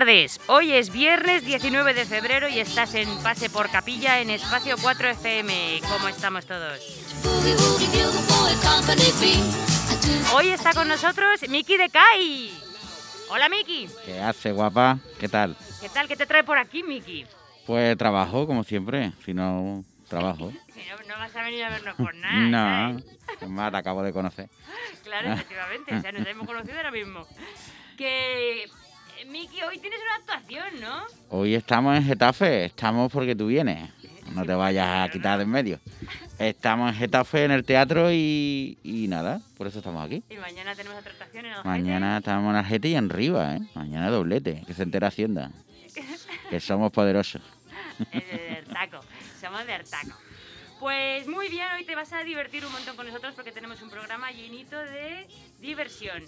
Tardes, hoy es viernes 19 de febrero y estás en Pase por Capilla en Espacio 4 FM. ¿Cómo estamos todos? Hoy está con nosotros Miki de Kai. Hola Miki. ¿Qué hace, guapa? ¿Qué tal? ¿Qué tal? ¿Qué te trae por aquí, Miki? Pues trabajo, como siempre. Si no, trabajo. Si no, no vas a venir a vernos por nada. no, más te acabo de conocer. Claro, efectivamente. O sea, nos hemos conocido ahora mismo. Que Miki, hoy tienes una actuación, ¿no? Hoy estamos en Getafe, estamos porque tú vienes. No te vayas a quitar de en medio. Estamos en Getafe en el teatro y, y nada, por eso estamos aquí. Y mañana tenemos otra actuación en Mañana estamos en Algete y en Riva, ¿eh? Mañana doblete, que se entera Hacienda. que somos poderosos. somos de Artaco. Pues muy bien, hoy te vas a divertir un montón con nosotros porque tenemos un programa llenito de diversión.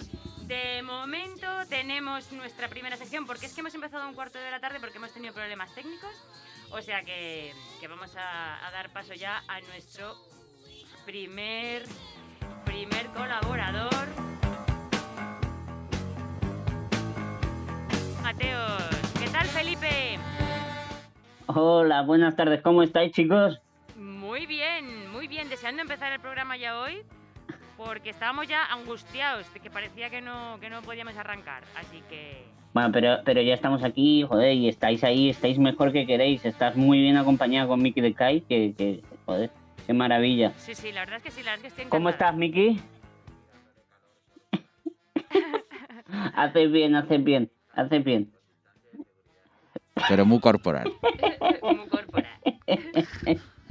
De momento tenemos nuestra primera sección porque es que hemos empezado a un cuarto de la tarde porque hemos tenido problemas técnicos. O sea que, vamos a, dar paso ya a nuestro primer, primer colaborador. Mateos, ¿qué tal Felipe? Hola, buenas tardes, ¿cómo estáis chicos? Muy bien, muy bien, deseando empezar el programa ya hoy porque estábamos ya angustiados de que parecía que no, que no podíamos arrancar, así que... Bueno, pero, pero ya estamos aquí, joder, y estáis ahí, estáis mejor que queréis, estás muy bien acompañada con Miki de Kai, que, que, joder, qué maravilla. Sí, sí, la verdad es que sí, la verdad es que estoy ¿Cómo estás, Miki? haces bien, haces bien, haces bien. Pero muy corporal. muy corporal.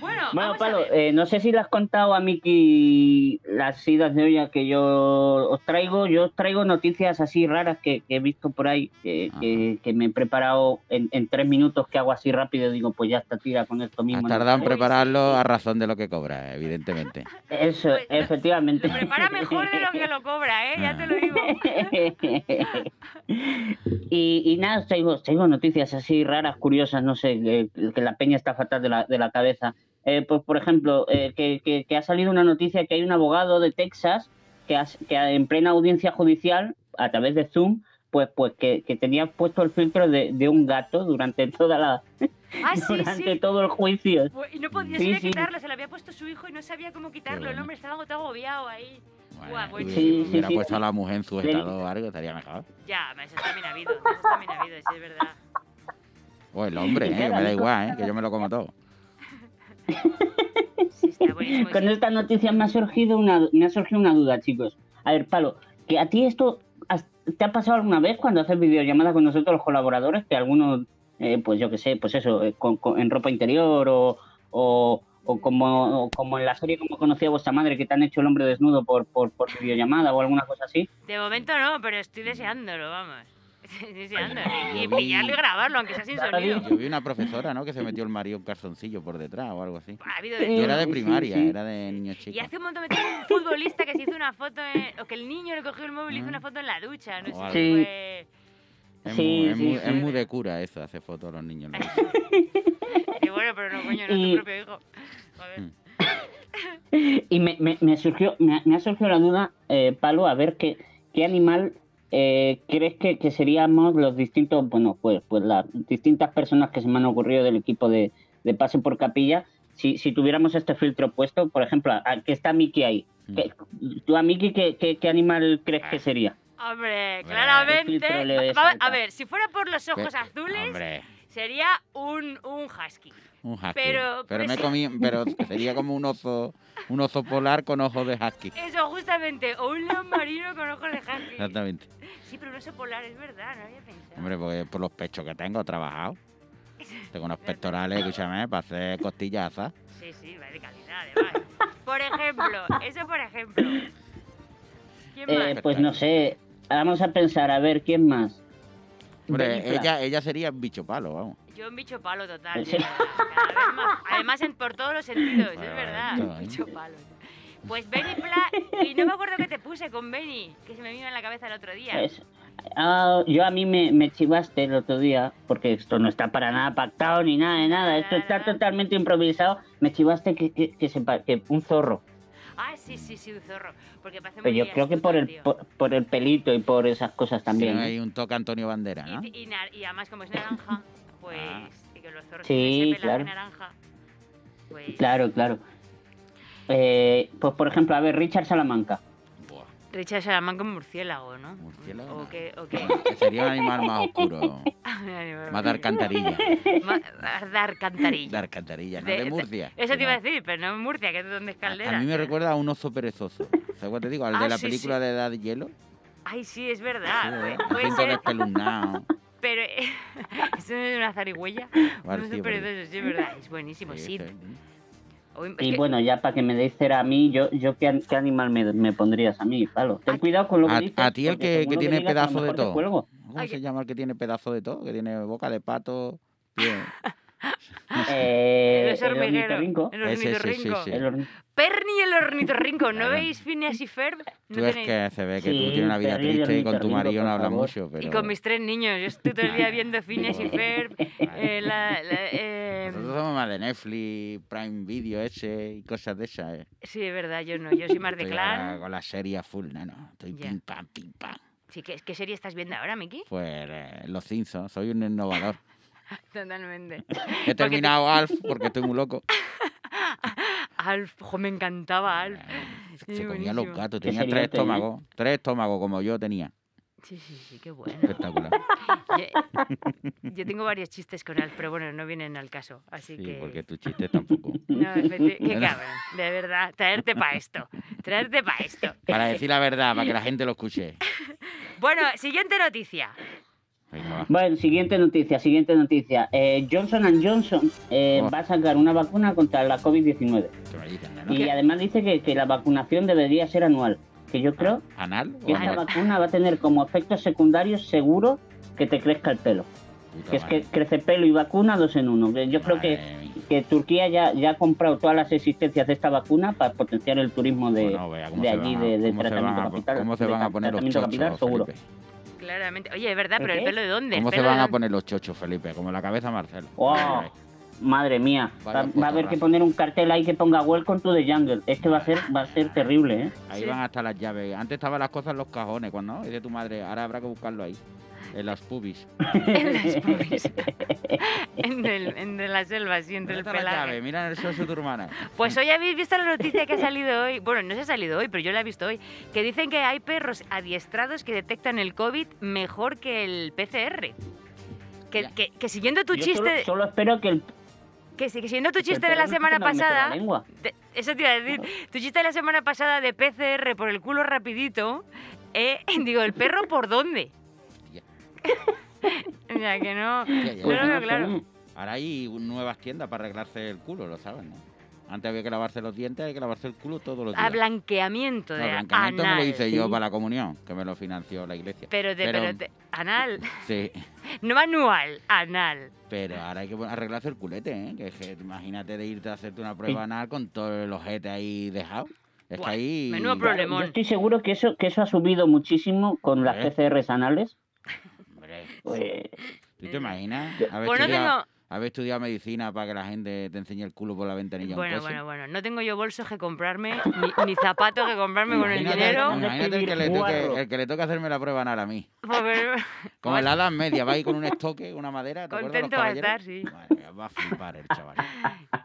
Bueno, Pablo, eh, no sé si le has contado a Miki las idas de olla que yo os traigo. Yo os traigo noticias así raras que, he visto por ahí, que, me he preparado en, tres minutos que hago así rápido. Digo, pues ya está, tira con esto mismo. Has tardado en prepararlo a razón de lo que cobra, evidentemente. Eso, pues, efectivamente. prepara mejor de lo que lo cobra, ¿eh? Ya te lo digo. y, nada, os traigo, traigo noticias así raras, curiosas, no sé, que, la peña está fatal de la, de la cabeza. Eh, pues, por ejemplo, eh, que, ha salido una noticia que hay un abogado de Texas que, que en plena audiencia judicial, a través de Zoom, pues, pues que, tenía puesto el filtro de, un gato durante toda la ah, durante todo el juicio. Pues, y no podía quitarlo, se lo había puesto su hijo y no sabía cómo quitarlo. El hombre estaba todo agobiado ahí. Bueno, si hubiera puesto a la mujer en su estado o algo, estaría mejor. Ya, eso está bien habido, eso está bien habido, sí, es verdad. O el hombre, ¿eh? me da igual, ¿eh? que yo me lo como todo. Con esta noticia me ha surgido una me ha surgido una duda, chicos. A ver, Palo, que a ti esto te ha pasado alguna vez cuando haces videollamada con nosotros los colaboradores que algunos eh, pues yo qué sé, pues eso, eh, en ropa interior o, o, como, como en la serie como conocía vuestra madre que te han hecho el hombre desnudo por, por, por videollamada o alguna cosa así. De momento no, pero estoy deseándolo, vamos. Y pillarlo y grabarlo, aunque sea sin sonido. Yo vi una profesora, ¿no? Que se metió el marido un calzoncillo por detrás o algo así. era de primaria, era de niños chicos. Y hace un montón metió un futbolista que se hizo una foto, o que el niño le cogió el móvil y hizo una foto en la ducha, no sé Es, muy, es, muy, de cura eso, hace fotos a los niños. y bueno, pero no, coño, no es tu propio hijo. Joder. Mm. Y me, me, me surgió, me, me, ha surgido la duda, eh, Palo, a ver qué, qué animal eh, ¿crees que, seríamos los distintos, bueno, pues, pues las distintas personas que se me han ocurrido del equipo de, pase por capilla, si, si, tuviéramos este filtro puesto, por ejemplo, que está Miki ahí, mm. ¿tú a Miki qué, animal crees que sería? Hombre, claramente. A ver, si fuera por los ojos azules, sería un, un husky. Un husky. Pero, pero, me comí, pero sería como un oso, un oso polar con ojos de husky. Eso, justamente. O un león marino con ojos de husky. Exactamente. Sí, pero un oso polar, es verdad, no había pensado. Hombre, porque por los pechos que tengo, he trabajado. Tengo unos pectorales, escúchame, para hacer costillas Sí, sí, va de calidad, además. por ejemplo, eso por ejemplo. ¿Quién eh? Pues no sé, vamos a pensar, a ver, ¿quién más? Hombre, ella, ella sería un bicho palo, vamos. Yo un bicho palo total. Además, en, por todos los sentidos, es verdad. Un bicho palo. Pues Benny Pla... Y no me acuerdo qué te puse con Benny, que se me vino en la cabeza el otro día. Ah, yo a mí me, me, chivaste el otro día, porque esto no está para nada pactado ni nada de nada, esto está totalmente improvisado. Me chivaste que, que, que, que un zorro. Ah, sí, sí, sí, un zorro. Porque parece Pero muy yo creo que astuto por el, por, por el pelito y por esas cosas también. Sí, ¿eh? hay un toque Antonio Bandera, ¿no? Y, y y además, como es naranja, pues. Ah. Y que los zorros Sí, pelaje claro. naranja. Pues. Claro, claro. Eh, pues por ejemplo, a ver, Richard Salamanca. Richard Salamanca es murciélago, ¿no? Murciélago, O qué. O qué. Sería un animal más oscuro. Más de alcantarilla. Ma- Dar cantarilla. De alcantarilla, no De- de de- Murcia. Eso te iba a decir, pero no en Murcia, que es donde es A- Caldera. A mí me recuerda a un oso perezoso. ¿Sabes cuál te digo? Al Ah, de la sí, película sí. de Edad de Hielo. Ay, sí, es verdad. Sí, puede ser, pero. ¿Eso no es una zarigüeya? Vale, No sí, ahí. eso sí es verdad. Es buenísimo, Sí, sí. sí. Hoy- Y que- bueno, ya para que me deis cera a mí, yo, yo ¿qué, qué animal me, me pondrías a mí, Palo? Ten cuidado con lo que A, dices. a ti el que, que tiene pedazo de todo. ¿Cómo Ay, se que- llama el que tiene pedazo de todo? Que tiene boca de pato, pie. Eh, el hormiguero. ornitorrinco. El Ese, sí, sí, ornitorrinco. sí. El Perni el ornitorrinco. ¿No veis Phineas y Ferb? No Tú es tenéis- que se ve que tú tienes una vida triste y con tu ornitorrinco, marido no hablas mucho, pero... Y con mis tres niños. Yo estoy todo el día viendo Phineas y Ferb. eh, la- la- eh, Nosotros somos más de Netflix, Prime Video ese y cosas de esas. eh. sí, es verdad, yo no. Yo soy más de Estoy clan. con la serie a full, no, Estoy Ya. pim pam, pim pam. Sí, ¿qué, ¿Qué serie estás viendo ahora, Miki? Pues eh, Los Simpsons, soy un innovador. Totalmente. He terminado Alf porque estoy muy loco. Alf, jo, me encantaba Alf. Eh, Sí, Se comía los gatos, ¿Qué tenía tres tenía? estómagos. Tres estómagos como yo tenía. Sí, sí, sí, qué bueno. Espectacular. Yo, yo tengo varios chistes con Alf, pero bueno, no vienen al caso. Así Sí, que. porque tu chiste tampoco. No, qué cabrón, de verdad. Traerte para esto. Traerte para esto. Para decir la verdad, para que la gente lo escuche. Bueno, siguiente noticia. Venga. Bueno, siguiente noticia, siguiente noticia. Eh, Johnson Johnson eh, Oh. va a sacar una vacuna contra la COVID-19. ¿Qué me dicen, neno? Y además dice que, que la vacunación debería ser anual. Que yo creo ¿Anal que esta vacuna va a tener como efectos secundarios seguro que te crezca el pelo. Puta Que es que crece pelo y vacuna dos en uno. Yo creo que, Turquía ya, ya ha comprado todas las existencias de esta vacuna para potenciar el turismo de, Bueno, vea cómo de se allí, a- de, tratamiento van capital. ¿Cómo se van a poner los tratamiento capital, chochos, seguro. Claramente. Oye, es verdad, ¿El pero el pelo de dónde? ¿El ¿Cómo se van de a poner los chochos, Felipe? Como la cabeza de Marcelo. ¡Wow! Madre mía, va, Vaya va a haber que poner un cartel ahí que ponga Welcome to the Jungle. Este va a ser, va a ser terrible, ¿eh? Ahí Sí. van hasta las llaves. Antes estaban las cosas en los cajones, cuando no, dice tu madre, ahora habrá que buscarlo ahí. En las pubis. En las pubis. en, el, en de la selva, sí, entre ¿Dónde el la pelaje. llave? Mira el socio de tu hermana. Pues hoy habéis visto la noticia que ha salido hoy. Bueno, no se ha salido hoy, pero yo la he visto hoy. Que dicen que hay perros adiestrados que detectan el COVID mejor que el PCR. Que, que, que siguiendo tu Yo chiste, solo, solo espero que el. que, si- que siguiendo tu chiste de la semana pasada, de- eso te iba a decir, tu chiste de la semana pasada de PCR por el culo rapidito, eh, digo, ¿el perro por dónde? O sea, que no... Ya, ya, Yo Pues lo ya. veo no claro. Ahora hay nuevas tiendas para arreglarse el culo, lo saben, ¿no? Antes había que lavarse los dientes, hay que lavarse el culo todos los días. A blanqueamiento No, de blancamiento me lo anal. hice yo sí. para la comunión, que me lo financió la iglesia. Pero, de, Pero- pero de- anal, Sí, no manual, anal. pero ahora hay que arreglarse el culete, ¿eh? Que, imagínate de irte a hacerte una prueba anal con todo el ojete ahí dejado. Es Buah, que ahí... menudo Claro, problemón. yo estoy seguro que eso, que eso ha subido muchísimo con las ¿Eh? PCRs anales. Pues, ¿tú te imaginas? Estudiado, tengo... haber estudiado medicina para que la gente te enseñe el culo por la ventanilla. Bueno, bueno, bueno, no tengo yo bolsos que comprarme, ni, ni zapatos que comprarme con el dinero. Imagínate el que, le toque, el que le toque hacerme la prueba anal a mí. Pues, Como en la Edad Media, va ahí con un estoque, una madera. ¿te Contento va a estar, sí. Madre va a flipar el chaval.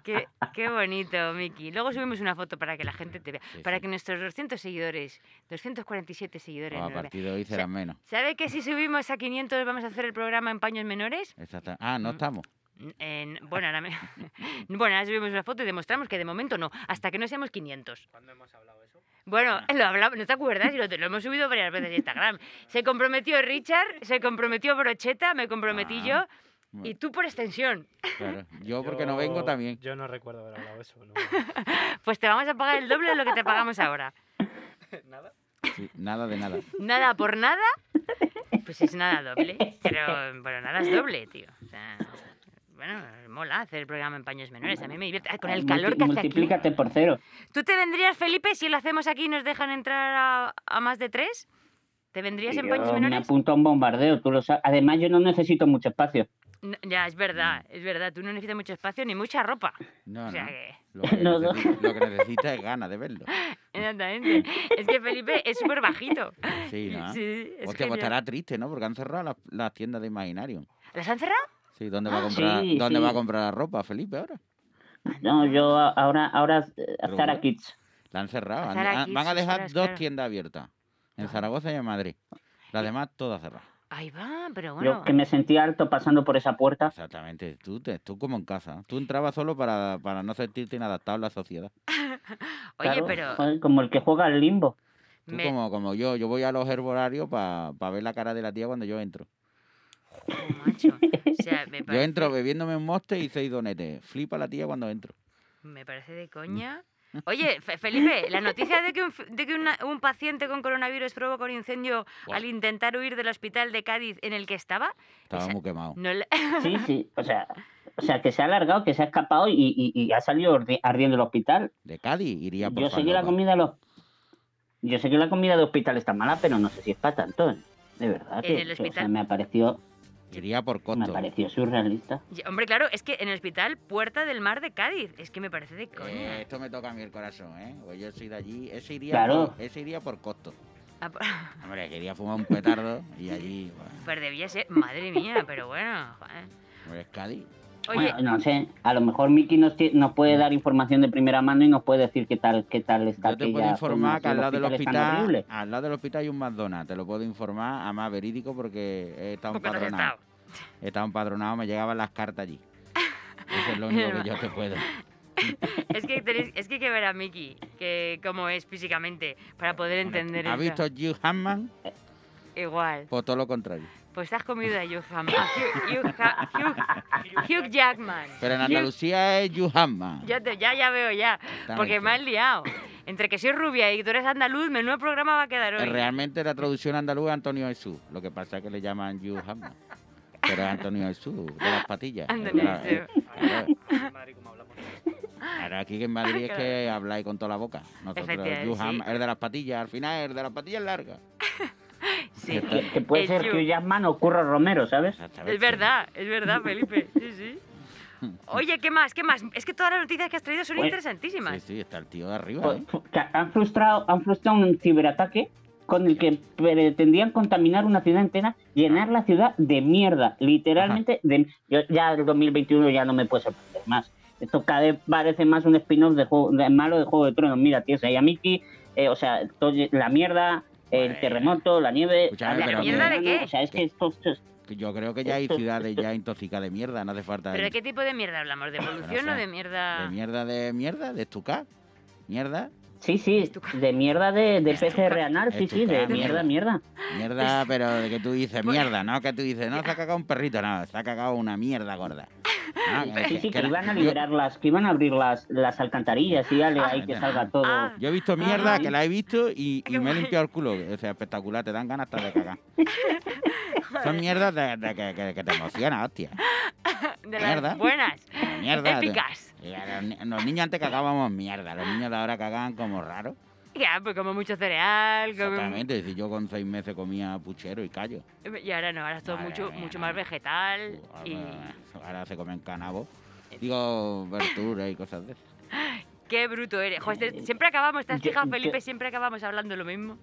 Qué, qué bonito, Miki. Luego subimos una foto para que la gente te vea. Sí, para sí. que nuestros 200 seguidores, 247 seguidores, O a nos vean. partir de hoy serán menos. ¿Sabe que si subimos a 500 vamos a hacer el programa en paños menores? Exacta- Ah, no Mm. estamos. En- bueno, ahora me- bueno, ahora subimos una foto y demostramos que de momento no, hasta que no seamos 500. ¿Cuándo hemos hablado eso? Bueno, lo hablamos, ¿no te acuerdas? Y lo, lo hemos subido varias veces en Instagram. Se comprometió Richard, se comprometió Brocheta, me comprometí Ah. yo y tú por extensión. claro. Yo porque no vengo también. Yo no recuerdo haber hablado eso. no. Pues te vamos a pagar el doble de lo que te pagamos ahora. ¿Nada? Sí, nada de nada. Nada por nada, pues es nada doble. Pero bueno, nada es doble, tío. O sea, bueno, mola hacer el programa en paños menores. A mí me divierte. Ay, con el calor que hace aquí. Multiplícate por cero. ¿Tú te vendrías, Felipe, si lo hacemos aquí y nos dejan entrar a, a más de tres? ¿Te vendrías en paños Yo me menores? apunto a un bombardeo, tú lo sabes. Además, yo no necesito mucho espacio. No, ya, es verdad, es verdad. Tú no necesitas mucho espacio ni mucha ropa. No, o sea no. que, Lo que, No, no. necesi- lo que necesita es ganas de verlo. exactamente. Es que Felipe es súper bajito. Sí, ¿no? Sí, es Hostia, pues estará triste, ¿no? Porque han cerrado las, las tiendas de Imaginarium. ¿Las han cerrado? Sí, ¿dónde va a Ah, comprar, sí, ¿dónde sí. va a comprar la ropa, Felipe, ahora? No, yo a- ahora, ahora eh, Pero Zara bueno. Kids. La han cerrado. A han- han- van a dejar dos claro. tiendas abiertas. En Zaragoza y en Madrid. Las demás todas cerradas. Ahí va, pero bueno. Yo que me sentí alto pasando por esa puerta. Exactamente. Tú, te, tú como en casa. Tú entrabas solo para, para no sentirte inadaptado a la sociedad. Oye, claro, pero como el que juega al limbo. Tú me- como, como yo. Yo voy a los herbolarios para ver la cara de la tía cuando yo entro. Oh, macho. O sea, me Yo entro bebiéndome un moste y seis donetes. Flipa la tía cuando entro. me parece de coña. Oye, Fe- Felipe, la noticia de que, un, de que una- un paciente con coronavirus provoca un incendio al intentar huir del hospital de Cádiz en el que estaba, Estaba Esa- muy quemado. no le- Sí, sí. O sea, o sea, que se ha alargado, que se ha escapado y, y- y ha salido ardi- ardiendo el hospital. De Cádiz iría por Yo sé que la comida de los... Yo sé que la comida de hospital está mala, pero no sé si es para tanto. ¿eh? De verdad En que el o sea, hospital- me ha parecido, Iría por me costo. pareció surrealista. Y, Hombre, claro, es que en el hospital Puerta del Mar de Cádiz. Es que me parece de coña. Eh, esto me toca a mí el corazón, ¿eh? Pues yo soy de allí. Ese iría, Claro. por, ese iría por costo. Ah, po- Hombre, quería fumar un petardo y allí... Bueno, Pues debía ser, madre mía, pero bueno. joder. hombre, es Cádiz. Oye, Bueno, no sé, a lo mejor Miki nos, nos puede dar información de primera mano y nos puede decir qué tal, qué tal está Yo te puedo informar que al lado del hospital al lado del hay un McDonald's. Te lo puedo informar, además verídico porque he estado empadronado. He estado empadronado, me llegaban las cartas allí. Eso es lo único que yo te puedo. Es que, tenéis, es que hay que ver a Miki, que cómo es físicamente, para poder entender ¿Has esto. visto Hugh Hammond? Igual. Pues todo lo contrario. Pues has comido a Hugh, Ham- a Hugh, Hugh Hugh- Hugh Jackman. Pero en Andalucía es Hugh Hammond. Ya, te- ya, ya veo ya. Porque me has liado. Entre que soy rubia y tú eres andaluz, menudo programa va a quedar Eh, hoy. Realmente la traducción andaluz es Antonio Jesús. Lo que pasa es que le llaman Hugh Hammond. Pero es Antonio Jesús, de las patillas. Antonio Jesús. Hablamos. claro, aquí en Madrid es que habláis con toda la boca. Nosotros, el de las patillas, al final el de las patillas largas. Sí. Que, que puede El ser Hugh. Hugh Jackman o Curro Romero, ¿sabes? Es verdad, es verdad, Felipe. Sí, sí. Oye, ¿qué más? ¿Qué más? Es que todas las noticias que has traído son Pues- interesantísimas. Sí, sí, está el tío de arriba, Pues, ¿eh? han frustrado, han frustrado un ciberataque con el que pretendían contaminar una ciudad entera, llenar la ciudad de mierda, literalmente de yo ya el 2021 ya no me puede sorprender más. Esto cada vez parece más un spin-off de, juego, de malo de Juego de Tronos. Mira, tienes ahí a Mickey, eh, o sea, todo- la mierda, el terremoto, la nieve. Escúchame, la pero ¿Mierda que- de qué? O sea, es que Yo creo que ya hay ciudades ya intoxicadas de mierda, no hace falta ¿Pero de qué tipo de mierda hablamos? ¿De polución sé. o de mierda? de mierda de mierda, de estucar. Mierda, Sí, sí, de mierda de, de PCR anal, sí, sí, de mierda, mierda. mierda, pero de que tú dices mierda, ¿no? Que tú dices, no, se ha cagado un perrito, no, se ha cagado una mierda gorda. Que- Sí, sí, que que- iban a yo- liberar las, que iban a abrir las, las alcantarillas y dale ahí que salga todo. Ah. Yo he visto mierda, Ajá. que la he visto y, me he limpiado el culo. O sea, espectacular, te dan ganas hasta de cagar. Son mierdas de, de que, que- que te emociona, hostia. De las mierda. buenas. Mierda. de- Épicas. los niños antes cagábamos mierda, los niños de ahora cagan como raro. Ya, pues como mucho cereal. como- Exactamente, si yo con seis meses comía puchero y callo. Y ahora no, ahora es todo mucho, mía, mucho más vegetal. Uh, Y ahora- Ahora se comen canabo. Digo, verduras y cosas de esas. qué bruto eres. Joder, este- siempre acabamos, ¿te has Yo- fijado, yo- Felipe? Siempre acabamos hablando lo mismo.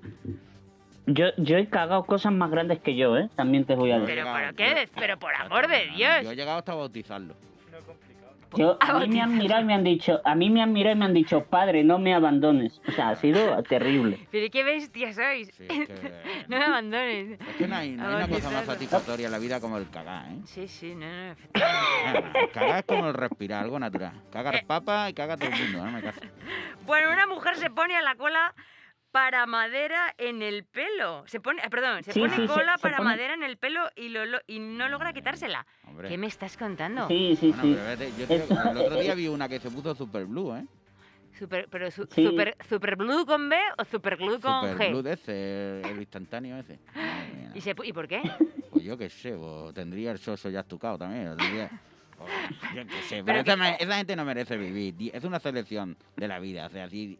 Yo, yo he cagado cosas más grandes que yo, ¿eh? También te voy a Pero, decir. llegado- pero, ¿qué? Pero por amor de Dios. Yo he llegado hasta bautizarlo. Yo, A a mí me han mirado y me han dicho, a mí me han mirado y me han dicho, padre, no me abandones. O sea, ha sido terrible. Pero qué bestia sois. Sí, es que, No me abandones. es que no hay, no hay una cosa más satisfactoria en la vida como el cagar, ¿eh? Sí, sí, no, no, efectivamente. Cagar es como el respirar, algo natural. Cagar Eh. papa y caga todo el mundo, no me caso. Bueno, una mujer se pone a la cola para madera en el pelo. Se pone, ah, perdón, se Sí, pone sí, cola se para pone- madera en el pelo y, lo, lo- y no logra quitársela. Hombre. ¿Qué me estás contando? Sí, sí, Bueno, sí. vete, yo el otro día vi una que se puso super blue, ¿eh? Super, pero su- Sí. super, super blue con B o super glue con Super G. blue de ese, el instantáneo ese. ¿Y, se pu- ¿Y por qué? Pues yo qué sé, pues, tendría el soso ya estucado también. tendría- o yo qué sé, pero, Pero esa, que- me- esa gente no merece vivir. Es una selección de la vida. O sea, si,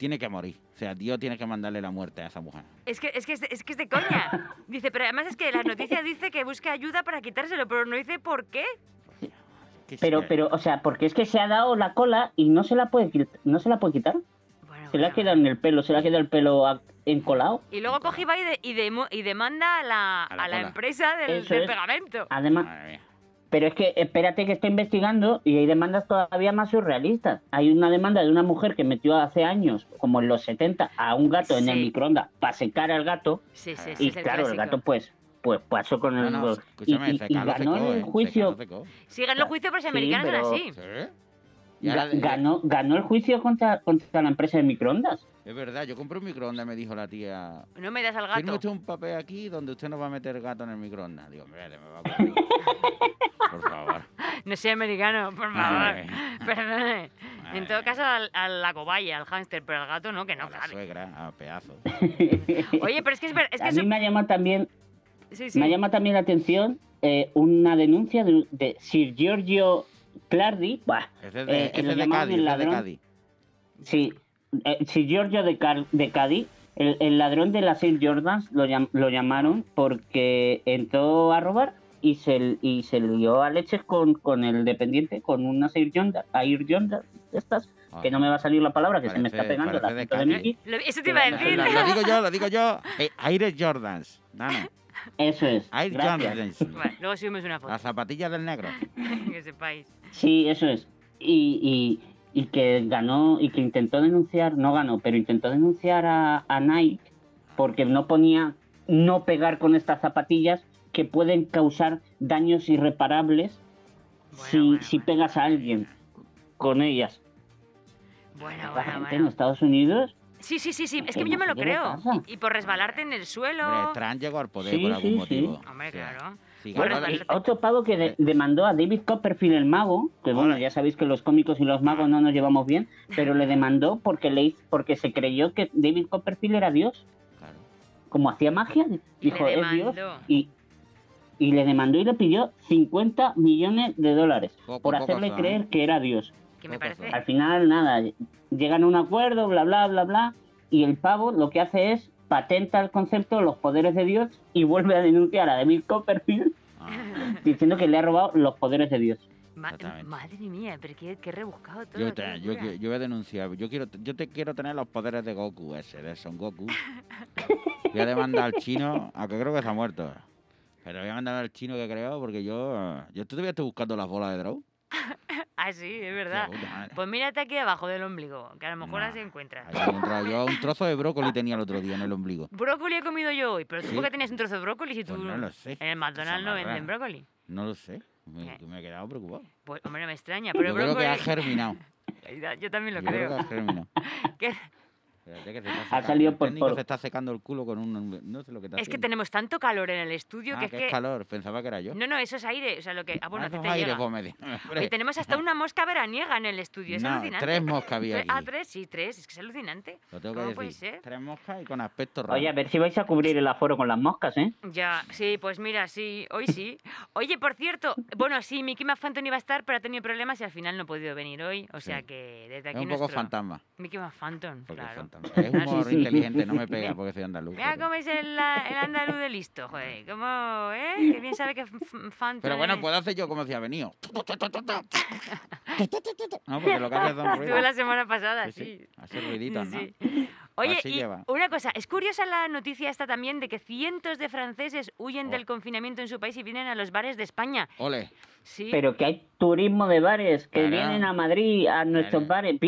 tiene que morir. O sea, Dios tiene que mandarle la muerte a esa mujer. Es que, es, que, es, de- es que es de coña. Dice, pero además es que la noticia dice que busca ayuda para quitárselo, pero no dice por qué. Pero, pero, o sea, porque es que se ha dado la cola y no se la puede, no se la puede quitar. Bueno, Se le ha bueno. quedado en el pelo, se le ha quedado el pelo encolado. Y luego coge y va y, de- y, demo- y demanda a la, A la a la empresa del, Eso del es. pegamento. Además. Pero es que espérate que estoy investigando y hay demandas todavía más surrealistas. Hay una demanda de una mujer que metió hace años, como en los 70, a un gato en el microondas para secar al gato. Sí, sí, Y sí. Y el claro, el gato pues pues pasó con el... no, y, ganó secó, el juicio... Secó. Sí, ganó el juicio, pero los Sí, americanos pero- son así. Ganó, ganó el juicio contra, contra la empresa de microondas. Es verdad, yo compré un microondas, me dijo la tía. No me das al gato. usted un papel aquí donde usted no va a meter gato en el microondas. Digo, mire, me va a. Por favor. No soy americano, por favor. Perdone. En todo caso, al- a la cobaya, al hámster, pero al gato no, que no a la cabe. suegra, a pedazo. Oye, pero es que es, es que a mí me ha llamado también, Sí, sí. me ha llamado también la atención eh, una denuncia de, de Sir Giorgio Clardi, bah, Ese es de, Eh, que ese lo es de Cádiz, el ese es de ladrón. Cádiz. sí, eh, Sir Giorgio de, Car- de Cádiz, el, el ladrón de las Sir Jordans lo, llam- lo llamaron porque entró a robar y se, y se lió a leches con, con el dependiente, con una Sir Jordan, Air Jordan, de estas, Ah. que no me va a salir la palabra, que se me está pegando parece de de Eso te iba a decir. Lo, lo digo yo, lo digo yo. Eh, Aire Jordans. Eso es. Air. Jordans. Bueno, luego subimos una foto, Las zapatillas del negro. que sepáis. Sí, eso es. Y, y, y que ganó, y que intentó denunciar, no ganó, pero intentó denunciar a, a Nike porque no ponía no pegar con estas zapatillas que pueden causar daños irreparables Bueno, si, bueno, si bueno. pegas a alguien con ellas. Bueno, La bueno, gente en. Estados Unidos, Sí, sí, sí, sí. Es que ¿Qué yo me lo creo. Y, y por resbalarte en el suelo. Hombre, Trump llegó al poder Sí, por algún sí, motivo. Hombre, claro. Bueno, otro pavo que de- demandó a David Copperfield el mago, que bueno, ya sabéis que los cómicos y los magos no nos llevamos bien, pero le demandó porque le hizo- porque se creyó que David Copperfield era Dios. claro. como hacía magia, dijo, es Dios, y, y le demandó y le pidió 50 millones de dólares Poco, por hacerle son, creer ¿eh? que era Dios. Me parece. Al final, nada, llegan a un acuerdo, bla, bla, bla, bla, y el pavo lo que hace es patenta el concepto de los poderes de Dios y vuelve a denunciar a David Copperfield Ah, diciendo que le ha robado los poderes de Dios. Ma- madre mía, pero qué, qué rebuscado todo. yo, qué te, yo, yo voy a denunciar. Yo quiero, yo te quiero tener los poderes de Goku ese, de Son Goku. Voy a demandar al chino, aunque creo que se ha muerto. Pero voy a mandar al chino que creo, porque yo, yo todavía estoy buscando las bolas de Draw. Ah, sí, es verdad. Pues mírate aquí abajo del ombligo, que a lo mejor No. las encuentras. Yo un trozo de brócoli tenía el otro día en el ombligo. Brócoli he comido yo hoy, pero tú ¿Sí? por qué tenías un trozo de brócoli si tú Pues no lo sé. en el McDonald's no venden brócoli? No lo sé. Me, ¿Qué? me he quedado preocupado. Pues hombre, no me extraña, pero yo el creo que ha brócoli... germinado. Yo también lo Yo creo creo. que ha germinado. Que se está Ha salido por- por- se está secando el culo con un... No sé lo que está Es que haciendo. tenemos tanto calor en el estudio Ah, que es que que... es calor. Pensaba que era yo. No, no, eso es aire. O sea, lo que... Ah, bueno, Ah, esos te aires, llega. Hoy tenemos hasta una mosca veraniega en el estudio. Es No, alucinante. tres moscas había Tre- aquí. Ah, tres, sí, tres. Es que es alucinante. Lo tengo que ¿Cómo decir. puede ser? Tres moscas y con aspecto raro. Oye, a ver si vais a cubrir el aforo con las moscas, ¿eh? Ya, sí, pues mira, sí, hoy sí. Oye, por cierto, bueno, sí, Mickey McPhantom iba a estar, pero ha tenido problemas y al final no ha podido venir hoy. O sea Sí. que desde es aquí un poco nuestro- fantasma. Mickey McPhantom, Porque claro. Es. Es Ah, humor sí, sí. inteligente, no me pega porque soy andaluz. Mira pero- cómo es el, el andaluz de listo, joder. Cómo, ¿eh? Que bien sabe que f- f- Phantom Pero bueno, es. puedo hacer yo como si ha venido. No, porque lo que hace son Estuve ruidos. la semana pasada, Sí, sí. sí, hace ruiditos, ¿no? Sí. Oye, Así y lleva. una cosa, es curiosa la noticia esta también de que cientos de franceses huyen Oh. del confinamiento en su país y vienen a los bares de España. Ole. Sí. Pero que hay turismo de bares que Claro. vienen a Madrid, a nuestros Claro. bares.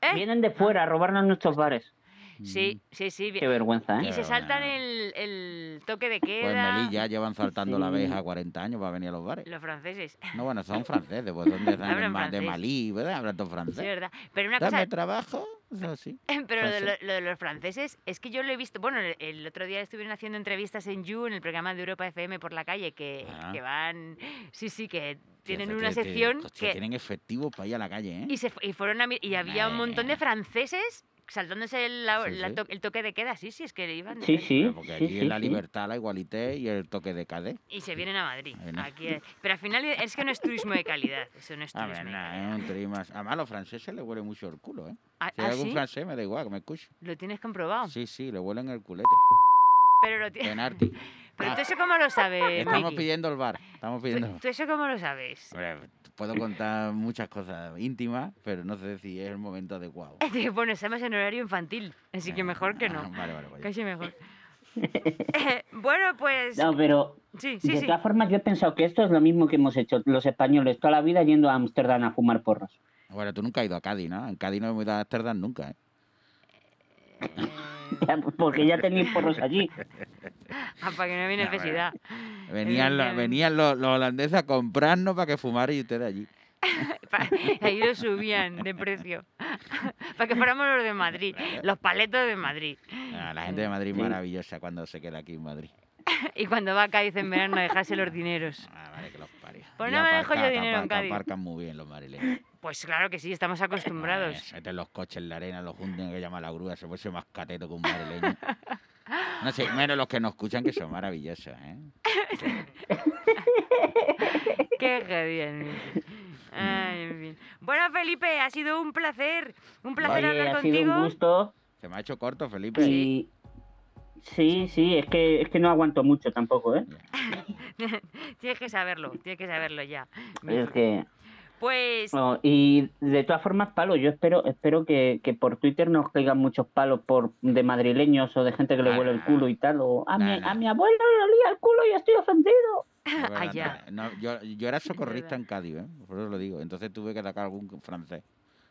¿Eh? Vienen de fuera a robarnos nuestros bares. Sí, sí, sí. vi- Qué vergüenza, Y ¿eh? se Qué saltan el, el toque de Pues queda. Melilla llevan saltando la Sí. abeja 40 años para venir a los bares. Los franceses. No, bueno, son franceses, pues son de, de. Malí, ¿verdad? Hablan todo Sí, francés. verdad. Pero una Dame cosa, trabajo, eso sí. pero lo de, lo, de los franceses es que yo lo he visto. Bueno, el, el otro día estuvieron haciendo entrevistas en You, en el programa de Europa FM por la calle, que, Ah. que van. Sí, sí, que tienen una que- que- sección que. Tienen efectivo para ir a la calle, ¿eh? Y, se, y fueron a mi- y había un montón de franceses saltándose el, la- Sí, la sí. to- el toque de queda, sí, sí, es que iban. Sí, de- sí, Pero porque sí, es la sí. libertad, la igualité y el toque de cadé. Y se vienen a Madrid. Aquí es- Pero al final es que no es turismo de calidad. Eso no es A turismo ver, de nada, calidad. es un turismo. Además, a los franceses les huele mucho el culo, ¿eh? Ah, Si hay ¿ah, algún francés, me da igual, que me escuche. Lo tienes comprobado. Sí, sí, le huelen el culete. Pero, lo ti- Penalti. pero Ah, tú eso cómo lo sabes, Estamos Miki? pidiendo el bar. Estamos pidiendo. ¿Tú, tú eso cómo lo sabes? Hombre, puedo contar muchas cosas íntimas, pero no sé si es el momento adecuado. Bueno, estamos en horario infantil, así que mejor que Ah, no. Vale, vale, vale. Casi mejor. Eh, bueno, pues... No, pero Sí, sí, de sí. todas formas yo he pensado que esto es lo mismo que hemos hecho los españoles toda la vida yendo a Ámsterdam a fumar porros. Bueno, tú nunca has ido a Cádiz, ¿no? En Cádiz no hemos ido a Ámsterdam nunca, ¿eh? Eh, Porque ya tenéis porros allí. ah, para que no No, necesidad. Venían, los, venían los, los holandeses a comprarnos para que fumaran y ustedes allí. Ahí lo subían de precio. para que fuéramos los de Madrid, los paletos de Madrid. Ah, la gente de Madrid Sí. maravillosa cuando se queda aquí en Madrid. Y cuando va a Cádiz en verano dejarse los dineros. Ah, vale, que los parió. Pues no me dejo yo aparca- dinero en Cádiz. Aparcan muy bien los madrileños. Pues claro que sí, estamos acostumbrados. Meten los coches en la arena, los juntan, que llama la grúa, se puede ser más cateto que un madrileño. No sé, menos los que nos escuchan que son maravillosos, ¿eh? Qué genial. Ay, en fin. Bueno, Felipe, ha sido un placer. Un placer Oye, hablar ha sido contigo. un gusto. Se me ha hecho corto, Felipe. Y sí, sí, es que es que no aguanto mucho tampoco, ¿eh? tienes que saberlo, tienes que saberlo ya. Es que Pues no, y de todas formas, palo, yo espero espero que, que por Twitter nos caigan muchos palos por de madrileños o de gente que le huele el culo y tal, o a, mi, a mi abuelo le olía el culo y estoy ofendido. Verdad, Ah, ya. no, yo, yo era socorrista en Cádiz, ¿eh? por eso lo digo. Entonces tuve que sacar algún francés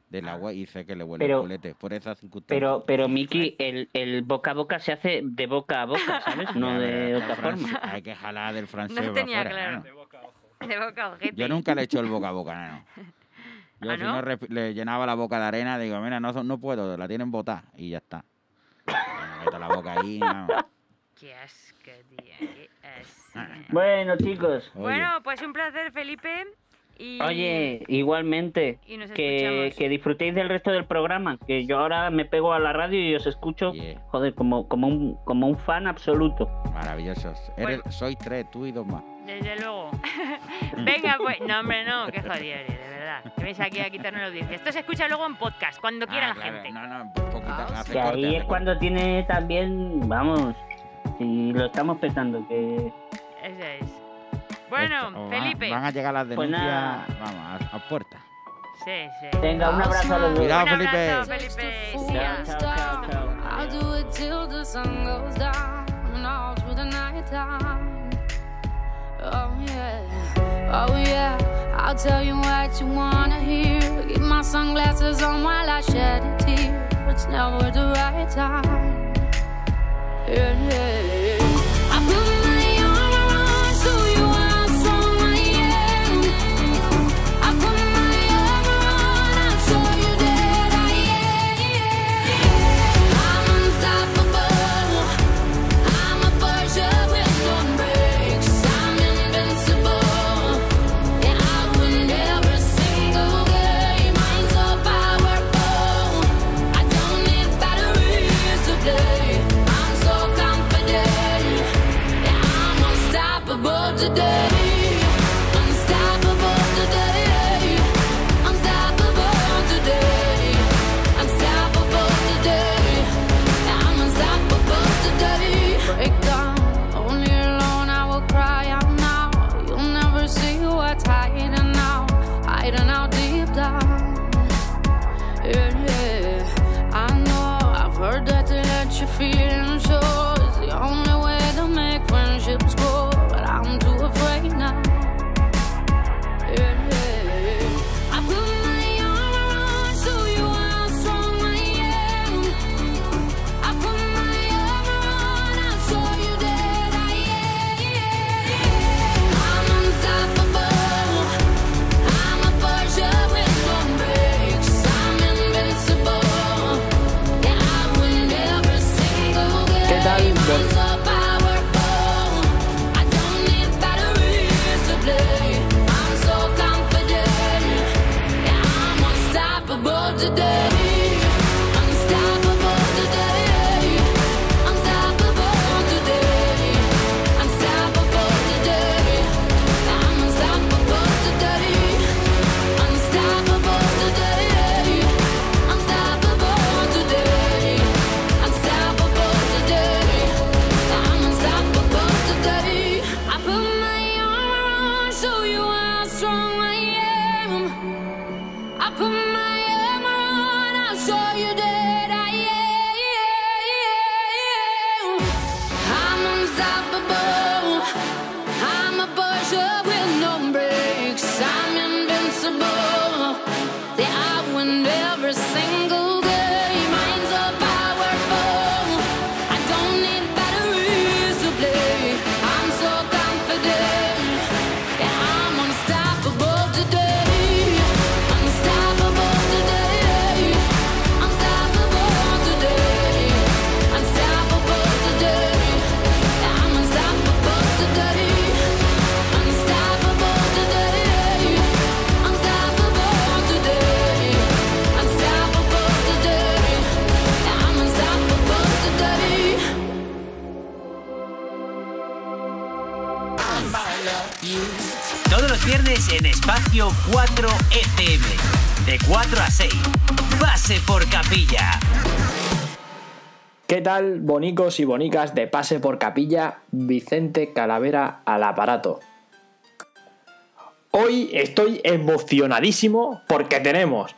del agua y sé que le huele Pero- el culete. Por esas circunstancias. Pero, pero Miki, el, el boca a boca se hace de boca a boca, ¿sabes? No de otra forma. Hay que jalar del francés. No tenía afuera, claro. ¿no? De boca a ojo. de boca a ojete. Yo nunca le he hecho el boca a boca, no. Yo ¿Ah, si no? no le llenaba la boca de arena, digo, mira, no, no puedo, la tienen botada y ya está. Me meto la boca ahí, vamos. Qué asco, tío, qué asco. Bueno, chicos, Oye, Bueno, pues un placer, Felipe. Y... oye, igualmente, Y que, disfrutéis del resto del programa, que yo ahora me pego a la radio y os escucho, Yeah. joder, como, como, un, como un fan absoluto. maravillosos. Eres, sois tres, tú y dos más. Desde luego. Venga, pues. No, hombre, no, qué jodido eres, de verdad. Que ves aquí a quitarnos la audiencia. Esto se escucha luego en podcast, cuando quiera Ah, la claro, gente. No, no, un poquito. hace Que corte, ahí hace es corte. cuando tiene también, vamos, si lo estamos petando, que... Eso es. Bueno, van- Felipe. Van a llegar las Pues denuncias, vamos, a, a puerta. Sí, sí. Venga, un abrazo a los dos. Cuidado, Un Felipe. abrazo, Felipe. Sí, Chao, ya. chao, chao, chao. I'll do it till the sun goes down and all through the night time. Oh yeah, oh yeah. I'll tell you what you wanna hear. Keep my sunglasses on while I shed a tear. It's never the right time. Yeah, yeah. 4FM De 4 a 6. Pase por capilla. ¿Qué tal, bonicos y bonicas de Pase por Capilla? Vicente Calavera al aparato. Hoy estoy emocionadísimo porque tenemos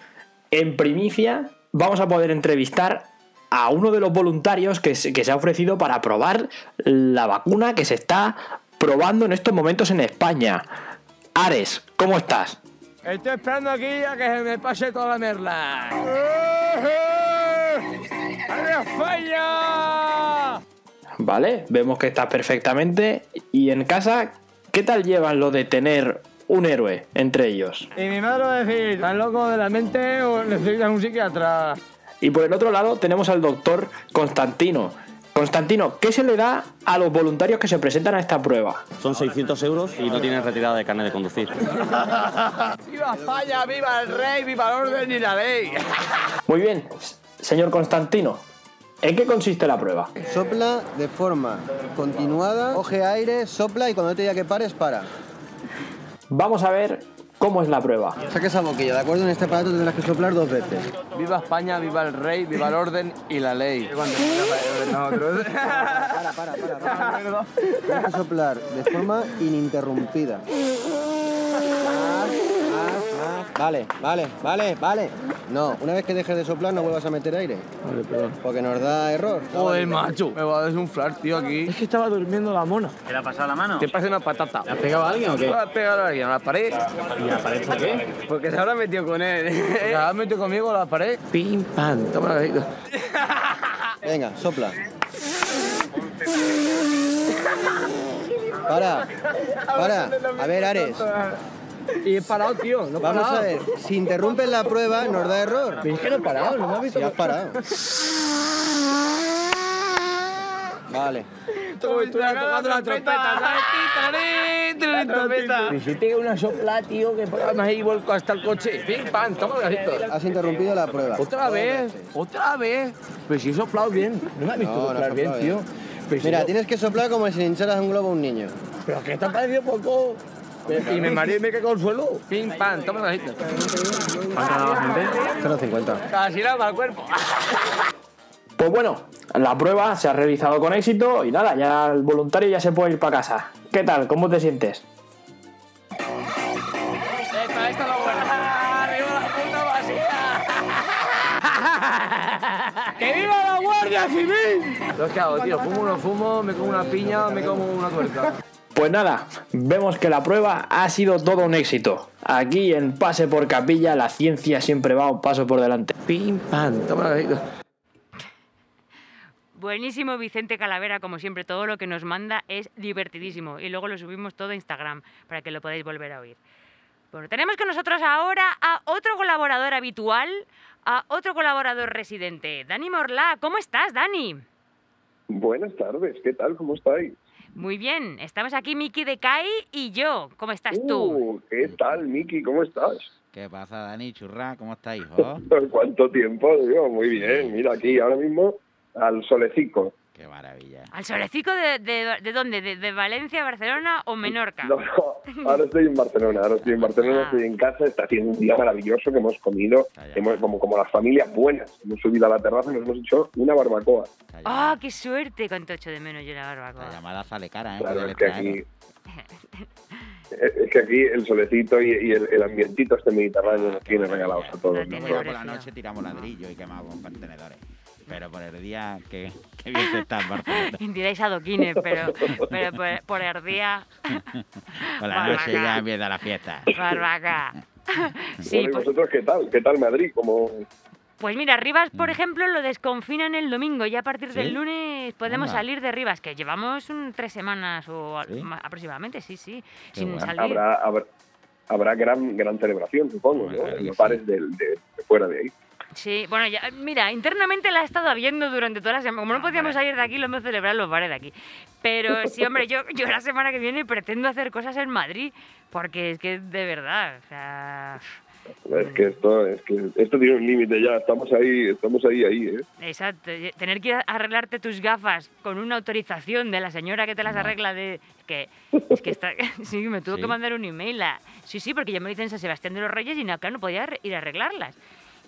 en primicia, vamos a poder entrevistar a uno de los voluntarios que se ha ofrecido para probar la vacuna que se está probando en estos momentos en España. Ares, ¿cómo estás? Estoy esperando aquí a que se me pase toda la merla. ¡Arriba España! Vale, vemos que estás perfectamente. Y en casa, ¿qué tal llevan lo de tener un héroe entre ellos? Y mi madre va a decir, ¿estás loco de la mente o necesitas un psiquiatra? Y por el otro lado tenemos al doctor Constantino. Constantino, ¿qué se le da a los voluntarios que se presentan a esta prueba? Son 600 euros y no tienen retirada de carne de conducir. ¡Viva España! ¡Viva el rey! ¡Viva el orden y la ley! Muy bien, señor Constantino, ¿en qué consiste la prueba? Sopla de forma continuada, coge aire, sopla y cuando te diga que pares, para. Vamos a ver cómo es la prueba. Saca esa boquilla, ¿de acuerdo? En este aparato tendrás que soplar dos veces. ¡Viva España! ¡Viva el rey! ¡Viva el orden y la ley! Para, para, para. para. Tienes que soplar de forma ininterrumpida. Más, más, más. Vale, vale, vale, vale. No, una vez que dejes de soplar no vuelvas a meter aire. Vale, perdón. Porque nos da error. Joder, macho. Me va a desunflar, tío, aquí. Es que estaba durmiendo la mona. ¿Qué le ha pasado la mano? Te pasa una patata. ¿Le has pegado a alguien o qué? ¿Le has pegado a alguien? ¿A la pared? ¿Y la pared por qué? Porque se habrá metido con él. Se habrá metido conmigo a la pared. Pim, pam. Toma la. Venga, sopla. Para, para. A ver, Ares. Y he parado, tío. No he Vamos parado. a ver, si interrumpes la prueba nos da error. Pero es que no he parado, no me has visto. Si has parado. Vale. Como estuviera tocando la trompeta, ¿sabes? Titarín, trompeta. Una sopla, tío, que me ahí vuelco hasta el coche. Pim, pam, toma el gajito. Has interrumpido la prueba. Otra vez, otra vez. Pero si he soplado bien. No me has visto No, no soplar has bien, soplado tío. bien. Pero si Mira, yo- tienes que soplar como si le hincharas un globo a un niño. Pero que te ha parecido poco. Y me mareé y me caigo al suelo. Pim, pam, toma el gajito. ¿Cuánto ha dado la gente? 0,50. Casi nada para el cuerpo. Pues bueno, la prueba se ha realizado con éxito y nada, ya el voluntario ya se puede ir para casa. ¿Qué tal? ¿Cómo te sientes? Esta, esta es la buena. ¡Arriba la puta vacía! ¡Que viva la Guardia Civil! Lo que hago, tío. Fumo o no fumo, me como una piña, me como una tuerca. Pues nada, vemos que la prueba ha sido todo un éxito. Aquí en Pase por Capilla la ciencia siempre va un paso por delante. Pim, pam, toma. Buenísimo Vicente Calavera, como siempre, todo lo que nos manda es divertidísimo y luego lo subimos todo a Instagram para que lo podáis volver a oír. Bueno, tenemos con nosotros ahora a otro colaborador habitual, a otro colaborador residente, Dani Morlá. ¿Cómo estás, Dani? Buenas tardes, ¿qué tal? ¿Cómo estáis? Muy bien, estamos aquí Miki de Kai y yo. ¿Cómo estás tú? Uh, ¿Qué tal, Miki? ¿Cómo estás? ¿Qué pasa, Dani? Churra, ¿cómo estáis, hijo? ¿Cuánto tiempo? Digo, muy bien. Mira aquí, ahora mismo, al solecico. Qué maravilla. ¿Al solecico de, de, de dónde? ¿De, de Valencia, Barcelona o Menorca? No, no, ahora estoy en Barcelona, ahora estoy en Barcelona, Ah. estoy en casa, está haciendo un día maravilloso que hemos comido, hemos, como, como las familias buenas, hemos subido a la terraza y nos hemos hecho una barbacoa. ¡Ah, qué suerte! Cuánto echo de menos yo la barbacoa. La llamada sale cara, ¿eh? Claro, es que le aquí... Es que aquí el solecito y, y el, el ambientito este mediterráneo nos tiene regalados a todos. ¿no? Nosotros por la noche tiramos ladrillo y quemamos contenedores. Pero por el día, qué, qué bien se está en Barcelona. Diréis adoquines, pero, pero por, por el día... Por la noche ya empieza la fiesta. Barbaca. Sí, Bueno, ¿y pues, vosotros qué tal? ¿Qué tal Madrid? ¿Cómo, pues mira, Rivas, por ejemplo, lo desconfinan el domingo y a partir Mm. ¿Sí? del lunes podemos Anda. salir de Rivas, que llevamos un, tres semanas o ¿Sí? aproximadamente, sí, sí, Qué sin bueno. salir. Habrá, habrá, habrá gran, gran celebración, supongo, ¿no? En los bares de, de fuera de ahí. Sí, bueno, ya, mira, internamente la he estado habiendo durante toda la semana. Como no podíamos salir de aquí, lo hemos celebrado en los bares de aquí. Pero sí, hombre, yo, yo la semana que viene pretendo hacer cosas en Madrid, porque es que de verdad, o sea... Es que esto, es que esto tiene un límite ya. Estamos ahí, estamos ahí, ahí, ¿eh? Exacto. Tener que ir a arreglarte tus gafas con una autorización de la señora que te las arregla de... Es que, es que está... Sí, me tuvo Sí. que mandar un email a... Sí, sí, porque yo me lo hice en San Sebastián de los Reyes y no, claro, no podía ir a arreglarlas.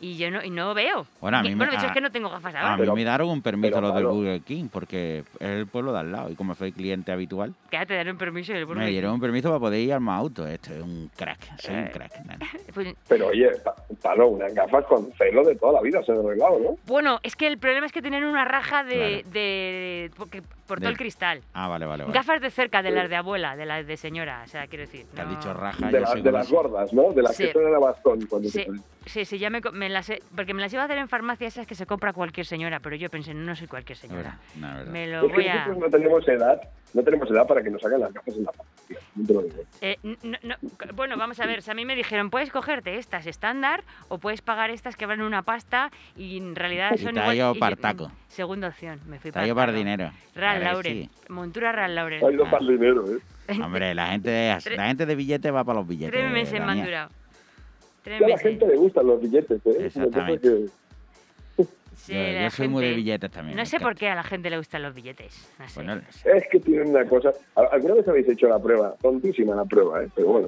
Y yo no, y no veo. Bueno, a mí me- bueno, de hecho a- es que no tengo gafas A ahora. mí Pero- me dieron un permiso pero, los del Burger King porque es el pueblo de al lado y como soy cliente habitual, Quédate, dar un permiso y el Burger me dieron un permiso para poder ir al más auto. Esto es un crack, soy un crack. Pues, Pero oye, pa- Palo, unas gafas con celo de toda la vida se han arreglado, ¿no? bueno, es que el problema es que tienen una raja de... Claro. de porque, por todo Del- el cristal. Ah, vale, vale, vale. Gafas de cerca, de las de abuela, de las de señora, o sea, quiero decir. Te has dicho raja, De, sé de las gordas, ¿no? De las Sí. que suenan a bastón cuando Sí, te sí, sí, ya me, me las he- porque me las iba a hacer en farmacia esas que se compra cualquier señora, pero yo pensé, no soy cualquier señora. no. Me lo Es que voy a... nosotros no tenemos edad, no tenemos edad para que nos hagan las gafas en la farmacia. No te lo digo. Eh, bueno, vamos a ver, si a mí me dijeron, puedes cogerte estas estándar o puedes pagar estas que valen una pasta y en realidad Y son ha igual... y partaco. Segunda opción, me fui para Partaco. dinero. Real Lauren, sí. montura Real Lauren. Ha ido Ah. para el dinero, ¿eh? Hombre, la gente, la gente de billetes va para los billetes. Tres meses me han durado. Tres a la meses. gente le gustan los billetes, ¿eh? Es una cosa Exactamente. que- Sí, yo, yo soy muy de gente- billetes también. No sé por qué a la gente le gustan los billetes. No sé. Bueno, Es que tienen una cosa. ¿Al- ¿Alguna vez habéis hecho la prueba? Tontísima la prueba, ¿eh? Pero bueno,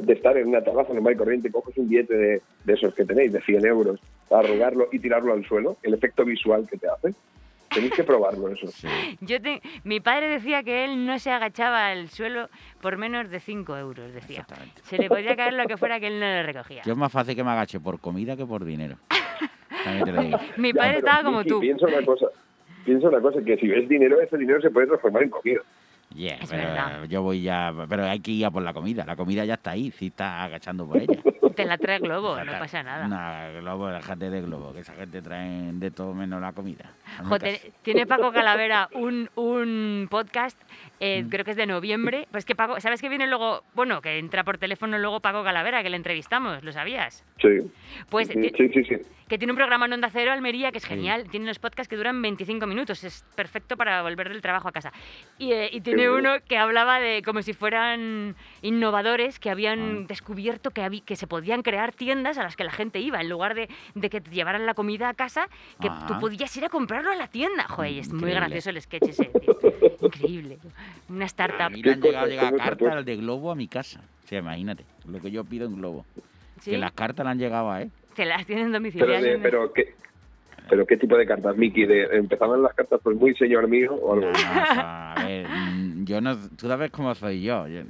de estar en una terraza normal y corriente, coges un billete de, de esos que tenéis, de 100 euros, arrugarlo y tirarlo al suelo, el efecto visual que te hace. Tenéis que probarlo eso. sí. Yo te- mi padre decía que él no se agachaba al suelo por menos de 5 euros, decía. Se le podía caer lo que fuera que él no lo recogía. Yo es más fácil que me agache por comida que por dinero. También te lo digo. Mi padre estaba como Miki, tú. Piensa una cosa. Piensa una cosa, que si ves dinero, ese dinero se puede transformar en comida. Yeah, Es pero verdad. yo voy ya, pero hay que ir a por la comida. La comida ya está ahí, si estás agachando por ella. Te la trae Globo, O sea, no pasa nada. No, globo, déjate de globo, que esa gente trae de todo menos la comida. Joder, tiene Paco Calavera un, un podcast, Mm. eh, creo que es de noviembre. Pues que Paco, ¿sabes que viene luego? Bueno, que entra por teléfono luego Paco Calavera, que le entrevistamos, ¿lo sabías? Sí. Pues sí, sí, sí. Que tiene un programa en Onda Cero Almería que es Sí. genial. Tiene unos podcasts que duran 25 minutos. Es perfecto para volver del trabajo a casa. Y, eh, y tiene uno que hablaba de como si fueran innovadores que habían Ah. descubierto que, habí- que se podían crear tiendas a las que la gente iba. En lugar de, de que te llevaran la comida a casa, que tú Ah. podías ir a comprarlo a la tienda. Joder, y es muy gracioso el sketch ese. tío. Increíble. Una A startup. mí le han ¿Qué llegado, cartas de globo a mi casa. O sea, imagínate, lo que yo pido en globo. ¿sí? Que las cartas le han llegado a Te las tienen Pero, domiciliadas. de, pero, ¿qué, pero ¿qué tipo de cartas, Miki? ¿Empezaban las cartas por muy señor mío o algo? No, no, o sea, a ver, mm, yo no, tú sabes cómo soy yo. yo-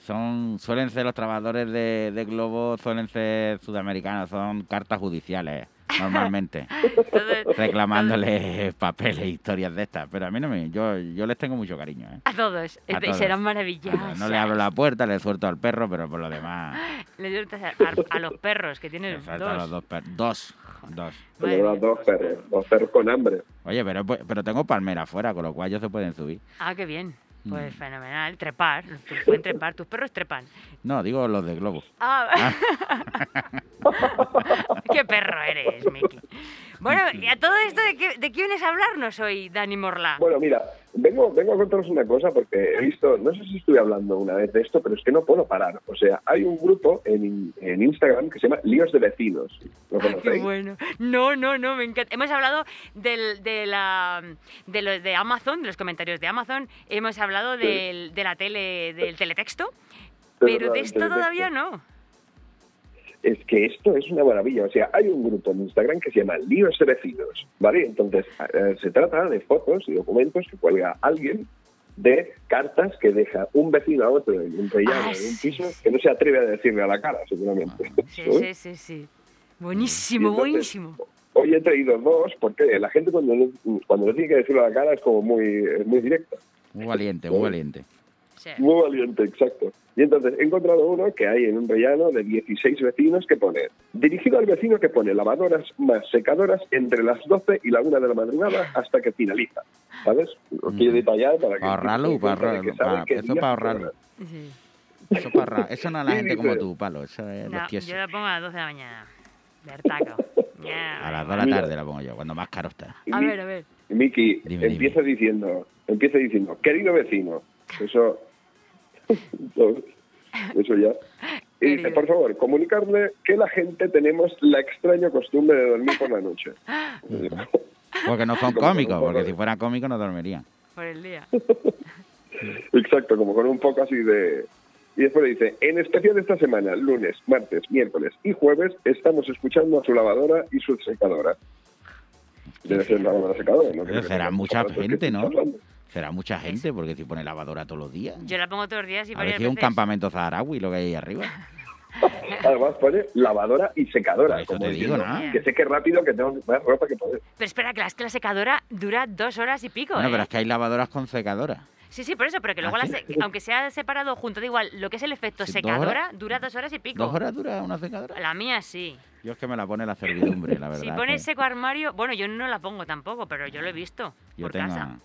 son, suelen ser los trabajadores de, de Globo, suelen ser sudamericanos, son cartas judiciales, normalmente, Todo- reclamándole papeles, historias de estas. Pero a mí no me, yo, yo les tengo mucho cariño, ¿eh? A todos. A y todos. serán maravillosos. No le abro la puerta, le suelto al perro, pero por lo demás, Le sueltas a, a- a los perros que tienen suelto a los dos. dos perros. Dos, dos. Dos perros, dos perros con hambre. Oye, pero, pero tengo palmera afuera, con lo cual ellos se pueden subir. Ah, qué bien. Pues Mm. fenomenal. Trepar. Pueden trepar. Tus perros trepan. No, digo los de Globo. Ah. qué perro eres, Miki. Bueno, y a todo esto, ¿de qué, ¿de qué vienes a hablarnos hoy, Dani Morla? Bueno, mira, vengo, vengo a contaros una cosa porque he visto, no sé si estuve hablando una vez de esto, pero es que no puedo parar. O sea, hay un grupo en, en Instagram que se llama Líos de Vecinos. ¿Lo Ah, qué conocéis? bueno. No, no, no, me encanta. Hemos hablado del, de, la, de los de Amazon, de los comentarios de Amazon. Hemos hablado Sí. del, de la tele, del teletexto. Pero de esto todavía no. Es que esto es una maravilla. O sea, hay un grupo en Instagram que se llama Líos de Vecinos, ¿vale? Entonces, eh, se trata de fotos y documentos que cuelga alguien de cartas que deja un vecino a otro en un rellano, Ah, en un sí. piso, que no se atreve a decirle a la cara, seguramente. Sí, ¿sabes? sí, sí, sí. Buenísimo, entonces, buenísimo. Hoy he traído dos porque la gente cuando no, cuando no tiene que decirlo a la cara es como muy, es muy directa. Muy valiente, muy valiente. Sí. Muy valiente, exacto. Y entonces he encontrado uno que hay en un rellano de 16 vecinos que pone, dirigido al vecino que pone lavadoras más secadoras entre las 12 y la 1 de la madrugada hasta que finaliza. ¿Sabes? Lo quiero Mm. detallar para que... Para ahorrarlo, se dé para para- eso para ahorrarlo. Sí. Eso, para ra- eso no a la gente como tú, palo. Eso es No, los tiesos. yo la pongo a las 12 de la mañana. Ya, A las 2 de la Mira. tarde la pongo yo, cuando más caro está. A ver, a ver. Miki, Dime, empieza diciendo, empieza diciendo, querido vecino, eso, eso ya. Y dice, por favor, comunicarle que la gente tenemos la extraña costumbre de dormir por la noche. Porque no son cómicos, porque si fueran cómicos no dormirían. Por el día. Exacto, como con un poco así de... Y después le dice, en especial esta semana, lunes, martes, miércoles y jueves, estamos escuchando a su lavadora y su secadora. Debe ser lavadora secadora, ¿no? Pero será mucha gente, ¿no? hablando. Será mucha gente, porque si pone lavadora todos los días. Yo la pongo todos los días y varias es un campamento saharaui lo que hay ahí arriba. Además pone lavadora y secadora. Como te digo, ¿no? Que sé que rápido que tengo más ropa que poder. Pero espera, que la, es que la secadora dura dos horas y pico, Bueno, ¿eh? pero es que hay lavadoras con secadora. Sí, sí, por eso, pero que luego, ¿Ah, la sí? se- aunque sea separado junto, da igual, lo que es el efecto Sí, ¿dos secadora dura dos horas y pico. ¿Dos horas dura una secadora? La mía sí. Yo es que me la pone la servidumbre, la verdad. Si es pones que seco armario, bueno, yo no la pongo tampoco, pero yo lo he visto yo por tengo... casa.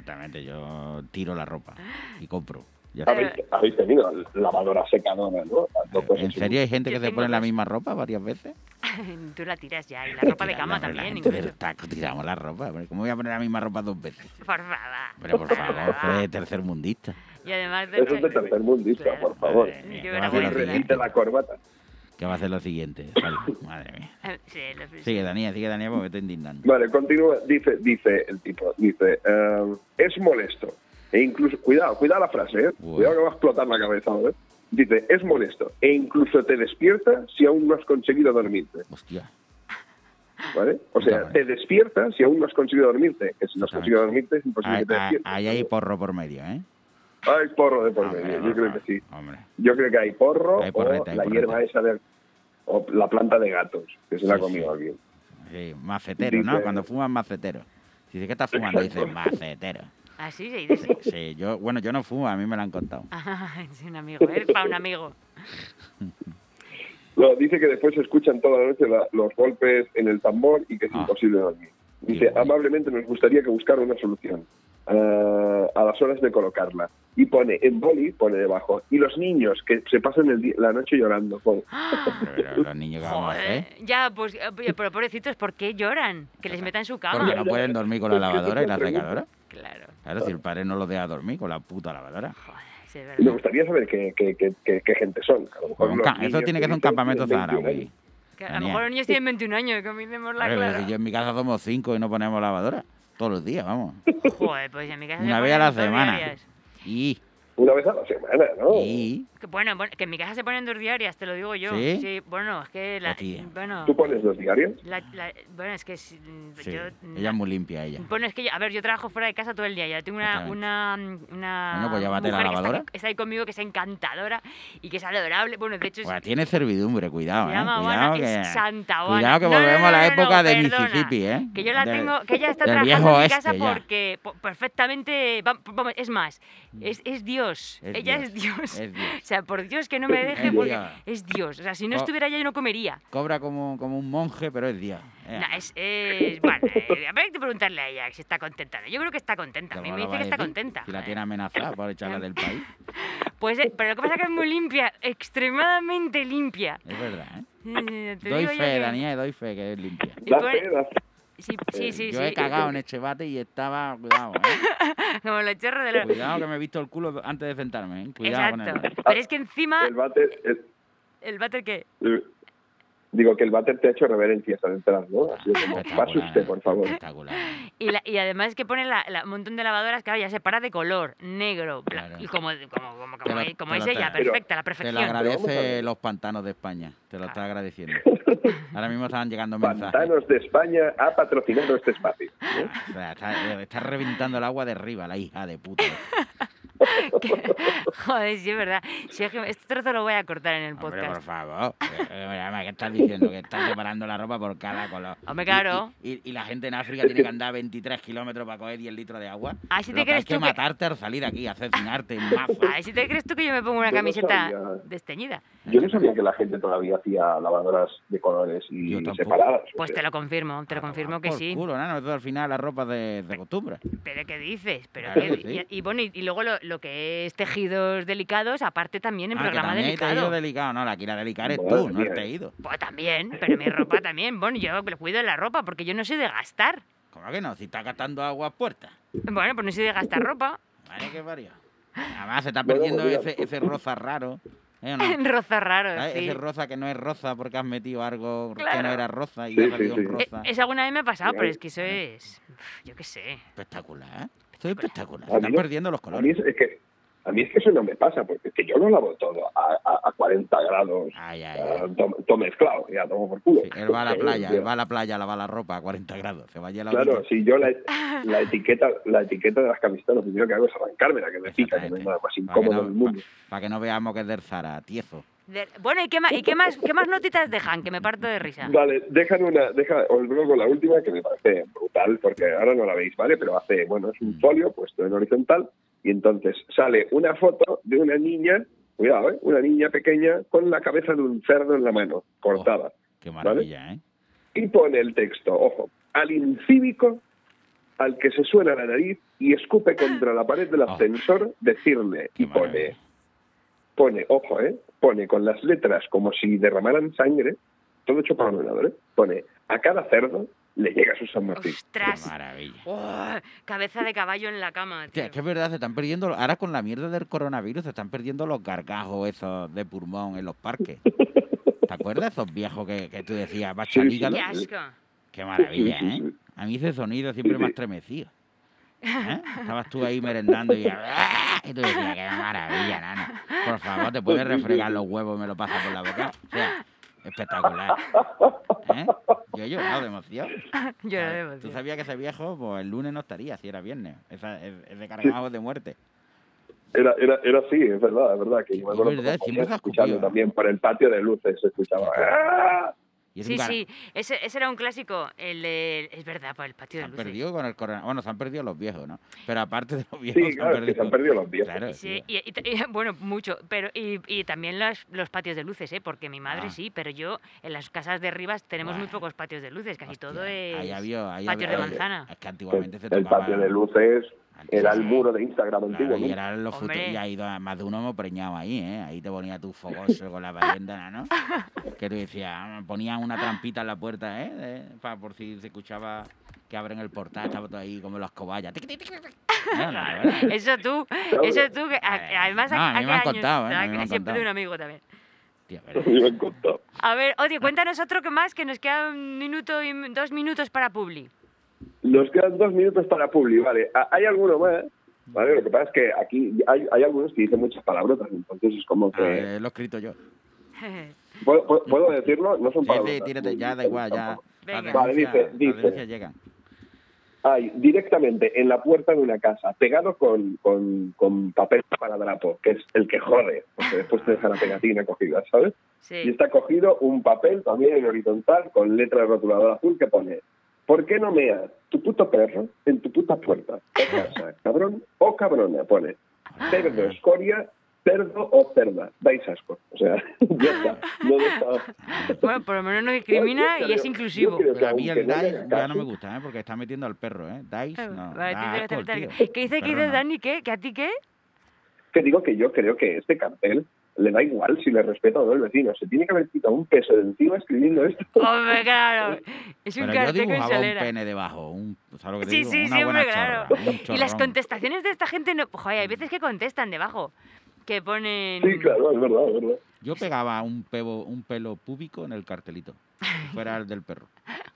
Exactamente, yo tiro la ropa y compro. Ya. Habéis, habéis tenido lavadora secadora, ¿no? Puede ¿En ser. serio hay gente que se pone la misma ropa varias veces? Tú la tiras ya, y la ropa de cama la también, del taco, tiramos la ropa. ¿Cómo voy a poner la misma ropa dos veces? Por favor. Pero por favor, fue de tercer mundista. Y además de Eso es de tercer mundista, Claro. por favor. Qué ¿qué va a hacer lo vergüenza. la corbata. ¿Qué va a hacer lo siguiente? Madre mía. Eh, Sí, lo- Sigue, Daniel, sigue, Daniel, porque me estoy indignando. Vale, continúa. Dice, dice el tipo, dice, eh, es molesto. E incluso, cuidado, cuidado la frase, ¿eh? Uy. Cuidado que va a explotar la cabeza, ¿vale? Dice, es molesto. E incluso te despierta si aún no has conseguido dormirte, Hostia. ¿vale? O sea, te despierta si aún no has conseguido dormirte. Que si no has conseguido dormirte es imposible Ahí, que te despiertes. ahí hay porro por medio, ¿eh? Hay porro de por medio, yo creo que sí. Hombre. Yo creo que hay porro Hay porrete, o hay la hierba esa de... O la planta de gatos, que se la ha Sí, comido sí. alguien. Sí, macetero, ¿no? Cuando fuman macetero. Si dice que estás fumando, dice macetero. Así se dice. sí. Sí, yo, bueno, yo no fumo, a mí me lo han contado. Ah, es un amigo, es para un amigo. No, dice que después se escuchan toda la noche la- los golpes en el tambor y que es Ah. imposible dormir. Dice, Sí. amablemente nos gustaría que buscara una solución ah, a las horas de colocarla. Y pone, en boli, pone debajo, y los niños que se pasan el día- la noche llorando. Pone. Pero los niños que vamos a hacer. Ya, pues, eh, pero pobrecitos, ¿por qué lloran? Que les metan en su cama. Porque no pueden dormir con la lavadora y la secadora. Claro, Claro, si el padre no los deja dormir con la puta lavadora. joder, sí, me gustaría saber qué, qué, qué, qué- qué gente son. A lo mejor Pues eso tiene que ser un campamento tienen 21 saharaui. años. Que a lo mejor los niños tienen 21 años, que la clara. si yo en mi casa somos cinco y no ponemos lavadora. Todos los días, vamos. Joder, pues en mi casa Una vez a la semana. Y, Una vez a la semana, ¿no? y, Que, bueno, bueno, que en mi casa se ponen dos diarias, te lo digo yo. ¿Sí? bueno, es que la, bueno, ¿Tú pones los diarios? la- la- bueno, es que si- sí, yo ella es muy limpia, ella. Bueno, es que, yo- a ver, yo trabajo fuera de casa todo el día. Ya tengo una, una, una Coño, pues llévate la mujer que está, lavadora. está ahí conmigo, que es encantadora y que es adorable. Bueno, de hecho, es, Pues tiene servidumbre, cuidado, se eh. Cuidado que, es Santa Juana. cuidado que No, no, volvemos no, a la no, no, época de perdona. Mississippi, ¿eh? Que yo la Del- tengo, que ella está trabajando en mi oeste, casa ya. porque po- perfectamente, vamos, es más, es, es Dios. Es ella Dios, es Dios. es Dios. Sea, por Dios que no me deje Es porque Dios. es Dios. O sea, si no Co- estuviera ella yo no comería. Cobra como, como un monje, pero es Dios. Nah, es, es- bueno, eh, habrá que preguntarle a ella si está contenta. Yo creo que está contenta. A mí ¿Cómo me dice que está decir? contenta. Si la tiene amenazada por echarla del país. Pues, eh, pero lo que pasa es que es muy limpia, extremadamente limpia. Es verdad, ¿eh? Eh, te Doy fe, que- Daniel, doy fe que es limpia. Y Da Sí, sí, sí. Yo sí. he cagado en este bate y estaba, cuidado, ¿eh? Como los chorros de los... Cuidado que me he visto el culo antes de sentarme, ¿eh? Cuidado con Exacto. él. Pero es que encima... El váter, el- ¿El váter qué? el- digo que el váter te ha hecho reverencias al entrar, ¿no? Así como, pase usted, por favor. Espectacular. Y, la- y además es que pone la, la- un montón de lavadoras que ahora ya se para de color, negro, bla- Claro. y como, como, como, Te como, lo- como te es lo- ella, te- perfecta, la Te perfección. lo vamos a agradece los pantanos de España. Te lo está agradeciendo. Ahora mismo estaban llegando mensajes. Pantanos de España ha patrocinado este espacio. ¿eh? O sea, está, está reventando el agua de arriba, la hija de puta. Joder, sí, es verdad. Si es que este trozo lo voy a cortar en el Hombre, podcast. por favor. Eh, eh, además, ¿Qué estás diciendo? Que estás separando la ropa por cada color. Hombre, Y- claro. Y, y- y la gente en África tiene que andar 23 kilómetros para coger 10 litros de agua. Ah, ¿sí te Lo crees que tú que- matarte al salir aquí, asesinarte en mazo. A ver si te crees tú que yo me pongo una Yo camiseta desteñida. Yo no sabía que la gente todavía hacía lavadoras de colores y Yo separadas. o Pues sea, te lo confirmo, te lo Ah, confirmo que por sí. culo, nano, eso al final la ropa de, de costumbre. ¿Pero qué dices? ¿Pero Claro qué? que sí. y, y bueno, y, y luego lo, lo que es tejidos delicados, aparte también en Ah, que programa también hay delicado. tejido delicado. No, la que la delicada eres Madre tú, no el tejido. Pues también, pero mi ropa también. Bueno, yo cuido de la ropa porque yo no soy de gastar. ¿Cómo que no? Si estás gastando agua puerta. Bueno, pues no soy de gastar ropa. Vale, qué vario. Además se está Bueno, perdiendo pues mira, ese, ese rosa raro ¿Eh no? Roza raro, ¿Sabes? sí. Ese rosa que no es rosa porque has metido algo que no era rosa y Sí, ha sí, salido sí. un Eh, rosa. Eso alguna vez me ha pasado, Sí, pero es que eso es. yo qué sé. Espectacular, ¿eh? Esto es espectacular. Se están mí- perdiendo los A mí, colores. es, es que, a mí es que eso no me pasa, porque es que yo lo lavo todo a, a, a 40 grados, Ay, ay, ah, ay. todo, todo mezclado, ya tomo por culo. Sí, él va a la playa, él va a la playa a lavar la ropa a 40 grados. Se va a la Claro, si yo la, la etiqueta la etiqueta de las camisetas lo primero que hago es arrancármela, que me pica, que no hay nada más Para incómodo no, del mundo. pa- pa' que no veamos que es del Zara, tiezo. De- Bueno, ¿y qué más, y qué más, qué más notitas dejan? Que me parto de risa. Vale, dejan una, deja, os vengo con la última que me parece brutal, porque ahora no la veis, ¿vale? Pero hace, bueno, es Mm. un folio puesto en horizontal y entonces sale una foto de una niña, cuidado, ¿eh? Una niña pequeña con la cabeza de un cerdo en la mano, cortada. Qué maravilla, ¿eh? Y pone el texto, ojo, al incívico al que se suena la nariz y escupe contra la pared del ascensor, decirle, y pone, pone, ojo, ¿eh? Pone con las letras como si derramaran sangre, todo hecho por ordenador, ¿eh? Pone, a cada cerdo le llega su San Martín. ¡Ostras! Maravilla. Oh, cabeza de caballo en la cama, tío. Es que es verdad, se están perdiendo, ahora con la mierda del coronavirus, se están perdiendo los gargajos esos de pulmón en los parques. ¿Te acuerdas esos viejos que, que tú decías, va Sí? ¡Qué asco! Qué maravilla, ¿eh? A mí ese sonido siempre me ha estremecido. ¿Eh? Estabas tú ahí merendando y, y tú decías, qué maravilla, nana. Por favor, ¿te puedes refregar los huevos y me lo pasas por la boca? O sea, espectacular. ¿Eh? Yo he llorado de emoción. Yo lo ¿sabes? debo Tú sabías que ese viejo, pues el lunes no estaría, si era viernes. Esa, es, es de cargados de muerte. Era, era, era así, es verdad, es verdad, que yo me acuerdo Es verdad, escupido. también por el patio de luces, se escuchaba. ¡Ah! Y es Sí, un sí, ese, ese era un clásico. El, de- es verdad, por el patio Se de han luces. perdido con el coronavirus. Bueno, se han perdido los viejos, ¿no? Pero aparte de los viejos, Sí, claro, se han perdido los viejos. Claro, Sí, y, y- y- bueno, mucho, pero y, y también los, los patios de luces, ¿eh? Porque mi madre Ah. sí, pero yo en las casas de Rivas tenemos muy pocos patios de luces, casi todo es ahí había, ahí patios había- de manzana. Es que antiguamente se El tocaba... patio de luces era el muro de Instagram Claro, antiguo. y eran los frutos, Hombre. y ha ido a- más de uno hemos preñado ahí, ¿eh? Ahí te ponía tu fogoso con la parienta, ¿no? Que tú decías, ah, ponías una trampita en la puerta, ¿eh? De- pa- por si se escuchaba que abren el portal, estaba todo ahí como las cobayas. Tic, tic, tic, tic, tic. No, no, de. Eso tú, eso tú, que a- Eh, además no, a mí me han años? contado, ¿eh? A Ah, mí me han Siempre de contado. un amigo también. Tío, pero- Me han contado. A ver, oye, cuéntanos otro que más, que nos queda un minuto y dos minutos para Publi. Nos quedan dos minutos para Publi, vale. Ah, Hay alguno más, ¿vale? Lo que pasa es que aquí hay, hay algunos que dicen muchas palabrotas, entonces es como que... eh, lo he escrito yo. ¿Puedo, puedo- puedo decirlo? No son Sí, palabrotas. sí, tírate, ya da igual, ya. Venga. Vale, dice- dice. llegan. Hay directamente en la puerta de una casa, pegado con, con, con papel para drapo, que es el que jode, porque después te deja la pegatina cogida, ¿sabes? Y Sí. está cogido un papel también en horizontal con letra de rotulador azul que pone ¿Por qué no meas tu puto perro en tu puta puerta? O casa, cabrón o cabrona, pone. Cerdo, escoria, cerdo o cerda. Dais asco. O sea, ya está. No deja... Bueno, por lo menos no discrimina y es inclusivo. Pero a mí el no haga ya no me gusta, ¿eh? Porque está metiendo al perro, ¿eh? Dice, no. Vale, da asco, ¿Qué dice, qué dice Perro no. Dani? ¿Qué? ¿Que a ti qué? Que digo que yo creo que este cartel le da igual si le respeta o no el vecino. Se tiene que haber quitado un peso de encima escribiendo esto. Hombre, claro. Es un Pero yo dibujaba un pene debajo, un, ¿sabes lo que te Sí, digo? sí, Una sí, buena hombre, claro. un Y las contestaciones de esta gente, no, joder, hay veces que contestan debajo. Que ponen... Sí, claro, es verdad, es verdad. Yo pegaba un, pebo, un pelo púbico en el cartelito, que fuera el del perro.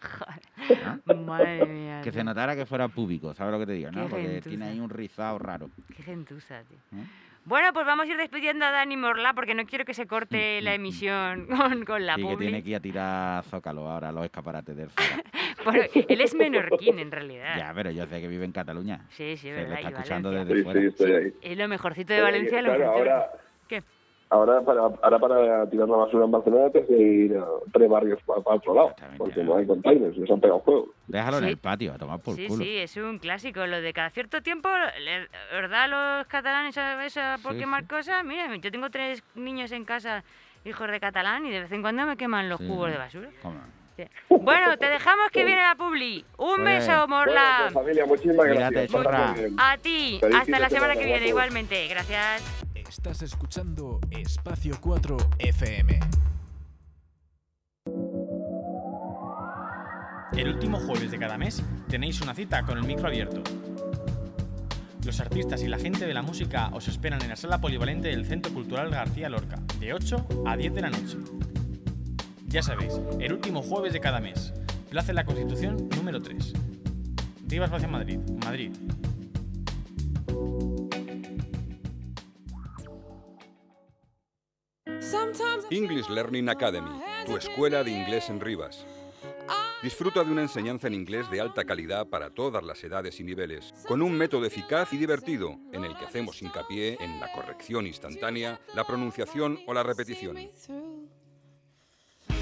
Madre mía. Que se notara que fuera púbico, ¿sabes lo que te digo? ¿no? Porque gentuza. tiene ahí un rizado raro. Qué gentuza, tío. ¿eh? Bueno, pues vamos a ir despidiendo a Dani Morla porque no quiero que se corte la emisión con, con la Mm, Sí, que publi. tiene que ir a tirar zócalo ahora, los escaparates del Zara. Bueno, él es menorquín en realidad. ya, pero yo sé que vive en Cataluña. Sí, sí, Se verdad. le está y escuchando Valencia. desde Sí, fuera. sí, estoy ahí. Es lo mejorcito de Oye, Valencia. lo claro, mejorcito de- ahora, ¿Qué? Ahora, para, ahora para tirar la basura en Barcelona tienes que ir a tres barrios para, otro lado, porque no hay containers, les han pegado fuego. Déjalo en Sí. el patio, a tomar por Sí, culo. sí, es un clásico. Lo de cada cierto tiempo, ¿verdad? Los catalanes, a- eso, por Sí, quemar sí. cosas. Mira, yo tengo tres niños en casa, hijos de catalán, y de vez en cuando me queman los Sí. cubos de basura. ¿Cómo no? Sí. Bueno, te dejamos que viene la publi. Un beso, bien. Bueno, Morla. pues, familia, muchísimas gracias. bien. A ti. Feliz Hasta la semana que viene, igualmente. Gracias. Estás escuchando Espacio 4 FM. El último jueves de cada mes tenéis una cita con el micro abierto. Los artistas y la gente de la música os esperan en la sala polivalente del Centro Cultural García Lorca, de 8 a 10 de la noche. Ya sabéis, el último jueves de cada mes. Plaza de la Constitución número 3. Rivas Espacio Madrid, Madrid. English Learning Academy, tu escuela de inglés en Rivas. Disfruta de una enseñanza en inglés de alta calidad para todas las edades y niveles, con un método eficaz y divertido en el que hacemos hincapié en la corrección instantánea, la pronunciación o la repetición.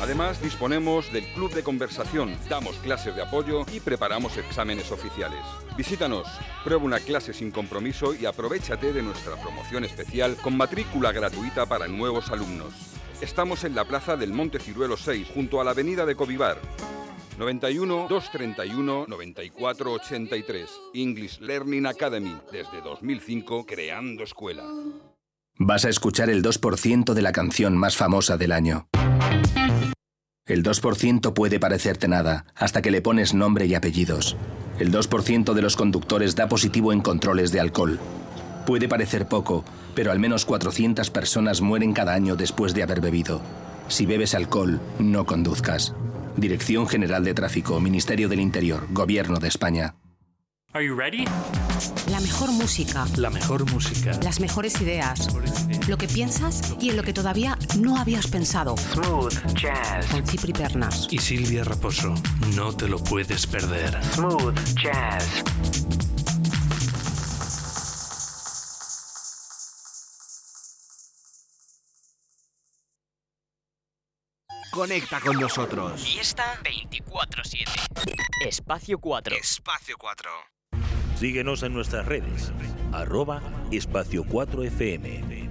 Además, disponemos del club de conversación, damos clases de apoyo y preparamos exámenes oficiales. Visítanos, prueba una clase sin compromiso y aprovechate de nuestra promoción especial con matrícula gratuita para nuevos alumnos. Estamos en la plaza del Monte Ciruelo 6, junto a la avenida de Covivar. 91 231 94 83. English Learning Academy, desde 2005 creando escuela. Vas a escuchar el 2% de la canción más famosa del año. El 2% puede parecerte nada, hasta que le pones nombre y apellidos. El 2% de los conductores da positivo en controles de alcohol. Puede parecer poco, pero al menos 400 personas mueren cada año después de haber bebido. Si bebes alcohol, no conduzcas. Dirección General de Tráfico, Ministerio del Interior, Gobierno de España. Are you ready? La mejor música. La mejor música. Las mejores ideas. Lo que piensas y en lo que todavía no habías pensado. Smooth Jazz. Con Cipri Pernas. Y Silvia Raposo. No te lo puedes perder. Smooth Jazz. Conecta con nosotros. Fiesta 24-7. Espacio 4. Espacio 4. Síguenos en nuestras redes. Arroba Espacio 4 FM.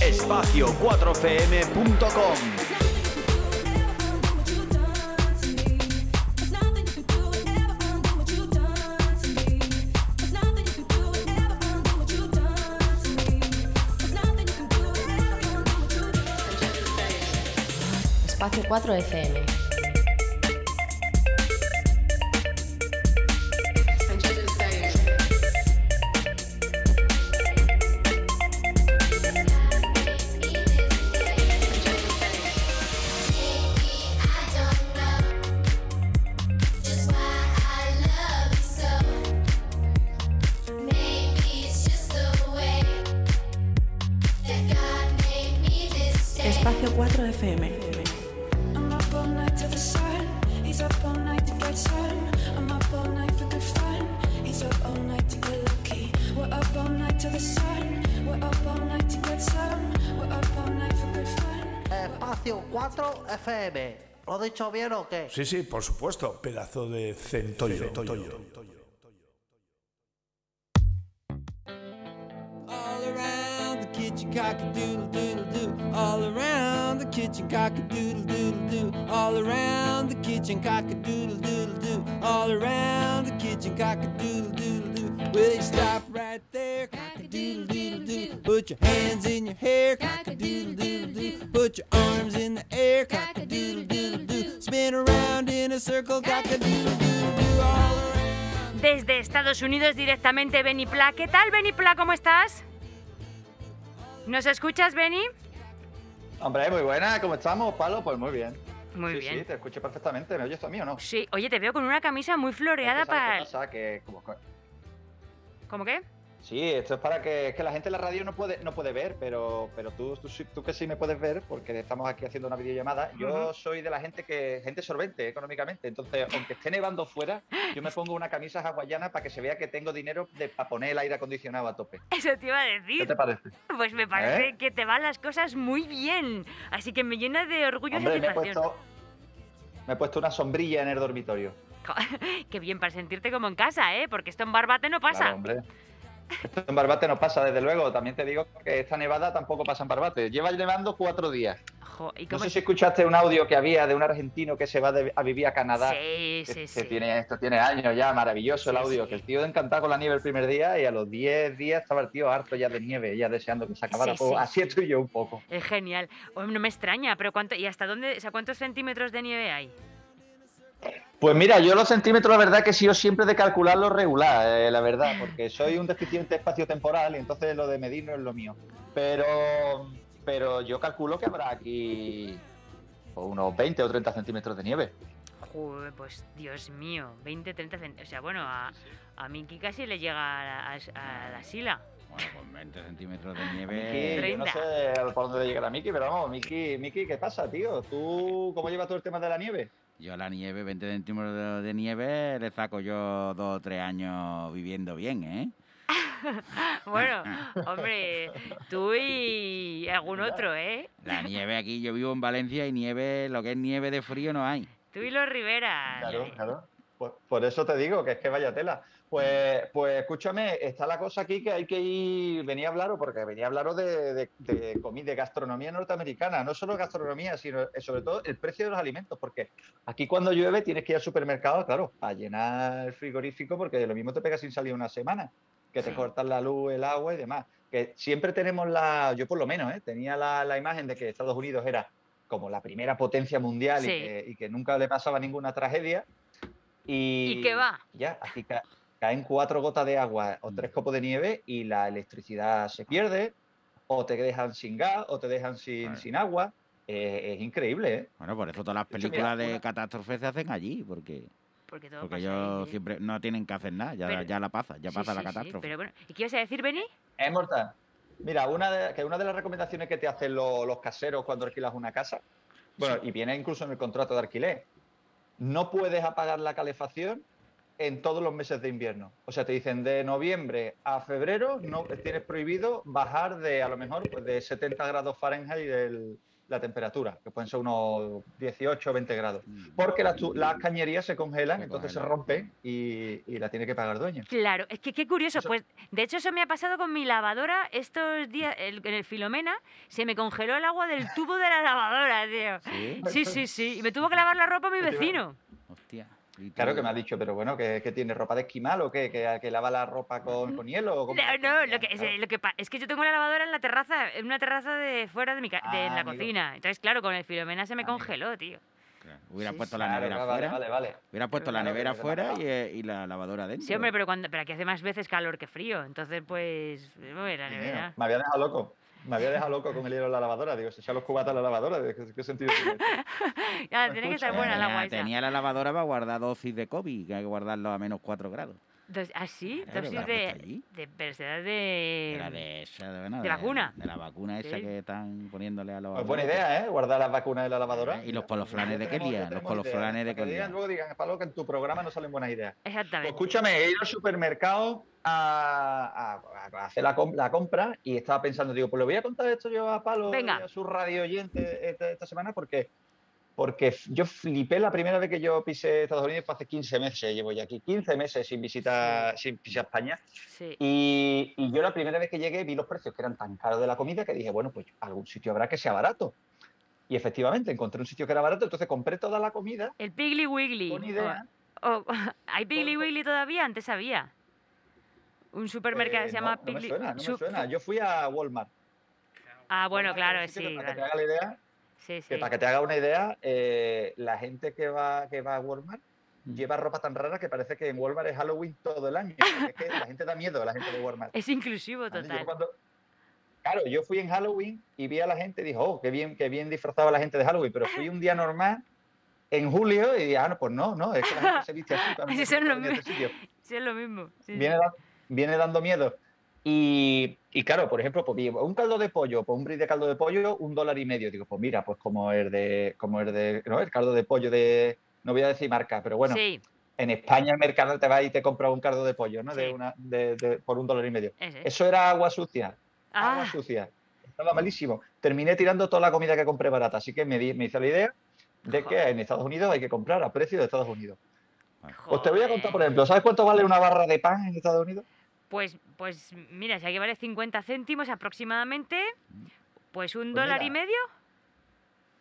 Espacio4fm.com Espacio 4 FM. Espacio 4 FM. ¿Lo he dicho bien o qué? Sí, sí, por supuesto. Pedazo de centollo. All around the kitchen cock a doodle doodle doo. All around the kitchen cock a doodle doodle doo. All around the kitchen cock a doodle doodle doo. All around the kitchen cock a doodle doodle doo. Will you stop right there? Cock a doodle doodle doo. Put your hands in your hair. Cock a doodle doodle doo. Put your arms in the air. Cock a doodle doodle doo. Spin around in a circle. Cock a doodle doodle doo. All around. Desde Estados Unidos directamente Benny Pla. ¿Qué tal Benny Pla? ¿Cómo estás? ¿Nos escuchas, Benny? Hombre, muy buena, ¿cómo estamos, Palo? Pues muy bien. Muy Sí, bien. Sí, te escucho perfectamente. ¿Me oyes tú a mí o no? Sí, oye, te veo con una camisa muy floreada Es que, ¿sabes para... qué pasa? Que como- ¿Cómo qué? Sí, esto es para que, es que la gente en la radio no puede, no puede ver, pero, pero tú, tú, tú que sí me puedes ver, porque estamos aquí haciendo una videollamada. Yo soy de la gente que gente solvente económicamente. Entonces, aunque esté nevando fuera, yo me pongo una camisa hawaiana para que se vea que tengo dinero de, para poner el aire acondicionado a tope. Eso te iba a decir. ¿Qué te parece? Pues me parece ¿Eh? que te van las cosas muy bien. Así que me llena de orgullo y Hombre, me he satisfacción. puesto, me he puesto una sombrilla en el dormitorio. Qué bien para sentirte como en casa, ¿eh? Porque esto en Barbate no pasa. Claro, hombre. Esto en Barbate no pasa, desde luego. También te digo que esta nevada tampoco pasa en Barbate. Lleva nevando cuatro días. Jo, ¿y No sé si escuchaste un audio que había de un argentino que se va de- a vivir a Canadá. Sí, que, sí, que sí. tiene, esto tiene años ya, maravilloso el audio. Que el tío encantado con la nieve el primer día y a los 10 días estaba el tío harto ya de nieve, ya deseando que se acabara. Sí, sí, así estoy yo un poco. Es genial. Oh, no me extraña, pero ¿cuánto, ¿y hasta dónde, o sea, cuántos centímetros de nieve hay? Pues mira, yo los centímetros, la verdad que he sido siempre de calcularlo regular, eh, la verdad, porque soy un deficiente espacio-temporal y entonces lo de medir no es lo mío. Pero, pero yo calculo que habrá aquí pues, unos 20 o 30 centímetros de nieve. Joder, pues Dios mío, 20, 30 centímetros. O sea, bueno, a, a Miki casi le llega a, la- a- a la sila. Bueno, con 20 centímetros de Miki, nieve. yo no 30. sé por dónde le llegará Miki, pero vamos, Miki, Miki, ¿qué pasa, tío? ¿Tú cómo llevas todo el tema de la nieve? Yo a la nieve, 20 centímetros de, de nieve, le saco yo dos o tres años viviendo bien, ¿eh? Bueno, hombre, tú y algún otro, ¿eh? La nieve aquí, yo vivo en Valencia y nieve, lo que es nieve de frío no hay. Tú y los Rivera. Claro, claro. Por, por eso te digo que es que vaya tela. Pues, pues escúchame, está la cosa aquí que hay que ir, venía a hablaros, porque venía a hablaros de, de, de comida, de gastronomía norteamericana, no solo gastronomía, sino eh, sobre todo el precio de los alimentos, porque aquí cuando llueve tienes que ir al supermercado, claro, a llenar el frigorífico, porque lo mismo te pega sin salir una semana, que te cortan la luz, el agua y demás. Que siempre tenemos la, yo por lo menos, ¿eh? tenía la, la imagen de que Estados Unidos era como la primera potencia mundial Sí. y, que, y que nunca le pasaba ninguna tragedia. Y, ¿Y qué va? Ya, aquí caen cuatro gotas de agua o tres copos de nieve y la electricidad se pierde, o te dejan sin gas, o te dejan sin, Vale. sin agua. Eh, es increíble, ¿eh? Bueno, por eso todas las De hecho, películas mira, de una- catástrofes se hacen allí, porque, Porque todo porque pasa ellos ahí, ¿eh? siempre no tienen que hacer nada, ya, Pero- ya la pasa, ya Sí, pasa la sí, catástrofe. pero bueno, ¿y qué ibas a decir, Beni? Es mortal. Mira, una de, que una de las recomendaciones que te hacen lo- los caseros cuando alquilas una casa, bueno, y viene incluso en el contrato de alquiler, no puedes apagar la calefacción en todos los meses de invierno. O sea, te dicen de noviembre a febrero no tienes prohibido bajar de a lo mejor pues, de 70 grados Fahrenheit el- la temperatura, que pueden ser unos 18 o 20 grados. Porque las, tu- las cañerías se congelan, Se entonces se rompen y, y la tiene que pagar el dueño. Claro, es que qué curioso. Eso- Pues de hecho, eso me ha pasado con mi lavadora estos días el- en el Filomena. Se me congeló el agua del tubo de la lavadora, tío. ¿Sí? Sí, sí, sí. Y me tuvo que lavar la ropa mi ¿Qué te iba- vecino. Hostia. ¿Y Claro que me ha dicho, pero bueno, que, que tiene ropa de esquimal o qué, que, que lava la ropa con, con hielo o cómo? No, no, lo que, Claro. es, lo que pa- es que yo tengo la lavadora en la terraza, en una terraza de fuera de, mi ca- de Ah, la amigo. cocina. Entonces, claro, con el Filomena se me Amigo. congeló, tío. Claro, Hubiera Sí, puesto sí. la nevera claro, vale, fuera. vale, vale. Hubiera puesto la nevera fuera y, eh, y la lavadora dentro. Sí, hombre, pero, cuando, pero aquí hace más veces calor que frío. Entonces, pues, uy, la nevera. Me había dejado loco. Me había dejado loco con el hielo en la lavadora. Digo, se echan los cubatas en la lavadora. ¿Qué, qué sentido tiene? Ya, tiene que estar buena tenía, esa. tenía la lavadora para guardar dosis de COVID, que hay que guardarlo a menos 4 grados. Dos- ¿Ah, sí? Claro, Dosis la de, de, pero será de... Era de esa, de, bueno, ¿De vacuna? De la vacuna esa Sí. que están poniéndole a los. Pues buena idea, ¿eh? Guardar las vacunas en la lavadora. Y los poloflanes de Kelia, los poloflanes de Kelia. luego digan, Pablo, que en tu programa no salen buenas ideas. Pues Exactamente. escúchame, he ido al supermercado a, a- a hacer la, com- la compra y estaba pensando, digo, pues le voy a contar esto yo a Palo Venga. y a su radio oyente esta, esta semana porque, porque yo flipé la primera vez que yo pisé Estados Unidos, fue hace 15 meses, llevo ya aquí 15 meses sin visitar, sin pisar España. Sí. Y, y yo la primera vez que llegué vi los precios que eran tan caros de la comida que dije, bueno, pues algún sitio habrá que sea barato. Y efectivamente encontré un sitio que era barato, entonces compré toda la comida El Piggly Wiggly. con idea. ¿Hay Piggly Wiggly todavía? Antes había. Un supermercado Eh, que se llama no, no me Piggly... suena, no me suena. Yo fui a Walmart. Ah, bueno, Walmart claro, sí. Para que te haga la idea, Sí, sí. que para que te haga una idea, eh, la gente que va, que va a Walmart Mm. lleva ropa tan rara que parece que en Walmart es Halloween todo el año. es que la gente da miedo, la gente de Walmart. Es inclusivo Yo total. cuando- Claro, yo fui en Halloween y vi a la gente y dijo, oh, qué bien, qué bien disfrazaba la gente de Halloween, pero fui un día normal en julio y ah, no, pues no, no, es que la gente se viste así. Eso es lo venir a este sitio. Sí, es lo mismo. sí, sí. Viene, da- viene dando miedo. Y, y claro, por ejemplo, pues, un caldo de pollo, pues un bris de caldo de pollo, un dólar y medio. Digo, pues mira, pues como el de, como el de, ¿no? El caldo de pollo de, no voy a decir marca, pero bueno, Sí, en España el mercado te va y te compra un caldo de pollo, ¿no? Sí. De una, de- de- por un dólar y medio. ese. Eso era agua sucia, agua Ah, sucia. Estaba malísimo. Terminé tirando toda la comida que compré barata, así que me, di- me hice la idea de que en Estados Unidos hay que comprar a precio de Estados Unidos. Pues te voy a contar, por ejemplo, ¿sabes cuánto vale una barra de pan en Estados Unidos? Pues, pues mira, si aquí vale 50 céntimos aproximadamente, pues un Pues dólar y medio.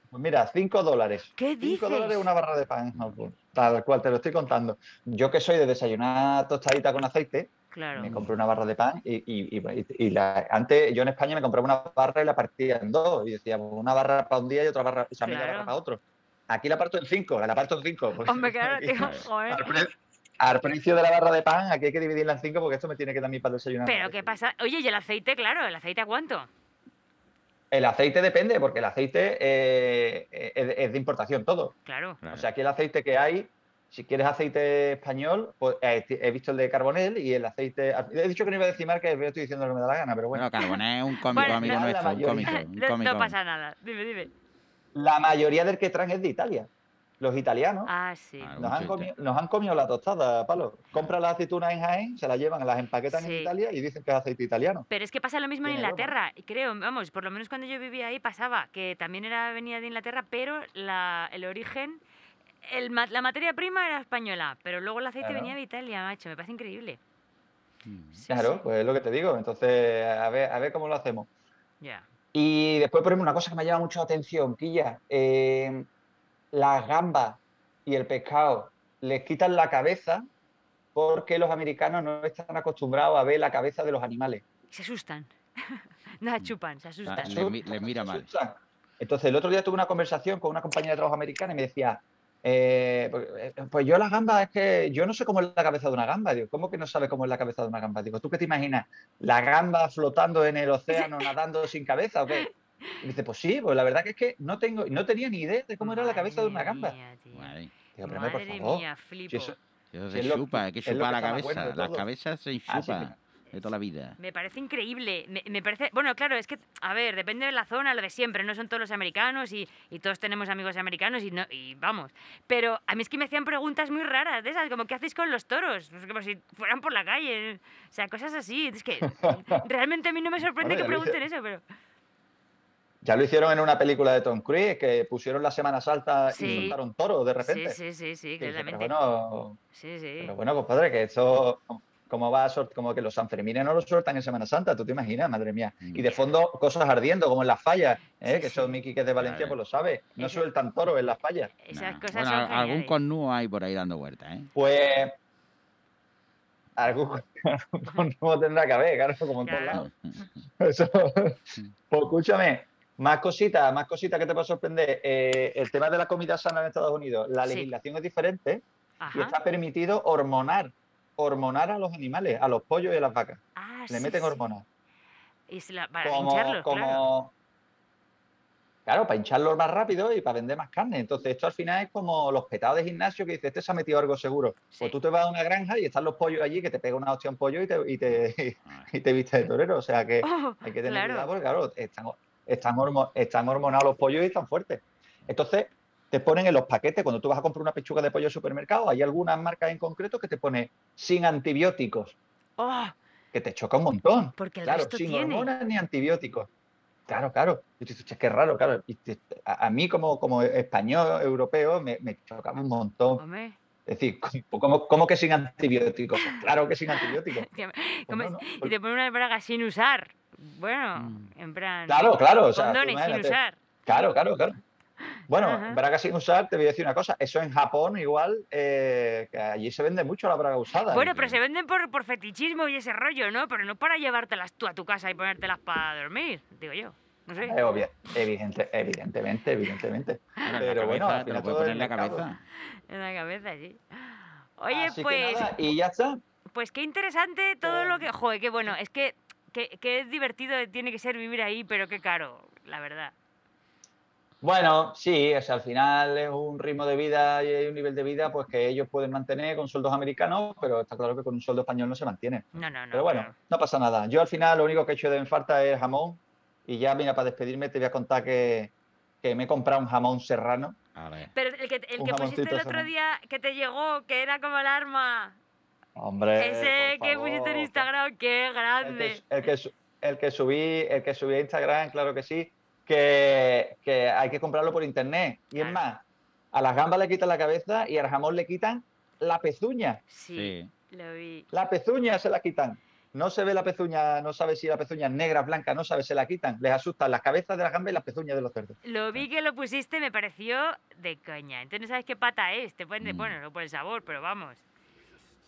Pues mira, 5 dólares. ¿Qué 5 dices? dólares una barra de pan. Pues, Tal cual te lo estoy contando. Yo que soy de desayunar tostadita con aceite, Claro. me compré una barra de pan y, y- y- y la- antes yo en España me compraba una barra y la partía en dos. Y decía, pues, una barra para un día y otra barra, o sea, media Claro. barra para otro. Aquí la parto en cinco, la parto en cinco. Hombre, claro, tío, joder. al, pre- al precio de la barra de pan, aquí hay que dividirla en cinco porque esto me tiene que dar mí para desayunar. Pero ¿qué pasa? Oye, ¿y el aceite? Claro, ¿el aceite a cuánto? El aceite depende, porque el aceite eh, es, de importación todo. Claro. O sea, aquí el aceite que hay, si quieres aceite español, pues eh, he visto el de Carbonel y el aceite. He dicho que no iba a decir marca, pero estoy diciendo lo que me da la gana, pero bueno. Bueno, Carbonell es un cómico Bueno, amigo la nuestro, un mayoría- cómico, un No, cómico. no pasa nada. Dime, dime. La mayoría del que traen es de Italia. Los italianos Ah, sí. nos, han comido, nos han comido la tostada, palo. Compran las aceitunas en Jaén, se las llevan, las empaquetan Sí. en Italia y dicen que es aceite italiano. Pero es que pasa lo mismo en. Inglaterra, y creo, vamos, por lo menos cuando yo vivía ahí pasaba, que también era venía de Inglaterra, pero la, el origen, el, la materia prima era española, pero luego el aceite Claro. venía de Italia, macho, me parece increíble. claro, pues es lo que te digo. Entonces, a ver, a ver cómo lo hacemos. Ya. Y después, por ejemplo, una cosa que me llama mucho la atención, Quilla, eh, las gambas y el pescado les quitan la cabeza porque los americanos no están acostumbrados a ver la cabeza de los animales. Se asustan. Nada, chupan, se asustan. Ah, le, mi- le mira mal. Entonces, el otro día tuve una conversación con una compañera de trabajo americana y me decía, eh, pues, eh, pues yo las gambas es que yo no sé cómo es la cabeza de una gamba. Digo, ¿cómo que no sabes cómo es la cabeza de una gamba? Digo, ¿tú qué te imaginas? ¿La gamba flotando en el océano, nadando sin cabeza o qué? Y dice, pues sí, pues la verdad que es que no tengo, no tenía ni idea de cómo era la cabeza de una gamba. Madre, Digo, pero hombre, por Madre favor, mía, si flipo. eso- eso si se es lo- chupa, hay que chupar la bueno cabeza. de Las cabezas se Ah, enchupan de toda la vida. Me parece increíble. Me, me parece. Bueno, claro, es que, a ver, depende de la zona, lo de siempre. No son todos los americanos y, y todos tenemos amigos americanos y, no, y vamos. Pero a mí es que me hacían preguntas muy raras de esas, como ¿qué hacéis con los toros? Pues como si fueran por la calle. O sea, cosas así. Es que realmente a mí no me sorprende Bueno, que pregunten eso, pero. Ya lo hicieron en una película de Tom Cruise, que pusieron la Semana Santa Sí. y soltaron toros de repente. Sí, sí, sí, sí, dije, pero claramente. bueno, Sí, sí. pero bueno, compadre, que eso, como va a sort- como que los Sanfermines no lo sueltan en Semana Santa, tú te imaginas, madre mía. Y de fondo, cosas ardiendo, como en las fallas, ¿eh? que eso Miki, que es de Valencia, Claro. pues lo sabe. No Eso- sueltan toros en las fallas. Esas cosas Bueno, son al- algún geniales. cornudo hay por ahí dando vueltas, ¿eh? Pues. Algún no tendrá que haber, claro, como en todos lados. Eso. Pues escúchame, más cositas, más cositas que te puede sorprender. Eh, el tema de la comida sana en Estados Unidos, la Sí. legislación es diferente y está permitido hormonar, hormonar a los animales, a los pollos y a las vacas. Ah, Le sí, meten sí. hormonas. Y se la- para Como, hincharlos, como- claro. Claro, para hincharlos más rápido y para vender más carne. Entonces, esto al final es como los petados de gimnasio que dices, este se ha metido algo seguro. Pues tú te vas a una granja y están los pollos allí, que te pega una hostia un pollo y te, y te, y te viste de torero. O sea que Oh, hay que tener claro. cuidado porque, claro, están, están, hormo- están hormonados los pollos y están fuertes. Entonces, te ponen en los paquetes, cuando tú vas a comprar una pechuga de pollo al supermercado, hay algunas marcas en concreto que te pone sin antibióticos, Oh, que te choca un montón. porque el claro, resto sin tiene. hormonas ni antibióticos. Claro, claro. Y tú dices, "Che, qué raro, claro. Te- a, mí como, como español, europeo, me, me chocaba un montón. Hombre. Es decir, ¿cómo, cómo que sin antibióticos? Pues claro que sin antibióticos. Pues no, no, Y te ponen unas bragas sin usar. Bueno, Mm. en plan. Claro, claro. O sea, condones sin usar. Claro, claro, claro. Bueno, Ajá. braga sin usar, te voy a decir una cosa. Eso en Japón igual, eh, que allí se vende mucho la braga usada. Bueno, pero se venden por, por fetichismo y ese rollo, ¿no? Pero no para llevártelas tú a tu casa y ponértelas para dormir, digo yo. No sé. Es obvio, evidente, evidentemente, evidentemente. Bueno, Pero bueno, te lo poner en la mercado. cabeza. En la cabeza, sí. Oye, Así que pues. nada, y ya está. Pues qué interesante todo lo que. Joder, qué bueno. Es que. Qué, qué divertido tiene que ser vivir ahí, pero qué caro, la verdad. Bueno, sí, o sea, al final es un ritmo de vida y un nivel de vida pues que ellos pueden mantener con sueldos americanos, pero está claro que con un sueldo español no se mantiene. No, no, no. Pero bueno, no pasa nada. Yo al final lo único que he hecho de en falta es jamón y ya, mira, para despedirme te voy a contar que, que me he comprado un jamón serrano. Pero el que, el que pusiste el otro serrano. día que te llegó, que era como el arma. Hombre, Ese que pusiste en. Instagram, qué el grande. que, el que el que subí, el que subí a Instagram, claro que sí, que, que hay que comprarlo por internet. Y es más, a las gambas le quitan la cabeza y al jamón le quitan la pezuña. Sí, lo vi. La pezuña se la quitan. no se ve la pezuña, no sabe si la pezuña es negra, blanca, no sabe, se la quitan. Les asustan las cabezas de las gambas y las pezuñas de los cerdos. Lo vi que lo pusiste y me pareció de coña. Entonces no sabes qué pata es. Te pueden de, Mm. bueno, no por el sabor, pero vamos.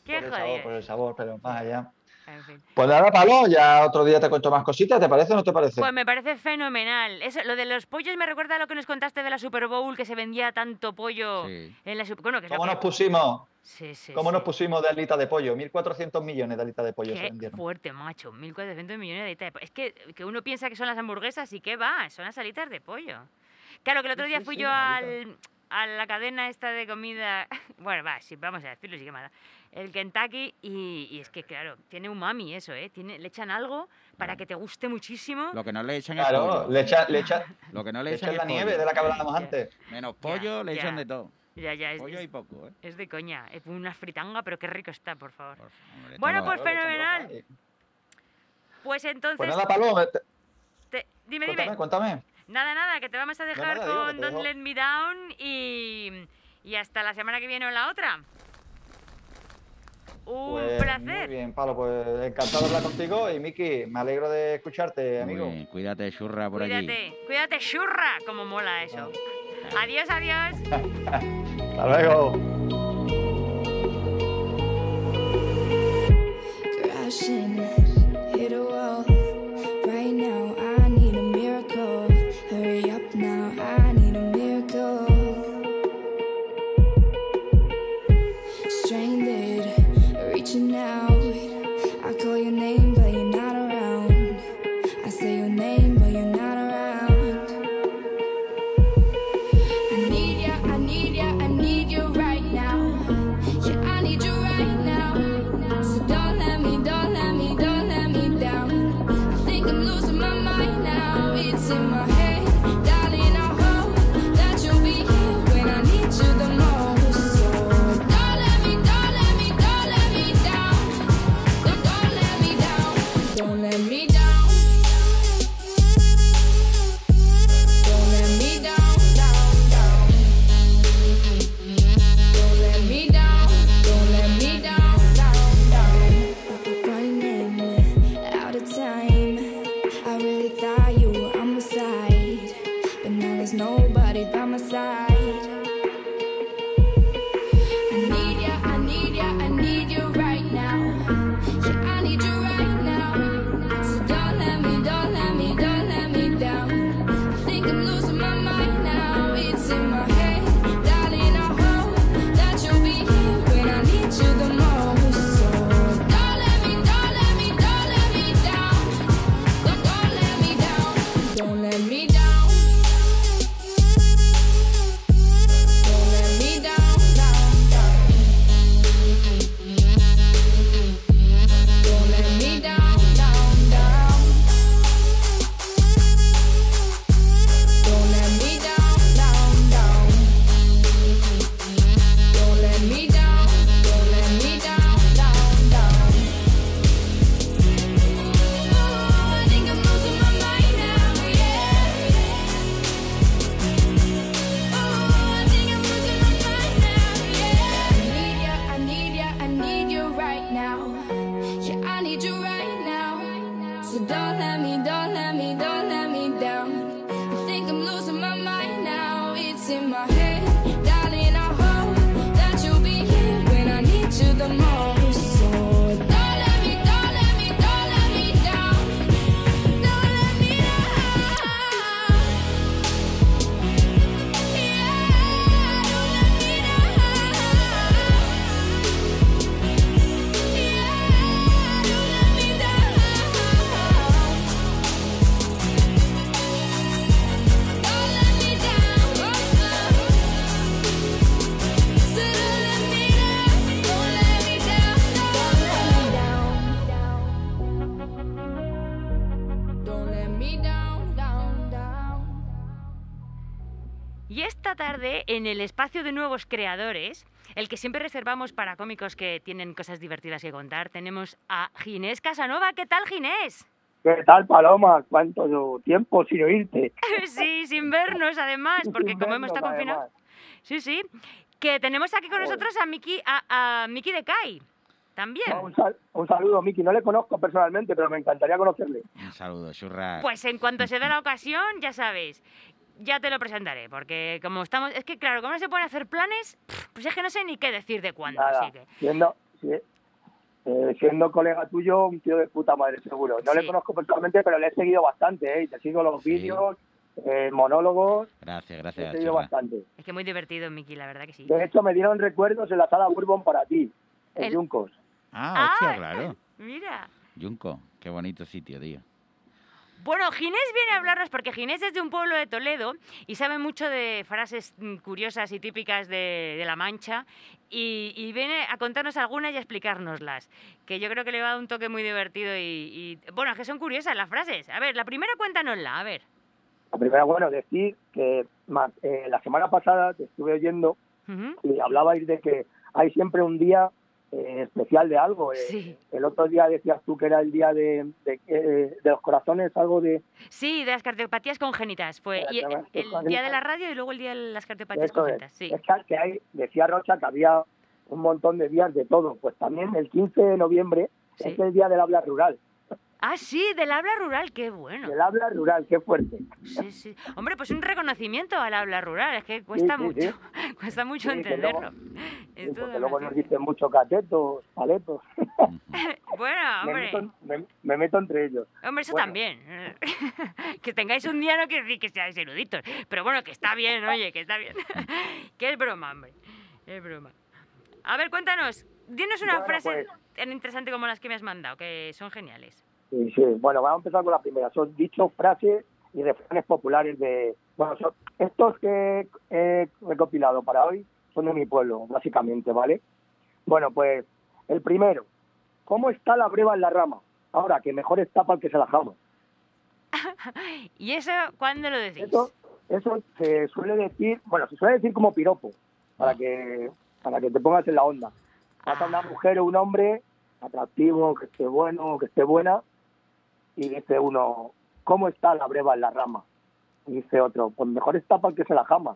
Qué por el sabor, jodido. por el sabor, pero más allá. En fin. Pues nada, Palo, ya otro día te cuento más cositas, ¿te parece o no te parece? Pues me parece fenomenal. Eso, lo de los pollos me recuerda a lo que nos contaste de la Super Bowl, que se vendía tanto pollo en la Super Bueno, que ¿Cómo que- nos pusimos? Sí, sí, ¿Cómo sí. nos pusimos de alitas de pollo? 1.400 millones de alitas de pollo se Qué vendieron. fuerte, macho. 1.400 millones de alitas de pollo. Es que, que uno piensa que son las hamburguesas y qué va, son las alitas de pollo. Claro, que el otro día fui sí, yo al, a la cadena esta de comida. Bueno, va, sí, vamos a decirlo, sí que mala. El Kentucky, y, y es que, claro, tiene umami eso, ¿eh? Tiene, le echan algo para que te guste muchísimo. Lo que no le echan es Claro, pollo. le echa- le echa- Lo que no le le echan echan es la nieve pollo. de la que hablábamos antes. Menos pollo, le ya. echan de todo. Ya, ya, es, Pollo es- y poco, ¿eh? es de coña. Es una fritanga, pero qué rico está, por favor. Hombre, Bueno, pues fenomenal. Pues entonces. Pues nada, Palo, te- te- dime, cuéntame, dime. cuéntame. Nada, nada, que te vamos a dejar nada, digo, con te Don't dejo. Let Me Down y, y hasta la semana que viene o la otra. Un Pues, placer. Muy bien, Palo, pues encantado de hablar contigo y Miki, me alegro de escucharte, Muy amigo. bien, cuídate, churra, por allí. Cuídate, cuídate, churra, como mola eso. Adiós, adiós. Hasta luego. crashing, en el espacio de nuevos creadores, el que siempre reservamos para cómicos que tienen cosas divertidas que contar, tenemos a Ginés Casanova. ¿Qué tal, Ginés? ¿Qué tal, Paloma? ¿Cuánto tiempo sin oírte? sí, sin vernos además, porque Sin como hemos estado confinados. además. Sí, sí. Que tenemos aquí con Joder. nosotros a Miki, a, a Miki de Kai. también. Un, sal- un saludo, Miki. No le conozco personalmente, pero me encantaría conocerle. Un saludo, churra. Pues en cuanto se dé la ocasión, ya sabes, ya te lo presentaré, porque como estamos, es que claro, como no se pueden hacer planes, pues es que no sé ni qué decir de cuándo, Nada, así que... siendo, si- eh, siendo colega tuyo, un tío de puta madre, seguro. No le Sí. conozco personalmente, pero le he seguido bastante, ¿eh? Y te sigo los vídeos, eh, monólogos, Gracias, le he gracias, seguido bastante. Es que muy divertido, Miki, la verdad que sí. De hecho, me dieron recuerdos en la sala Bourbon para ti, en El- Yuncos. Ah, hostia, Ah, claro. Mira. Yunco, qué bonito sitio, tío. Bueno, Ginés viene a hablarnos porque Ginés es de un pueblo de Toledo y sabe mucho de frases mm, curiosas y típicas de, de La Mancha y, y viene a contarnos algunas y a explicárnoslas, que yo creo que le va a dar un toque muy divertido y, y- bueno, que son curiosas las frases. A ver, la primera cuéntanosla, a ver. La primera, bueno, decir que eh, la semana pasada te estuve oyendo y hablabais de que hay siempre un día eh, especial de algo. eh. Sí. El otro día decías tú que era el día de, de, eh, de los corazones, algo de... Sí, de las cardiopatías congénitas. Fue y- el, día de la radio y luego el día de las cardiopatías Eso es. congénitas. Sí. Es que- que hay, decía Rocha que había un montón de días de todo. Pues también el 15 de noviembre Sí. es el día del habla rural. Ah, sí, del habla rural, qué bueno. Del habla rural, qué fuerte. Sí, sí. Hombre, pues un reconocimiento al habla rural, es que cuesta sí, mucho, sí. cuesta mucho que entenderlo. Porque luego nos dicen mucho catetos, paletos. Bueno, me, hombre, meto, me- me meto entre ellos. hombre, eso bueno. también. que tengáis un día no quiere decir que seáis eruditos, pero bueno, que está bien, oye, que está bien. que es broma, hombre, es broma. A ver, cuéntanos, dinos una Bueno, frase pues. tan interesante como las que me has mandado, que son geniales. Sí, sí. Bueno, vamos a empezar con la primera. Son dichos, frases y refranes populares de... Bueno, son- estos que he recopilado para hoy son de mi pueblo, básicamente, ¿vale? Bueno, pues el primero. ¿Cómo está la breva en la rama? Ahora, que mejor está para el que se la jama. ¿Y eso cuándo lo decís? Eso, eso se suele decir, bueno, se suele decir como piropo, para que, para que te pongas en la onda. Pasa una mujer o un hombre atractivo, que esté bueno, que esté buena, y dice uno, ¿cómo está la breva en la rama? Y dice otro, pues mejor está para el que se la jama.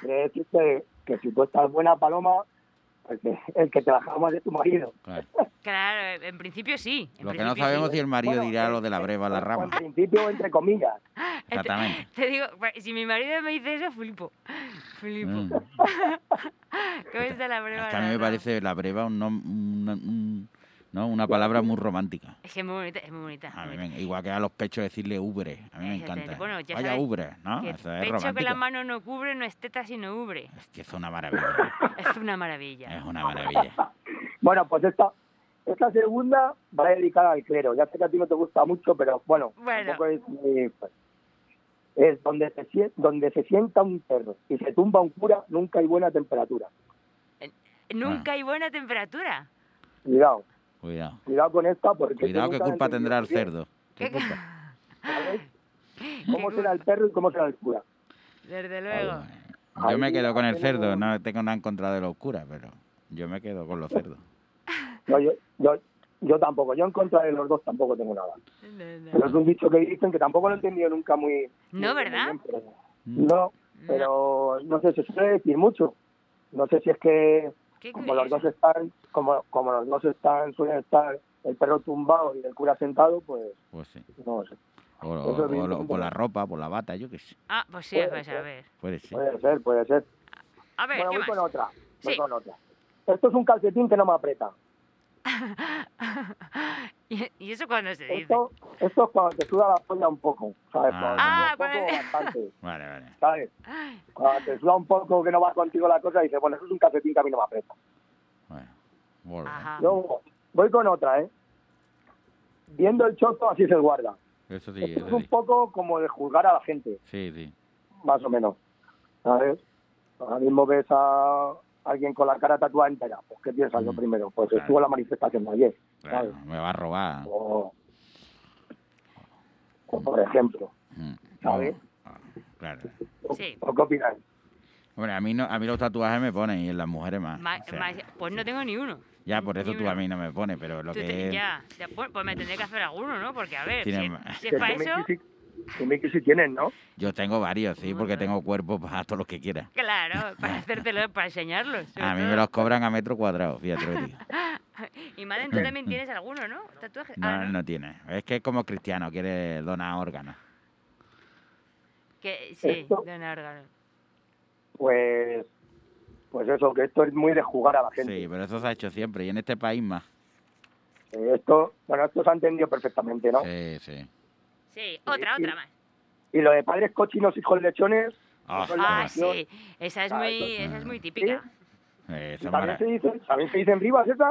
Quiere decir que, que si tú estás buena, Paloma, pues que el que te la jama es de tu marido. Claro, en principio sí. en Lo que no principio sabemos sí. si el marido Bueno, dirá eh, lo de la breva a la En rama. principio, entre comillas. Exactamente. Te digo, pues, si mi marido me dice eso, flipo. Flipo. Mm. ¿Cómo está la breva? Es que a mí me parece la breva un una, un- ¿no? una palabra muy romántica. Es que es muy bonita, es muy bonita. A mí bonita. me- igual que a los pechos decirle ubre. A mí me encanta. Bueno, ya Vaya sabes ubre, ¿no? que Eso es pecho que la mano no cubre, no es teta sino ubre. Es que es una maravilla. Es una maravilla. Es una maravilla. Bueno, pues esta, esta segunda va dedicada al clero. Ya sé que a ti no te gusta mucho, pero bueno, Bueno. tampoco es muy... pues, es donde se, donde se sienta un perro y se tumba un cura, nunca hay buena temperatura. Nunca hay buena temperatura. Cuidado, Cuidado. cuidado con esta porque... Cuidado, tú ¿qué nunca culpa tendrá el cerdo? ¿Qué ¿Qué- culpa? ¿Cómo será el perro y cómo será el cura? Desde luego. Yo me quedo con el cerdo, no tengo nada en contra de los curas, pero yo me quedo con los cerdos. No, yo, yo, yo tampoco, yo en contra de los dos tampoco tengo nada. Pero es un dicho que dicen que tampoco lo he entendido nunca muy... No, muy ¿verdad? bien, pero- no, pero no sé, se suele decir mucho. No sé si es que como los dos están, como, como los dos están, suelen estar el perro tumbado y el cura sentado, pues Pues sí. no sé. O, por la ropa, por la bata, yo qué sé. Ah, pues sí, Puede pues a ser. ver. Puede ser. Puede ser, puede ser. A ver, bueno, ¿qué voy más? con otra. Voy Sí. con otra. Esto es un calcetín que no me aprieta. ¿Y, eso cuándo se dice? Esto, esto es cuando te suda la polla un poco, ¿sabes? Ah. Cuando Ah, un poco, bastante, Vale, vale. ¿sabes? Cuando te suda un poco que no va contigo la cosa, dices, bueno, eso es un calcetín que a mí no me aprieta. Bueno. Luego, voy con otra, ¿eh? Viendo el choto, así se guarda. Eso sí, Esto es eso un sí. poco como de juzgar a la gente, Sí, sí. más o menos. ¿Sabes? Ahora mismo ves a alguien con la cara tatuada entera. Pues, ¿qué piensas yo Mm, primero? Pues claro. estuvo en la manifestación de ayer, ¿sabes? Claro, me va a robar. O, o, por ejemplo, Mm, ¿sabes? ah, Claro. Sí. ¿O qué opináis? Hombre, a mí, no, a mí los tatuajes me ponen y en las mujeres más. Ma- O sea, ma- pues no tengo ni uno. ya, por eso tú uno. a mí no me pones, pero lo Tú te- que es... ya, ya, bueno, pues me tendré que hacer alguno, ¿no? Porque, a ver, si, si Que es para eso, tú, Miki, sí tienes, ¿no? Yo tengo varios, sí, porque tengo cuerpo para todos los que quiera. claro, para hacértelo, para enseñarlos. A mí me los cobran a metro cuadrado, fíjate lo que digo. Y Madden, tú también tienes alguno, ¿no? Tatuajes. No, Ah, no tiene. Es que es como cristiano, quiere donar órganos. Que, sí, Esto- de un órgano. Pues, pues eso, que esto es muy de jugar a la gente. Sí, pero eso se ha hecho siempre. Y en este país más. Eh, Esto, bueno, esto se ha entendido perfectamente, ¿no? Sí, sí. Sí, otra, y- otra más. Y lo de padres cochinos, hijos lechones, Ah, Ah, sí. Esa es Ah, muy, esa es muy típica. Eh, eso es también se dice, también se dice en Rivas esa,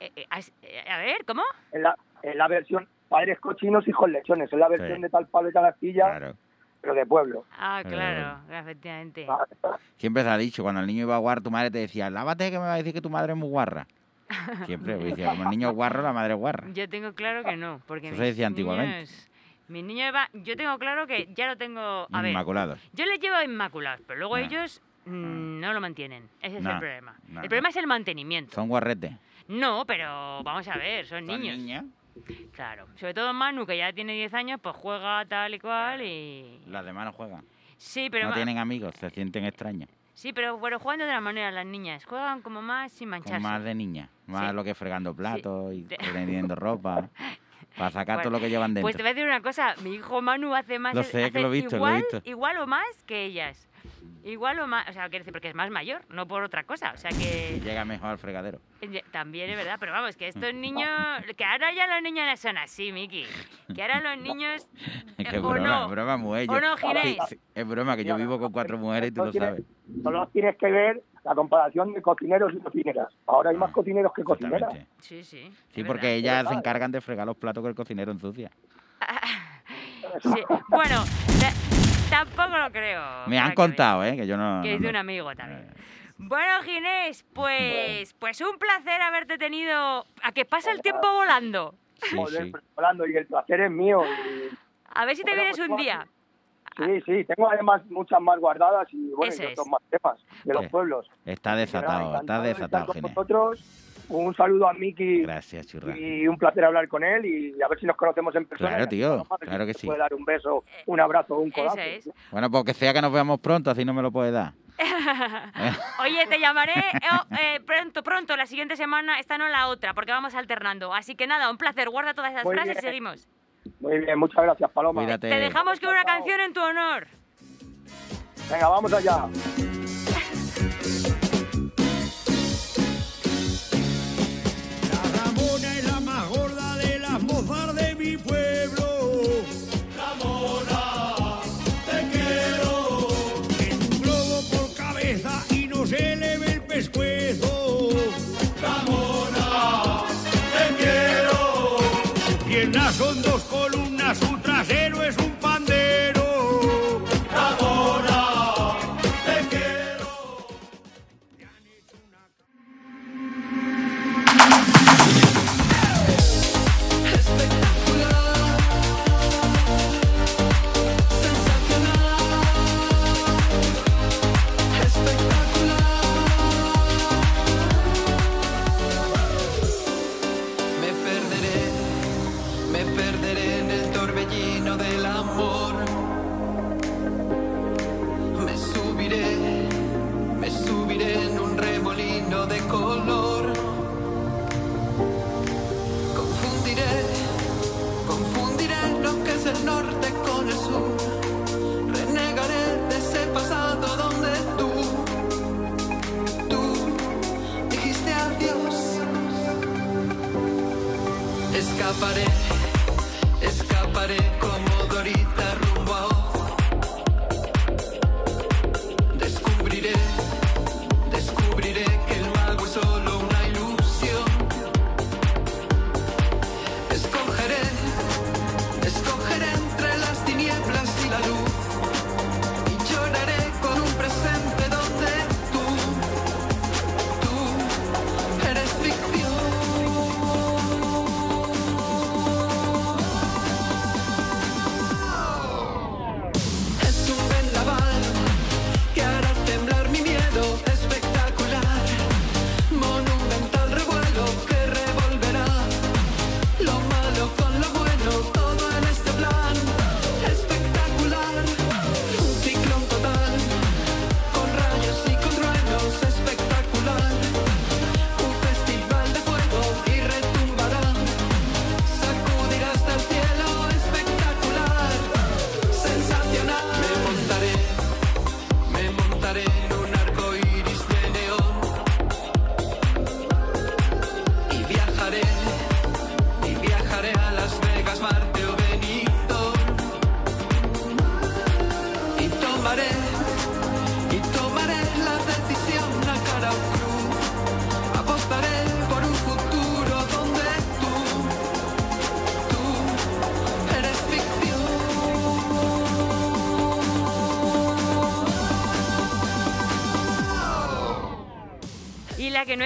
Eh, eh, as- eh, a ver, ¿cómo? en la, en la versión padres cochinos, hijos lechones, es la versión Sí. de tal palo y tal astilla, Claro. pero de pueblo. Ah, Eh, claro, efectivamente. Ah, Siempre se ha dicho, cuando el niño iba a guarra, tu madre te decía, lávate que me va a decir que tu madre es muy guarra. Siempre, porque decía, como el niño es guarro, la madre es guarra. Yo tengo claro que no, porque Eso se decía antiguamente. niños- mis niños yo tengo claro que ya lo tengo, a ver, Inmaculados. yo les llevo inmaculados, pero luego Ah. ellos mm, no lo mantienen. Ese es el problema. el problema es el mantenimiento. Son guarretes. No, pero vamos a ver, son, Son niños. Claro, sobre todo Manu, que ya tiene 10 años, pues juega tal y cual y... Las demás no juegan. Sí, pero, no tienen amigos, se sienten extraños. sí, pero bueno, juegan de otra manera las niñas. Juegan como más sin mancharse. más de niña. Más Sí. lo que fregando platos y tendiendo ropa. Para sacar Bueno, todo lo que llevan dentro. Pues te voy a decir una cosa, mi hijo Manu hace más... Lo sé, que hace lo he visto, lo he igual, visto. Igual o más que ellas. Igual o más, o sea, quiero decir, porque es más mayor, no por otra cosa. O sea que Llega mejor al fregadero. también es verdad, pero vamos, que estos niños, que ahora ya los niños no son así, Miki. Que ahora los niños... Es eh, que broma, no. es broma, mujer. ¿O no, Ginés? Sí, sí, Es broma, que yo vivo con cuatro mujeres y tú lo sabes. Solo tienes que ver la comparación de cocineros y cocineras. Ahora hay más cocineros que cocineras. Sí, sí. Sí, es porque verdad. ellas se encargan de fregar los platos que el cocinero ensucia. Sí, Bueno, ta- tampoco lo creo. Me han contado, ¿eh? Que yo no... Que es no- de un amigo también. Bueno, Ginés, pues, pues un placer haberte tenido. A que pasa el tiempo volando. Sí, Joder, sí. pero Rolando, y el placer es mío. y- A ver si te Bueno, vienes pues, un día. Sí, sí, tengo además muchas más guardadas y bueno, y otros más temas de los Sí. pueblos. Está desatado, está desatado, con Ginés. vosotros. Un saludo a Miki Gracias, churra. y un placer hablar con él y a ver si nos conocemos en persona. Claro, tío, claro que sí. Puede dar un beso, un abrazo, un Eso codazo. es. Bueno, pues que sea que nos veamos pronto, así no me lo puedes dar. Oye, te llamaré eh, eh, pronto, pronto, la siguiente semana, esta no la otra, porque vamos alternando. Así que nada, un placer, guarda todas esas Muy frases y seguimos. Muy bien, muchas gracias, Paloma. Cuídate. Te dejamos con una canción en tu honor. Venga, vamos allá. Mozas de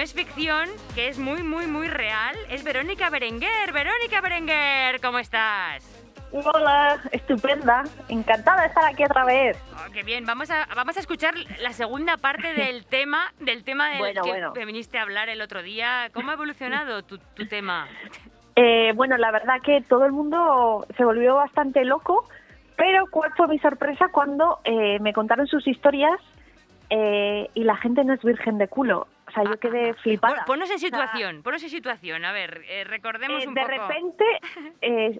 es ficción, que es muy, muy, muy real, es Verónica Berenguer. Verónica Berenguer, ¿cómo estás? Hola, estupenda. Encantada de estar aquí otra vez. Oh, qué bien, vamos a, vamos a escuchar la segunda parte del tema, del tema del Bueno, que bueno. viniste a hablar el otro día. ¿Cómo ha evolucionado tu, tu tema? Eh, bueno, la verdad que todo el mundo se volvió bastante loco, pero ¿cuál fue mi sorpresa cuando eh, me contaron sus historias eh, y la gente no es virgen de culo? Sea, yo quedé flipada. Pon- Ponnos en O sea, situación, ponnos en situación. A ver, eh, recordemos eh, un de poco. repente, eh,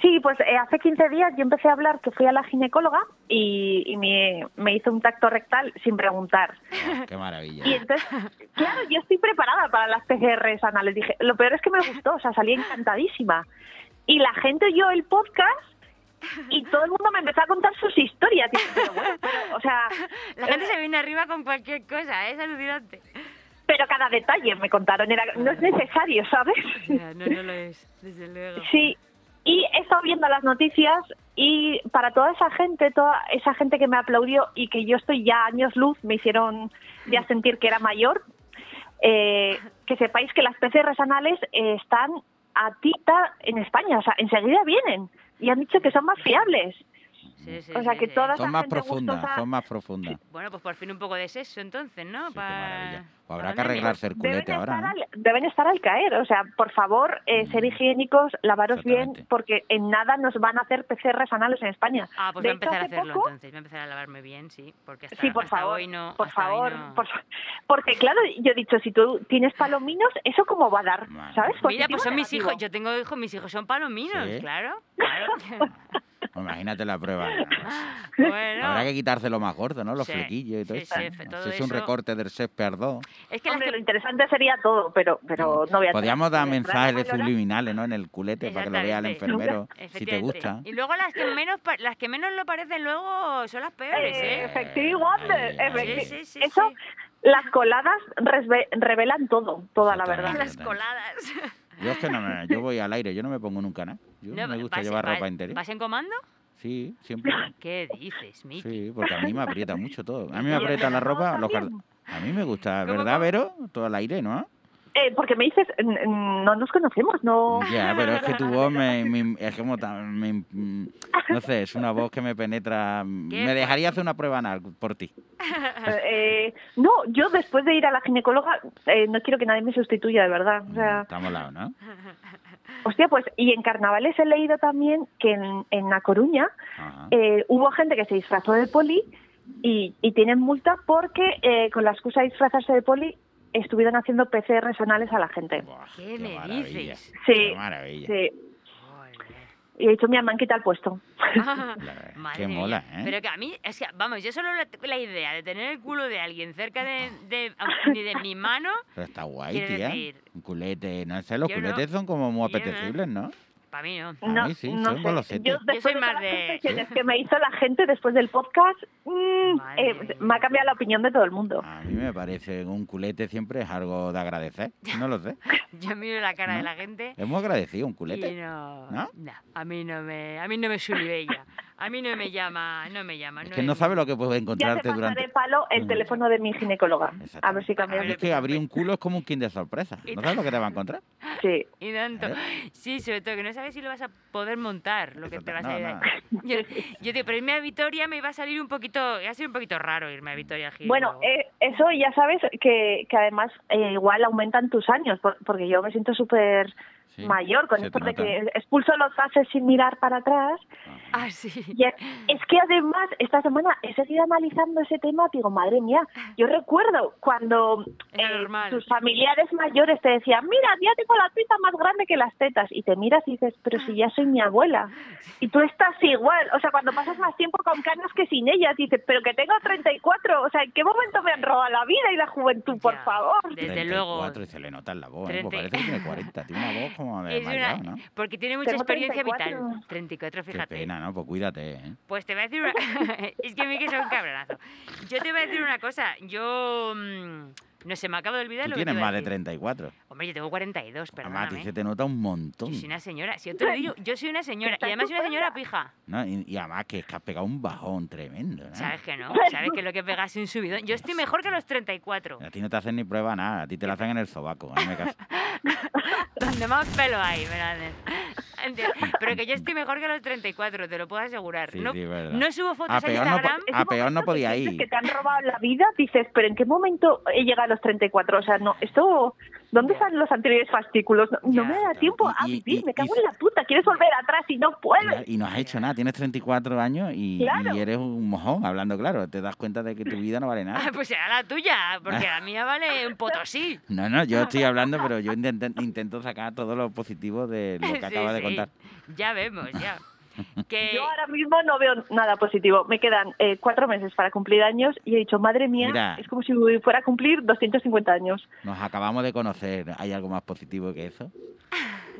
sí, pues eh, hace 15 días yo empecé a hablar que fui a la ginecóloga y, y me, me hizo un tacto rectal sin preguntar. Qué maravilla. Y entonces, claro, yo estoy preparada para las PCRs anales. Dije, lo peor es que me gustó, o sea, salí encantadísima. Y la gente oyó el podcast y todo el mundo me empezó a contar sus historias. Digo, pero bueno, pero, o sea, La gente se viene arriba con cualquier cosa, ¿eh? es alucinante. pero cada detalle me contaron, era, no es necesario, ¿sabes? No, no lo es, desde luego. Sí, y he estado viendo las noticias y para toda esa gente, toda esa gente que me aplaudió y que yo estoy ya años luz, me hicieron ya sentir que era mayor, eh, que sepáis que las PCRs anales eh, están a tita en España, o sea, enseguida vienen y han dicho que son más fiables. Sí, sí, O sea, sí, que sí. toda Son más profundas, gustosa- son más profundas. Bueno, pues por fin un poco de sexo entonces, ¿no? Pa- O habrá que para arreglarse el Deben culete ahora, estar, ¿no? al, deben estar al caer, o sea, por favor, eh, ser higiénicos, lavaros bien, porque en nada nos van a hacer PCRs anales en España. Ah, pues De voy a empezar a hecho, hace hacerlo poco- entonces. Voy a empezar a lavarme bien, sí. Porque hasta, Sí, por hasta favor, hoy no. por favor, no. por fa- porque claro, yo he dicho, si tú tienes palominos, ¿eso cómo va a dar? ¿Sabes? Mira, Positivo pues o son mis hijos. Yo tengo hijos, mis hijos son palominos, claro. claro. Imagínate la prueba. bueno. Habrá que quitárselo más gordo, ¿no? Los Sí, flequillos y todo sí, eso. sí, todo es un recorte del césped 2. Es que Hombre, lo interesante sería todo, pero, pero no voy a Podríamos dar mensajes subliminales, ¿no? En el culete para que lo vea el enfermero si te Efectivamente. gusta. Y luego las que menos pa- las que menos lo parecen luego son las peores, ¿eh? Efectivamente, efecti- Sí, sí, sí, Eso, las coladas revelan todo, toda la verdad. Las coladas. Yo es que no me, yo voy al aire, yo no me pongo nunca nada. Yo No, me gusta ¿vas- llevar ropa interior. ¿Vas en comando? Sí, siempre. ¿Qué dices, Miki? Sí, porque a mí me aprieta mucho todo. A mí me aprieta la ropa, los A mí me gusta, ¿verdad, Vero? Todo al aire, ¿no? Eh, porque me dices, no nos conocemos, no. Ya, pero es que tu voz me, me- es como tan- me- mm, no sé, es una voz que me penetra. Me dejaría hacer una prueba anal por ti. Eh, no, yo después de ir a la ginecóloga eh, no quiero que nadie me sustituya, de verdad. O sea, Estamos al lado, ¿no? hostia, pues, y en carnavales he leído también que en, en La Coruña eh, hubo gente que se disfrazó de poli y, y tienen multa porque eh, con la excusa de disfrazarse de poli estuvieron haciendo PCRs anales a la gente. ¿Qué, me dices? Sí, Qué maravilla. sí. Y he dicho, mira, me han quitado el puesto. Madre Qué mola, ¿eh? Pero que a mí, es que, vamos, yo solo la, la idea de tener el culo de alguien cerca de, de- ni de mi mano, Pero está guay, tía. decir, Un culete, no sé, los no. culetes son como muy apetecibles, ¿no? Para mí no. A mí sí, son golosetes. Yo, Yo soy de más todas las de... confesiones que me hizo la gente después del podcast, mm, eh, me ha cambiado la opinión de todo el mundo. A mí me parece que un culete siempre es algo de agradecer. No lo sé. Yo miro la cara de ¿No? la gente Es muy agradecido un y culete. no, ¿No? a mí no me, a mí no me sulibella, a mí no me llama, no me llama. Es no que no es- sabe lo que puede Ya te encontrarte durante. palo el teléfono de mi ginecóloga. A ver si cambia. Es que abrir un culo es como un kinder sorpresa. ¿No sabes lo que te va a encontrar? Sí. Y tanto. Sí, sobre todo que no sabes si lo vas a poder montar, lo que te vas no, a ir. no. Yo, yo digo, pero irme a Vitoria me va a salir un poquito, va a ser un poquito raro irme a Vitoria Bueno, eh, eso ya sabes que, que además eh, igual aumentan tus años, por- porque yo me siento súper Sí, mayor con esto de que expulso los gases sin mirar para atrás Ah, sí. Y es, es que además, esta semana he seguido analizando ese tema, digo, madre mía, yo recuerdo cuando eh, tus familiares mayores te decían, mira, ya tengo la teta más grande que las tetas, y te miras y dices, pero si ya soy mi abuela, y tú estás igual, o sea, cuando pasas más tiempo con canas que sin ellas, dices, pero que tengo 34, o sea, ¿en qué momento me han robado la vida y la juventud, por favor? Desde luego. 34 y se le nota en la voz, ¿eh? Pues 30. parece que tiene 40, tiene una voz como de una- mayor, ¿no? Porque tiene mucha Tengo experiencia 34. vital. 34, Qué fíjate. pena, Pues cuídate, ¿eh? Pues te voy a decir una... es que Miki es un cabronazo. Yo te voy a decir una cosa. Yo... mm, No sé, me acabo de olvidar Tú lo que te tienes a más de decir. 34. Hombre, yo tengo 42, Además, a ti perdóname. se te nota un montón. Yo soy una señora. Si yo te lo digo, yo soy una señora. Y además soy una señora pija. ¿no? Y, y además que es que has pegado un bajón tremendo, ¿no? ¿Sabes que no? ¿Sabes que lo que pegas es un subidón? Yo estoy mejor que los 34. A ti no te hacen ni prueba nada, a ti te la hacen en el sobaco. hazme caso. Donde más pelo hay, me la hacen. Pero que yo estoy mejor que los 34, te lo puedo asegurar. Sí, no, sí, verdad. no subo fotos A a, peor no, po- Instagram. a peor no podía ir. que te han robado la vida, dices, pero ¿en qué momento he llegado los 34? O sea, no, esto, ¿dónde están los anteriores fascículos? No, no me da tiempo a Y- y- vivir, me y- cago en la puta, quieres volver atrás y no puedes. Y no has hecho nada, tienes 34 años y, Claro. y eres un mojón, hablando claro. Te das cuenta de que tu vida no vale nada. Ah, pues será la tuya, porque la mía vale un potosí. No, no, yo estoy hablando, pero yo intento, intento sacar todo lo positivo de lo que Sí, acabas de contar. Ya vemos, ya. Que... Yo ahora mismo no veo nada positivo. Me quedan eh, cuatro meses para cumplir años y he dicho, madre mía, Mira. es como si fuera a cumplir 250 años. Nos acabamos de conocer. ¿Hay algo más positivo que eso?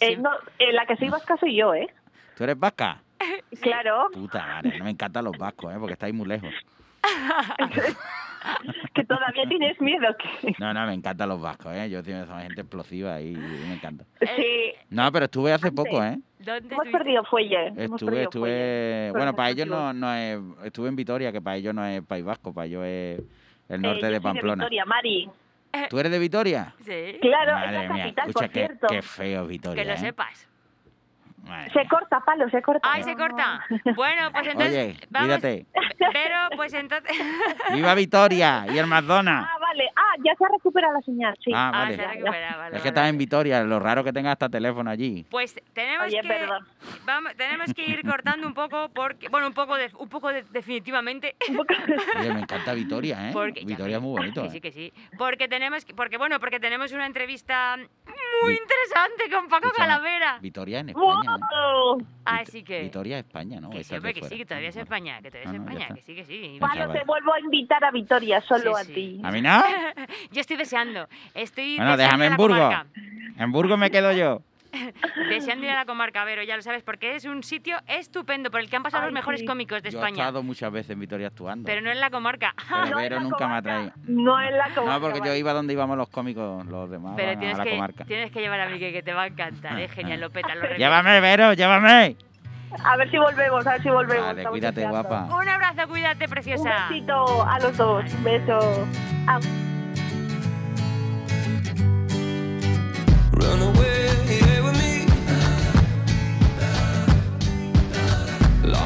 Eh, no, eh, la que soy vasca soy yo, ¿eh? ¿Tú eres vasca? Claro, Puta madre, no me encantan los vascos, ¿eh? Porque estáis muy lejos. que todavía tienes miedo. Que... No, no, me encantan los vascos, ¿eh? Yo tengo gente explosiva y me encanta. Sí, No, pero estuve hace poco, ¿eh? ¿Dónde hemos perdido fuelle. hemos Estuve, perdido estuve... fuelle. Bueno, para los ellos no, no es... Estuve en Vitoria, que para ellos no es País Vasco, para ellos es el norte Eh, yo de soy Pamplona. Vitoria, Mari. ¿Tú eres de Vitoria? Sí. Claro, Madre es la mía, capital, escucha, por qué, cierto. qué feo Vitoria, Que lo ¿eh? sepas. Madre Se corta, palo, se corta. ¡Ay, se corta! Bueno, pues entonces... Oye, vamos... cuídate. Pero, pues entonces... ¡Viva Vitoria! ¡Y el McDonald's! Ah, vale. Ah, ya se recupera la señal, sí. Ah, Ah, vale. se recupera, vale, es vale. que estás en Vitoria, lo raro que tengas hasta teléfono allí. Pues tenemos Oye, que perdón. vamos, tenemos que ir cortando un poco porque bueno un poco de, un poco de- definitivamente Oye, me encanta Vitoria, ¿eh? Porque- Vitoria es muy bonito, que ¿eh? sí que sí porque tenemos que- porque bueno porque tenemos una entrevista muy interesante con Paco Escucha, Calavera Vitoria en España, ¿eh? ¡Wow! así que Vitoria, España, ¿no? que sí, de que sí, que todavía es España, que todavía es Ah, no, España, que sí, que sí. Palo, te vuelvo a invitar a Vitoria, solo a ti. ¿A mí no? Yo estoy deseando, estoy Bueno, deseando déjame en Burgos. En Burgos me quedo yo. Deseando ir a la comarca, Vero, ya lo sabes, porque es un sitio estupendo por el que han pasado Ay, los mejores sí. cómicos de Yo he España. estado muchas veces en Vitoria actuando. Pero no en la comarca. Pero Vero nunca me ha traído. No en la comarca. No, porque yo iba donde íbamos los cómicos, los demás, Pero tienes a la que, comarca. tienes que llevar a Miguel, que te va a encantar. Es genial, lo peta, lo. Llévame, Vero, llévame. A ver si volvemos, a ver si volvemos. Vale, estamos cuídate, deseando. guapa. Un abrazo, cuídate, Un preciosa. besito a los dos. Un beso. Au.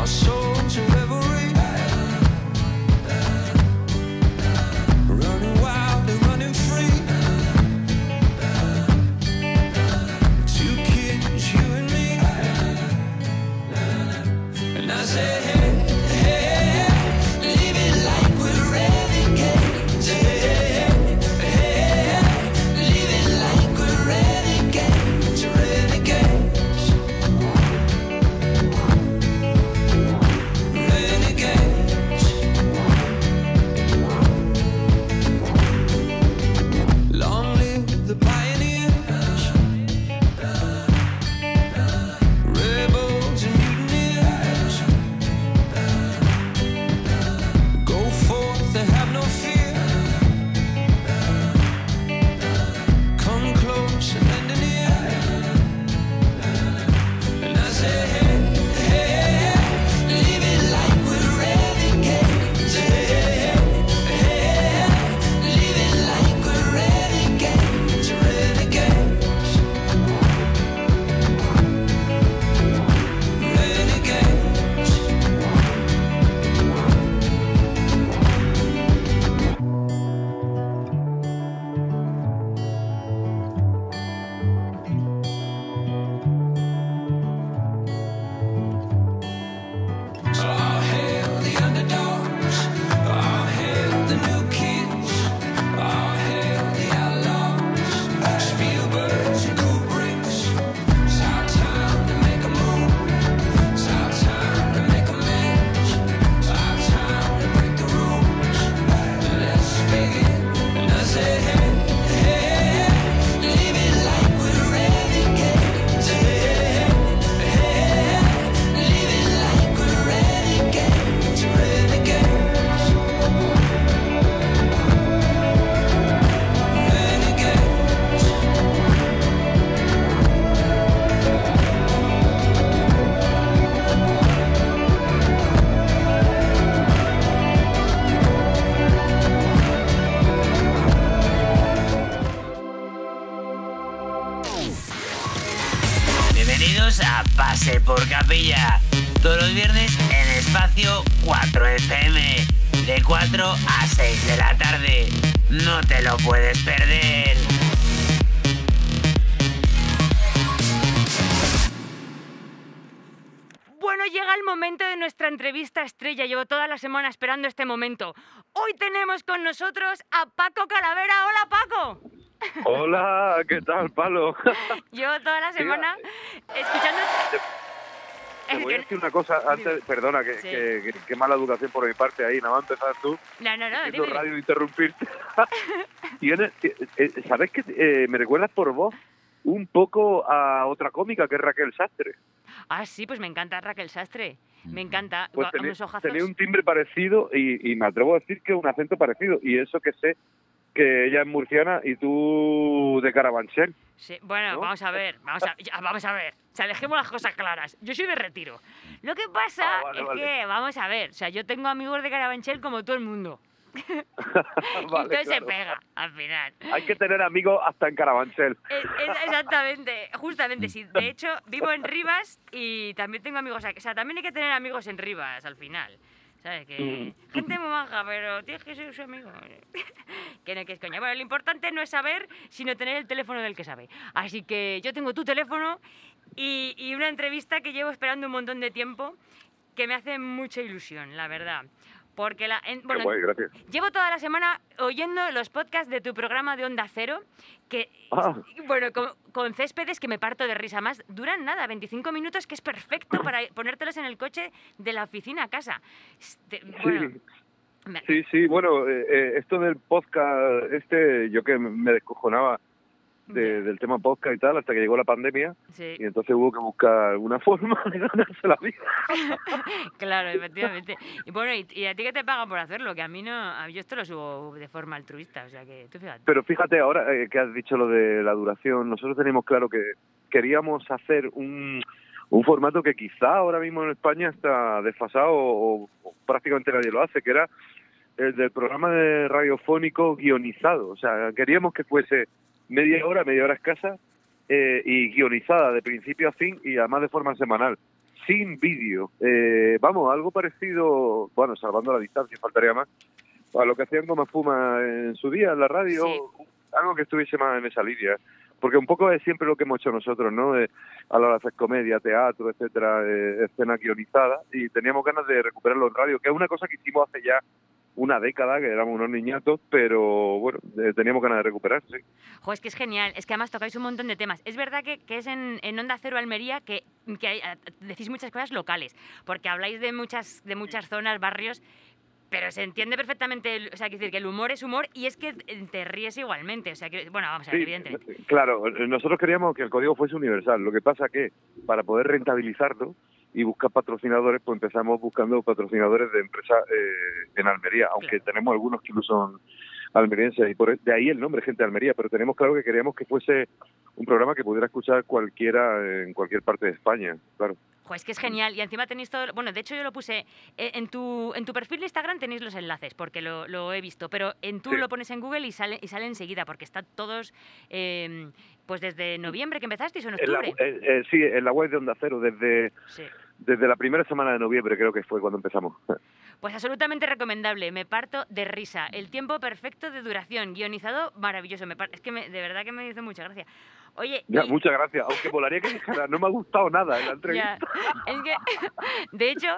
so momento. Hoy tenemos con nosotros a Paco Calavera. Hola, Paco. Hola, ¿qué tal, Palo? Llevo toda la semana escuchando... Te voy a decir una cosa antes, perdona, que, Sí. que- que- que mala educación por mi parte ahí, nada más empezar tú, No, no, no, dime. radio interrumpirte. Tienes- eh, eh, ¿Sabes que eh, me recuerdas por voz un poco a otra cómica que es Raquel Sastre? Ah, sí, pues me encanta Raquel Sastre. Me encanta. Pues tenía, tenía un timbre parecido y, y me atrevo a decir que un acento parecido. Y eso que sé que ella es murciana y tú de Carabanchel. Sí, bueno, vamos a ver, vamos a, ya, vamos a ver. O sea, dejemos las cosas claras. Yo soy de retiro. Lo que pasa Ah, vale, es vale. que, vamos a ver, o sea, yo tengo amigos de Carabanchel como todo el mundo. Vale, se claro. pega, al final. Hay que tener amigos hasta en Carabanchel. Es- es- exactamente, justamente, sí. De hecho, vivo en Rivas y también tengo amigos aquí. O sea, también hay que tener amigos en Rivas al final. ¿Sabes? Que gente muy maja, pero tienes que ser su amigo. que no, que es coña. Bueno, lo importante no es saber, sino tener el teléfono del que sabe. Así que yo tengo tu teléfono y, y una entrevista que llevo esperando un montón de tiempo que me hace mucha ilusión, la verdad. Porque la, en- bueno, guay. Llevo toda la semana oyendo los podcasts de tu programa de Onda Cero, que, Ah. bueno, con, con céspedes que me parto de risa más. Duran nada, 25 minutos, que es perfecto para ponértelos en el coche de la oficina a casa. Este, bueno, me- Sí, sí, bueno, eh, eh, esto del podcast, este, yo que me descojonaba de- del tema podcast y tal, hasta que llegó la pandemia, Sí. y entonces hubo que buscar una forma de ganarse la vida. claro, efectivamente. Y bueno, y, y a ti que te pagan por hacerlo? Que a mí no, a- yo esto lo subo de forma altruista, o sea que tú fíjate. Pero fíjate ahora eh, que has dicho lo de la duración, nosotros tenemos claro que queríamos hacer un, un formato que quizá ahora mismo en España está desfasado o, o prácticamente nadie lo hace, que era el del programa de radiofónico guionizado. O sea, queríamos que fuese media hora, media hora escasa eh, y guionizada de principio a fin y además de forma semanal, sin vídeo. Eh, vamos, algo parecido, bueno, salvando la distancia, faltaría más, a lo que hacían Goma Fuma en su día en la radio, algo que estuviese más en esa línea. Porque un poco es siempre lo que hemos hecho nosotros, ¿no? Eh, a la hora de hacer comedia, teatro, etcétera, eh, escena guionizada, y teníamos ganas de recuperarlo en radio, que es una cosa que hicimos hace ya una década, que éramos unos niñatos, pero bueno, eh, teníamos ganas de recuperar, sí. Jo, es que es genial, es que además tocáis un montón de temas. Es verdad que, que es en, en Onda Cero Almería que, que hay- decís muchas cosas locales, porque habláis de muchas, de muchas zonas, barrios, pero se entiende perfectamente, o sea, decir que el humor es humor y es que te ríes igualmente, o sea, que, bueno, vamos a ver, Sí, evidentemente. Claro, eh, nosotros queríamos que el código fuese universal. Lo que pasa que para poder rentabilizarlo y buscar patrocinadores, pues empezamos buscando patrocinadores de empresas eh, en Almería, aunque tenemos algunos que no son almerienses y por e- de ahí el nombre gente de Almería, pero tenemos claro que queríamos que fuese un programa que pudiera escuchar cualquiera en cualquier parte de España, claro. Jo, es que es genial y encima tenéis todo, bueno, de hecho yo lo puse eh, en tu en tu perfil de Instagram tenéis los enlaces porque lo, lo he visto, pero en tú Sí. lo pones en Google y sale y sale enseguida porque están todos eh, pues desde noviembre que empezasteis o en En la- octubre. eh, eh, sí, en la web de Onda Cero, desde, Sí. Desde la primera semana de noviembre creo que fue cuando empezamos. Pues absolutamente recomendable, me parto de risa. El tiempo perfecto de duración, guionizado maravilloso. Me par- es que me- de verdad que me hizo mucha gracia. Oye, Ya, y- muchas gracias, aunque volaría que dijera, no me ha gustado nada en la entrevista. Ya, es que, de hecho,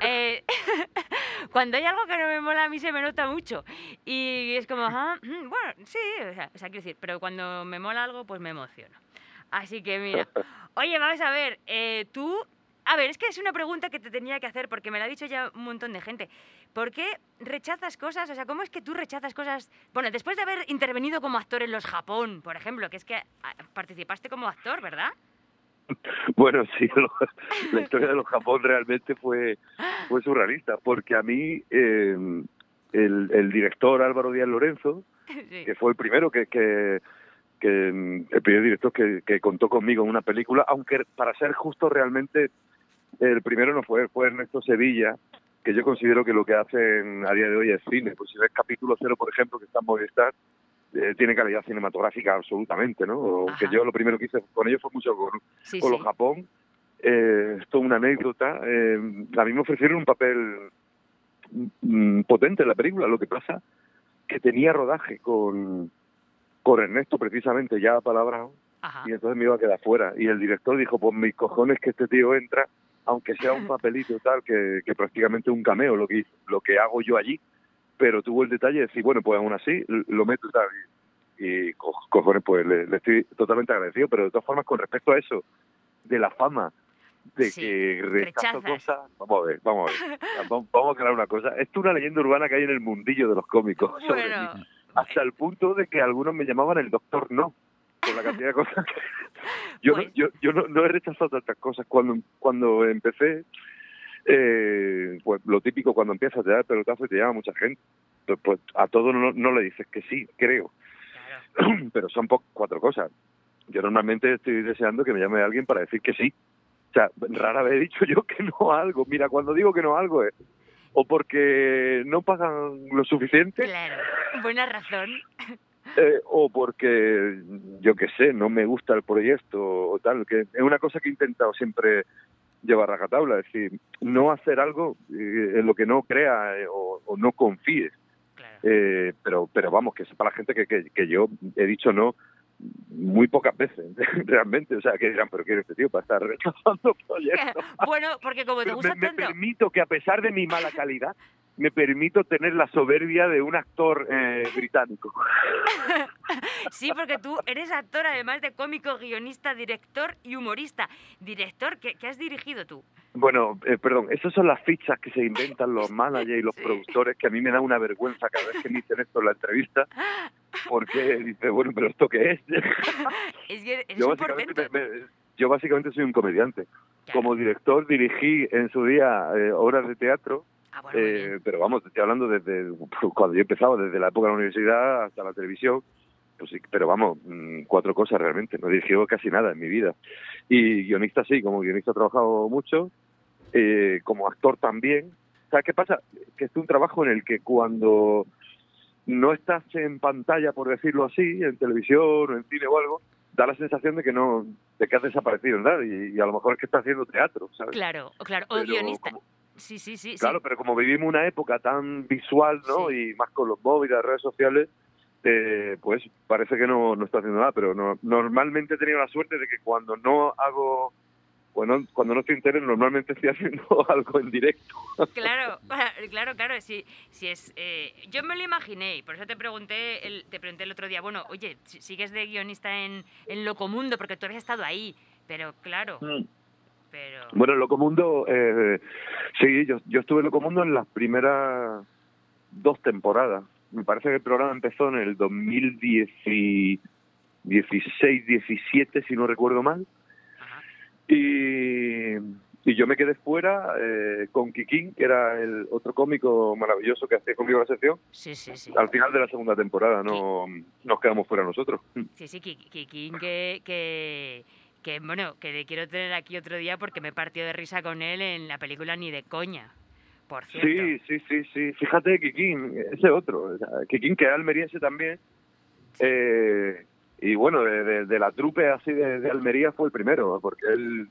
eh, cuando hay algo que no me mola, a mí se me nota mucho. Y es como, ah, mm, bueno, sí, o sea, o sea, quiero decir, pero cuando me mola algo, pues me emociono. Así que mira, oye, vamos a ver, eh, tú, a ver, es que es una pregunta que te tenía que hacer porque me la ha dicho ya un montón de gente. ¿Por qué rechazas cosas? O sea, ¿cómo es que tú rechazas cosas? Bueno, después de haber intervenido como actor en Los Japón, por ejemplo, que es que ah, participaste como actor, ¿verdad? Bueno, sí, lo- la historia de los Japón realmente fue, fue surrealista, porque a mí eh, el, el director Álvaro Díaz Lorenzo, que fue el primero que, que, que, mm, el primer director que, que contó conmigo en una película, aunque para ser justo realmente el primero no fue, fue Ernesto Sevilla, que yo considero que lo que hacen a día de hoy es cine. Pues si ves capítulo cero, por ejemplo, que está en Movistar, eh, tiene calidad cinematográfica absolutamente, ¿no? Ajá. yo lo primero que hice con ellos fue mucho con, Sí, con sí. los Japón, eh, esto es una anécdota, eh, a mí me ofrecieron un papel mm, potente en la película, lo que pasa que tenía rodaje con, con Ernesto precisamente ya palabrado y entonces me iba a quedar fuera y el director dijo, pues mis cojones que este tío entra, aunque sea un papelito tal, que, que prácticamente un cameo lo que, lo que hago yo allí, pero tuvo el detalle de decir, bueno, pues aún así lo meto y tal. Y, y co- cojones, pues le, le estoy totalmente agradecido, pero de todas formas, con respecto a eso, de la fama, de Sí, que rechazo cosas, vamos a ver, vamos a ver, vamos, vamos a crear una cosa. Esto es una leyenda urbana que hay en el mundillo de los cómicos sobre Bueno. mí, hasta el punto de que algunos me llamaban el doctor no, por la cantidad de cosas. Yo, no, yo, yo no, no he rechazado tantas cosas. Cuando, cuando empecé, eh, pues lo típico cuando empiezas te da el pelotazo y te llama mucha gente. Pues, pues, a todos no, no le dices que sí, creo. Pero son po- cuatro cosas. Yo normalmente estoy deseando que me llame alguien para decir que sí. O sea, rara vez he dicho yo que no a algo. Mira, cuando digo que no a algo es o porque no pagan lo suficiente Claro, buena razón. Eh, o porque, yo qué sé, no me gusta el proyecto o tal, que es una cosa que he intentado siempre llevar a rajatabla, es decir, no hacer algo eh, en lo que no crea eh, o, o no confíes. Eh, pero, pero vamos, que sepa la gente que, que, que yo he dicho no muy pocas veces, realmente. O sea, que dirán, pero ¿qué es este tío para estar rechazando proyectos? Bueno, porque como te gusta me, me tanto... permito que a pesar de mi mala calidad, me permito tener la soberbia de un actor eh, británico. sí, porque tú eres actor, además de cómico, guionista, director y humorista. Director, ¿qué, qué has dirigido tú? Bueno, eh, perdón, esas son las fichas que se inventan los managers y los productores, que a mí me da una vergüenza cada vez que me dicen esto en la entrevista, porque dice, bueno, pero ¿esto qué es? Es que eres yo, básicamente, me- yo básicamente soy un comediante. Como director dirigí en su día eh, obras de teatro, Ah, eh, pero vamos, te estoy hablando desde cuando yo empezaba, desde la época de la universidad hasta la televisión, pues sí, pero vamos, mm, cuatro cosas realmente, no he dirigido casi nada en mi vida. Y guionista sí, como guionista he trabajado mucho, eh, como actor también. ¿Sabes qué pasa? Que es un trabajo en el que cuando no estás en pantalla, por decirlo así, en televisión o en cine o algo, da la sensación de que no, de que has desaparecido, ¿verdad? Y, y a lo mejor es que estás haciendo teatro, ¿sabes? Claro, claro, o Pero guionista. Sí, sí. sí. Claro, pero como vivimos una época tan visual, ¿no? Y más con los móviles, las redes sociales, eh, pues parece que no, no estoy haciendo nada, pero no, normalmente he tenido la suerte de que cuando no hago, bueno, cuando no estoy en tele, normalmente estoy haciendo algo en directo. Claro, claro, claro, sí, sí es. eh, yo me lo imaginé y por eso te pregunté, el, te pregunté el otro día, bueno, oye, si- sigues de guionista en, en Locomundo porque tú habías estado ahí, pero claro, pero Bueno, en Locomundo, eh, sí, yo, yo estuve en Locomundo en las primeras dos temporadas. Me parece que el programa empezó en el 2016, 17, si no recuerdo mal. Y, y yo me quedé fuera eh, con Kikín, que era el otro cómico maravilloso que hacía conmigo la sección. sí, sí, sí. Al final de la segunda temporada no nos quedamos fuera nosotros. Sí, sí, Ki- Kikín, que, que, que, bueno, que le quiero tener aquí otro día porque me partió de risa con él en la película Ni de coña, por cierto. Sí, sí, sí, sí. Fíjate, Kikín, ese otro. O sea, Kikín, que es almeriense también. Eh, y bueno, de, de- de la trupe así de, de Almería fue el primero, porque él,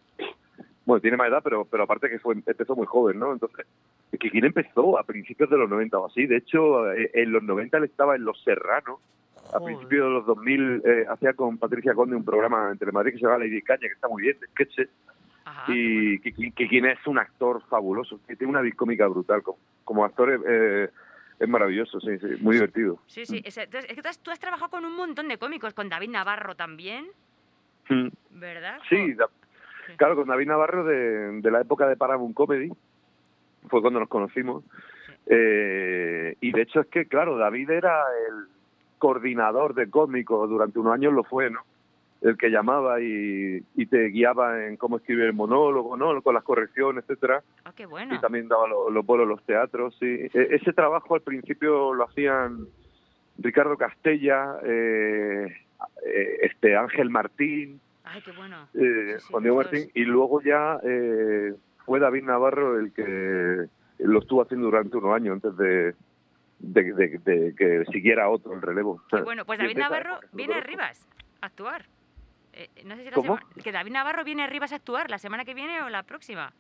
bueno, tiene más edad, pero pero aparte que fue empezó muy joven, ¿no? Entonces, Kikín empezó a principios de los 90 o así. De hecho, eh, en los 90 él estaba en Los Serranos. A principios de los 2000 eh, hacía con Patricia Conde un programa en Telemadrid que se llama Lady Caña, que está muy bien, de sketches. y Kikín, Kikín es un actor fabuloso, que tiene una vis cómica brutal. Como, como actor es, eh, es maravilloso, sí, sí, muy divertido. Sí, sí, entonces, es que tú has, tú has trabajado con un montón de cómicos, con David Navarro también, Mm. ¿verdad? Sí, da- claro, con David Navarro de, de la época de Paramount Comedy, fue cuando nos conocimos. Eh, y de hecho es que, claro, David era el coordinador de cómicos durante unos años, lo fue, ¿no? El que llamaba y, y te guiaba en cómo escribir el monólogo, ¿no? Con las correcciones, etcétera. Ah, qué bueno. Y también daba lo- los bolos los teatros, sí. E- ese trabajo al principio lo hacían Ricardo Castella, eh, eh, este Ángel Martín, Ay, qué bueno. eh, Juan Diego Martín, y luego ya eh, fue David Navarro el que lo estuvo haciendo durante unos años antes de, de, de- de que siguiera otro el relevo. Bueno, pues David Navarro viene a. Rivas a actuar. eh, no sé si la ¿Cómo? sema- que David Navarro viene a Rivas a actuar la semana que viene o la próxima.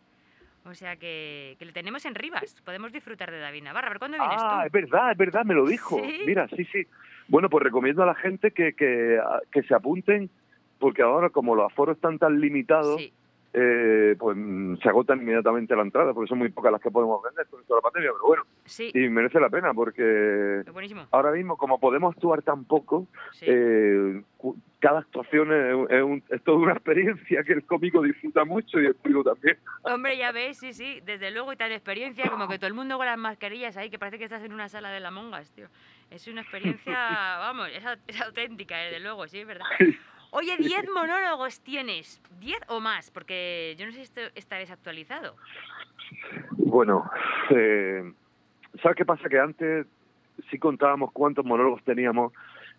O sea que, que le tenemos en Rivas. Podemos disfrutar de David Navarro. A ver, ¿cuándo vienes Ah, tú? es verdad, es verdad, me lo dijo. ¿Sí? Mira, sí, sí. Bueno, pues recomiendo a la gente que, que, que se apunten, porque ahora como los aforos están tan limitados, eh, pues mm, se agotan inmediatamente la entrada, porque son muy pocas las que podemos vender con toda la pandemia, pero bueno, Sí. y merece la pena, porque ahora mismo, como podemos actuar tan poco, eh, cu- cada actuación es, es, un- es toda una experiencia que el cómico disfruta mucho y el público también. Hombre, ya ves, sí, sí, desde luego y tal experiencia, como que todo el mundo con las mascarillas ahí, que parece que estás en una sala de la mongas, tío. Es una experiencia, vamos, es, es auténtica, desde luego, sí, es verdad. Oye, 10 monólogos tienes, 10 o más, porque yo no sé si esto esta vez actualizado. Bueno, eh, ¿sabes qué pasa? Que antes sí contábamos cuántos monólogos teníamos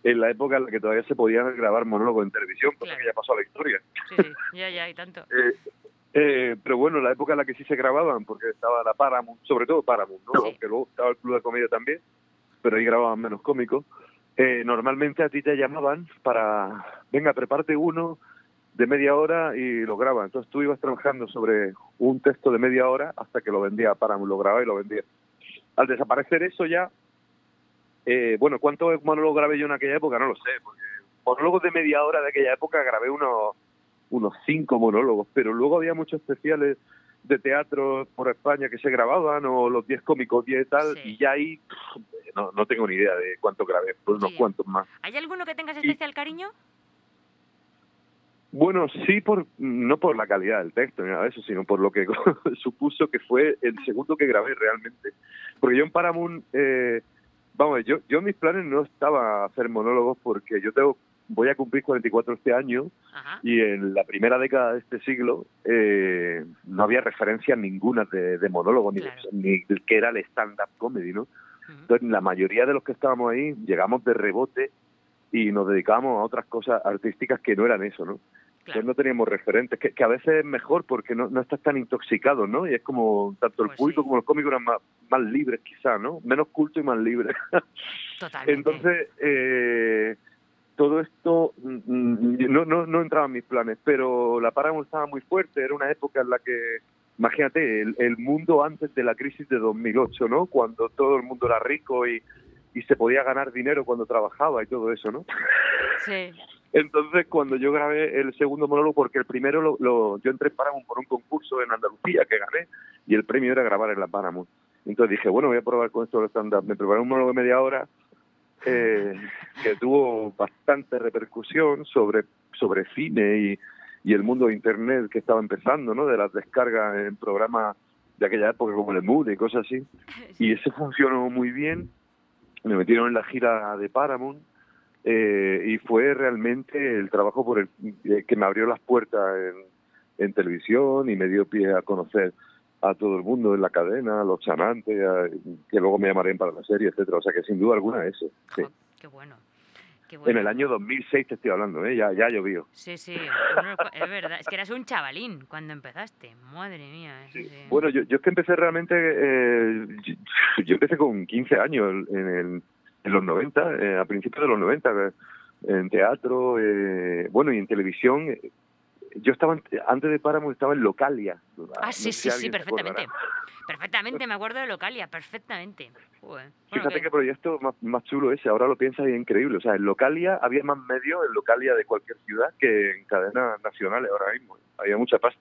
en la época en la que todavía se podían grabar monólogos en televisión, cosa que ya pasó a la historia. Sí, sí, ya, ya, y tanto. Eh, eh, pero bueno, la época en la que sí se grababan, porque estaba la Paramount, sobre todo Paramount, ¿no? Aunque luego estaba el Club de Comedia también, pero ahí grababan menos cómicos. Eh, normalmente a ti te llamaban para, venga, preparte uno de media hora y lo graba. Entonces tú ibas trabajando sobre un texto de media hora hasta que lo vendía Paramount, lo grababa y lo vendía. Al desaparecer eso ya, eh, bueno, ¿cuántos monólogos grabé yo en aquella época? No lo sé, porque monólogos de media hora de aquella época grabé unos unos cinco monólogos, pero luego había muchos especiales de teatro por España que se grababan, o los 10 cómicos 10 y tal, y ya ahí pff, no, no tengo ni idea de cuánto grabé, pues unos cuantos más. ¿Hay alguno que tengas especial cariño? Bueno, sí, por no por la calidad del texto ni nada de eso, sino por lo que supuso que fue el segundo que grabé realmente. Porque yo en Paramount, eh, vamos, yo, yo en mis planes no estaba hacer monólogos porque yo tengo voy a cumplir 44 este año y en la primera década de este siglo eh, no había referencia ninguna de, de monólogo ni, de- ni de que era el stand-up comedy, ¿no? Entonces la mayoría de los que estábamos ahí llegamos de rebote y nos dedicábamos a otras cosas artísticas que no eran eso, ¿no? Entonces no teníamos referentes, que, que a veces es mejor porque no, no estás tan intoxicado, ¿no? Y es como tanto el público como los cómicos eran más, más libres quizá, ¿no? Menos culto y más libres. Totalmente. Entonces, eh, todo esto mm, mm, no, no, no entraba en mis planes, pero la Paramount estaba muy fuerte, era una época en la que, imagínate, el, el mundo antes de la crisis de 2008, ¿no? Cuando todo el mundo era rico y, y se podía ganar dinero cuando trabajaba y todo eso, ¿no? Sí. Entonces, cuando yo grabé el segundo monólogo, porque el primero lo, lo- yo entré en Paramount por un concurso en Andalucía que gané y el premio era grabar en la Paramount. Entonces dije, bueno, voy a probar con esto del stand-up. Me preparé un monólogo de media hora eh, que tuvo bastante repercusión sobre, sobre cine y, y el mundo de Internet que estaba empezando, ¿no? De las descargas en programas de aquella época como el Mood y cosas así. Y ese funcionó muy bien. Me metieron en la gira de Paramount eh, y fue realmente el trabajo por el eh, que me abrió las puertas en, en televisión y me dio pie a conocer a todo el mundo en la cadena, a los chanantes, a- que luego me llamarían para la serie, etcétera. O sea que sin duda alguna eso. sí. Qué bueno. Qué En bueno. el año 2006 te estoy hablando, ¿eh? ya, ya llovió. Sí, sí, bueno, es verdad. Es que eras un chavalín cuando empezaste. Madre mía. sí, sí. Bueno, yo, yo es que empecé realmente, eh, yo, empecé con 15 años en, el- en los 90, eh, a principios de los 90, eh, en teatro, eh, bueno, y en televisión. Yo estaba, antes de Paramount, estaba en Localia. Ah, No sí, sí, si sí, perfectamente. Perfectamente, me acuerdo de Localia, perfectamente. Bueno, Fíjate que- qué proyecto más, más chulo ese, ahora lo piensas y es increíble. O sea, en Localia había más medios en Localia de cualquier ciudad que en cadenas nacionales ahora mismo. Había mucha pasta.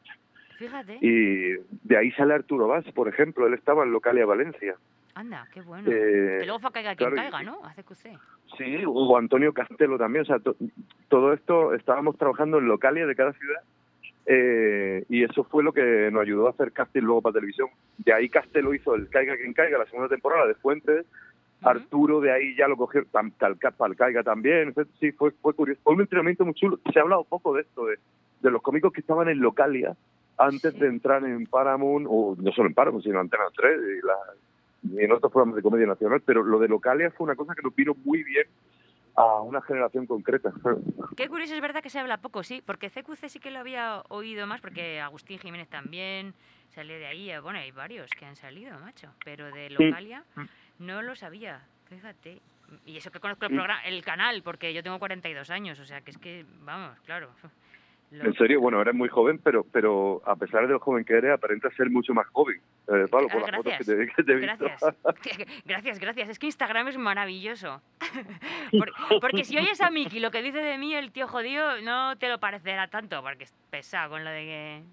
Fíjate. Y de ahí sale Arturo Valls, por ejemplo, él estaba en Localia Valencia. Anda, qué bueno. Eh, que luego fue a caiga quien claro, caiga, y- ¿no? Hace QC. Sí, o Antonio Castelo también. O sea, to- todo esto estábamos trabajando en Localia de cada ciudad. eh, y eso fue lo que nos ayudó a hacer casting luego para televisión. De ahí Castelo hizo el Caiga quien caiga, la segunda temporada de Fuentes. Arturo de ahí ya lo cogió, tam- tal, para el Caiga también. Entonces, sí, fue, fue curioso. Fue un entrenamiento muy chulo. Se ha hablado poco de esto, de, de los cómicos que estaban en Localia antes de entrar en Paramount, o no solo en Paramount, sino en Antena 3 y, la- y en otros programas de comedia nacional. Pero lo de Localia fue una cosa que nos vino muy bien a una generación concreta. Qué curioso, es verdad que se habla poco, sí, porque CQC sí que lo había oído más, porque Agustín Jiménez también salió de ahí. eh, Bueno, hay varios que han salido, macho, pero de Sí. Localia no lo sabía, fíjate. Y eso que conozco el, programa, el canal, porque yo tengo 42 años, o sea que es que, vamos, claro. En serio, bueno, eres muy joven, pero pero a pesar de lo joven que eres, aparentas ser mucho más joven, eh, Pablo, por Ah, las fotos que te, que te he visto. Gracias. Gracias, gracias. Es que Instagram es maravilloso. Por- porque si oyes a Miki lo que dice de mí el tío jodido, no te lo parecerá tanto, porque es pesado con lo de que...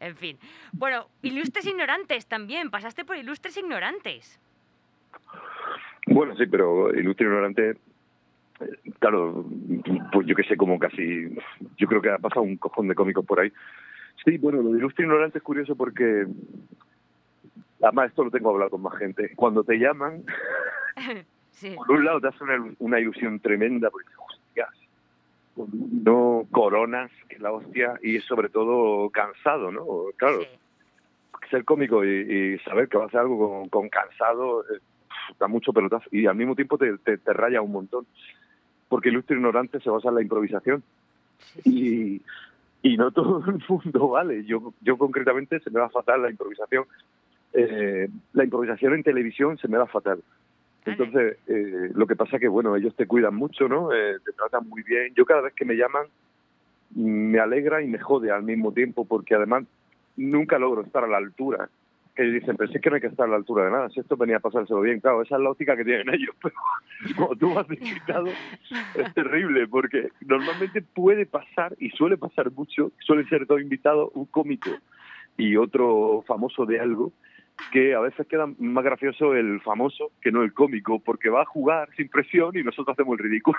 en fin. Bueno, Ilustres Ignorantes también. Pasaste por Ilustres Ignorantes. Bueno, sí, pero Ilustre Ignorante, claro, pues yo que sé, como casi, yo creo que ha pasado un cojón de cómicos por ahí. Sí, bueno, lo de Ilustre Ignorante es curioso porque, además esto lo tengo hablado con más gente, cuando te llaman, sí. por un lado te hace una, una ilusión tremenda, porque hostias, no coronas, que es la hostia, y sobre todo cansado, ¿no? Claro, ser cómico y, y saber que vas a hacer algo con, con cansado eh, da mucho pelotazo y al mismo tiempo te, te, te raya un montón porque Ilustre Ignorante se basa en la improvisación. Y, y no todo el mundo vale. Yo yo concretamente se me va fatal la improvisación. Eh, la improvisación en televisión se me va fatal. Entonces eh, lo que pasa que bueno ellos te cuidan mucho no Eh, te tratan muy bien. Yo cada vez que me llaman me alegra y me jode al mismo tiempo porque además nunca logro estar a la altura. Que dicen, pero si es que no hay que estar a la altura de nada, si esto venía a pasárselo bien, claro, esa es la óptica que tienen ellos, pero cuando tú vas de invitado es terrible, porque normalmente puede pasar, y suele pasar mucho, suelen ser dos invitados, un cómico y otro famoso de algo, que a veces queda más gracioso el famoso que no el cómico, porque va a jugar sin presión y nosotros hacemos el ridículo.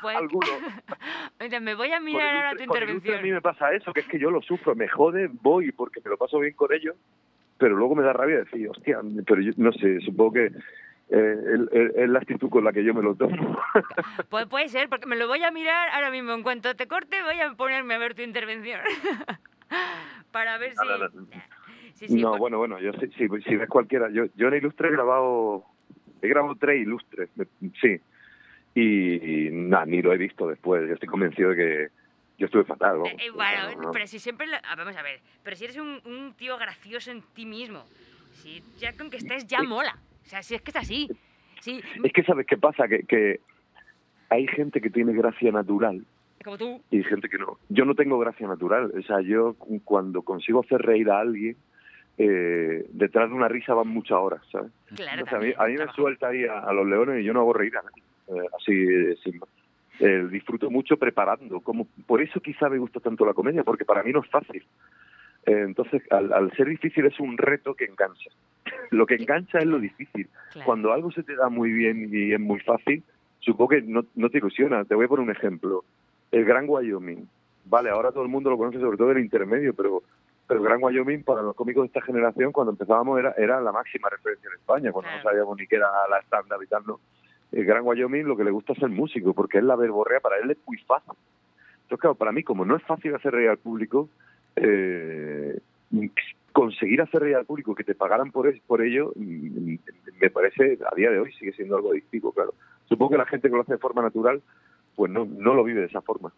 Pues, Mira, me voy a mirar ahora tu intervención. a mí me pasa eso, que es que yo lo sufro, me jode, voy porque me lo paso bien con ellos, pero luego me da rabia decir, hostia, pero yo no sé, supongo que eh, es- la actitud con la que yo me lo tomo. Pues puede ser, porque me lo voy a mirar ahora mismo. En cuanto te corte, voy a ponerme a ver tu intervención. Para ver si... Nada. Sí, sí, no, por- bueno, bueno, yo si, si, si ves cualquiera, yo, yo en Ilustre he grabado, he grabado tres Ilustres, sí, y, nada, ni lo he visto después, yo estoy convencido de que yo estuve fatal. vamos. Eh, bueno, No, no. pero si siempre... lo- ah, vamos a ver, pero si eres un, un tío gracioso en ti mismo, si ya con que estés ya mola. O sea, si es que es así. Sí, Es que sabes qué pasa, que, que hay gente que tiene gracia natural como tú. y gente que no. Yo no tengo gracia natural. O sea, yo cu- cuando consigo hacer reír a alguien, eh, detrás de una risa van muchas horas, ¿sabes? Claro, Entonces, a mí, también, a mí me suelta ahí a, a los leones y yo no hago reír a nadie. Eh, así, eh, sin más. Eh, disfruto mucho preparando. como Por eso quizá me gusta tanto la comedia, porque para mí no es fácil. Eh, entonces, al, al ser difícil es un reto que engancha. Lo que engancha es lo difícil. Claro. Cuando algo se te da muy bien y es muy fácil, supongo que no, no te ilusiona. Te voy a poner un ejemplo. El Gran Wyoming. Vale, ahora todo el mundo lo conoce sobre todo del intermedio, pero pero el Gran Wyoming para los cómicos de esta generación cuando empezábamos era, era la máxima referencia en España, cuando no sabíamos ni qué era la estándar y tal, ¿no? El Gran Wyoming lo que le gusta es ser músico, porque es la verborrea, para él es muy fácil. Entonces, claro, para mí, como no es fácil hacer reír al público, eh, conseguir hacer reír al público que te pagaran por, es- por ello, mm, me parece, a día de hoy, sigue siendo algo adictivo, claro. Supongo que la gente que lo hace de forma natural, pues no, no lo vive de esa forma.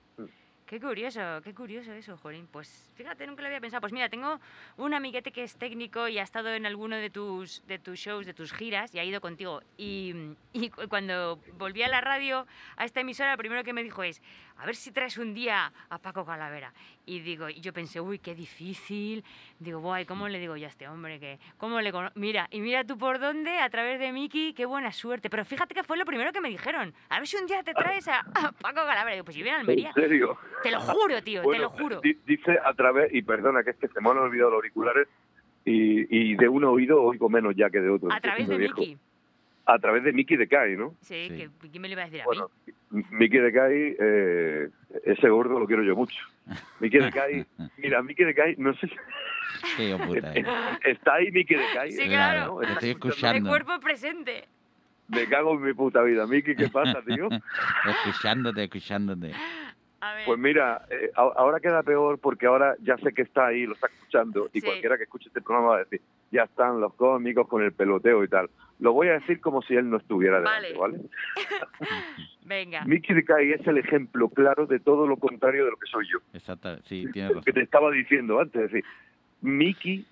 Qué curioso, qué curioso eso, Jorín. Pues fíjate, nunca lo había pensado. Pues mira, tengo un amiguete que es técnico y ha estado en alguno de tus, de tus shows, de tus giras y ha ido contigo. Y, y cu- cuando volví a la radio, a esta emisora, lo primero que me dijo es, a ver si traes un día a Paco Calavera. Y digo, y yo pensé, uy, qué difícil. Digo, guay, ¿cómo le digo yo a este hombre? que ¿Cómo le cono-?". Mira, y mira tú por dónde, a través de Miki, qué buena suerte. Pero fíjate que fue lo primero que me dijeron. A ver si un día te traes a, a Paco Calavera. Digo, pues yo viene a Almería. ¿En serio? Te lo juro, tío, te lo juro. di- Dice a través, y perdona que es que se me han olvidado los auriculares, y, y de un oído oigo menos ya que de otro. A través de. Miki. A través de Miki de Kai, ¿no? Sí, que ¿quién me lo iba a decir a Bueno, mí? M- Miki de Kai, eh, ese gordo lo quiero yo mucho. Miki de Kai, mira, Miki de Kai, no sé. Qué hijo puta, eh. Está ahí Miki de Kai. Sí, ¿eh? claro. ¿no? Te estoy De escuchando. cuerpo presente. Me cago en mi puta vida. Miki, ¿qué pasa, tío? Escuchándote, escuchándote. Pues mira, eh, ahora queda peor porque ahora ya sé que está ahí, lo está escuchando, y Sí. cualquiera que escuche este programa va a decir, ya están los cómicos con el peloteo y tal. Lo voy a decir como si él no estuviera delante, ¿vale? Venga. Mickey de Kai es el ejemplo claro de todo lo contrario de lo que soy yo. Exacto, sí, tienes Lo que razón. te estaba diciendo antes, es decir, Mickey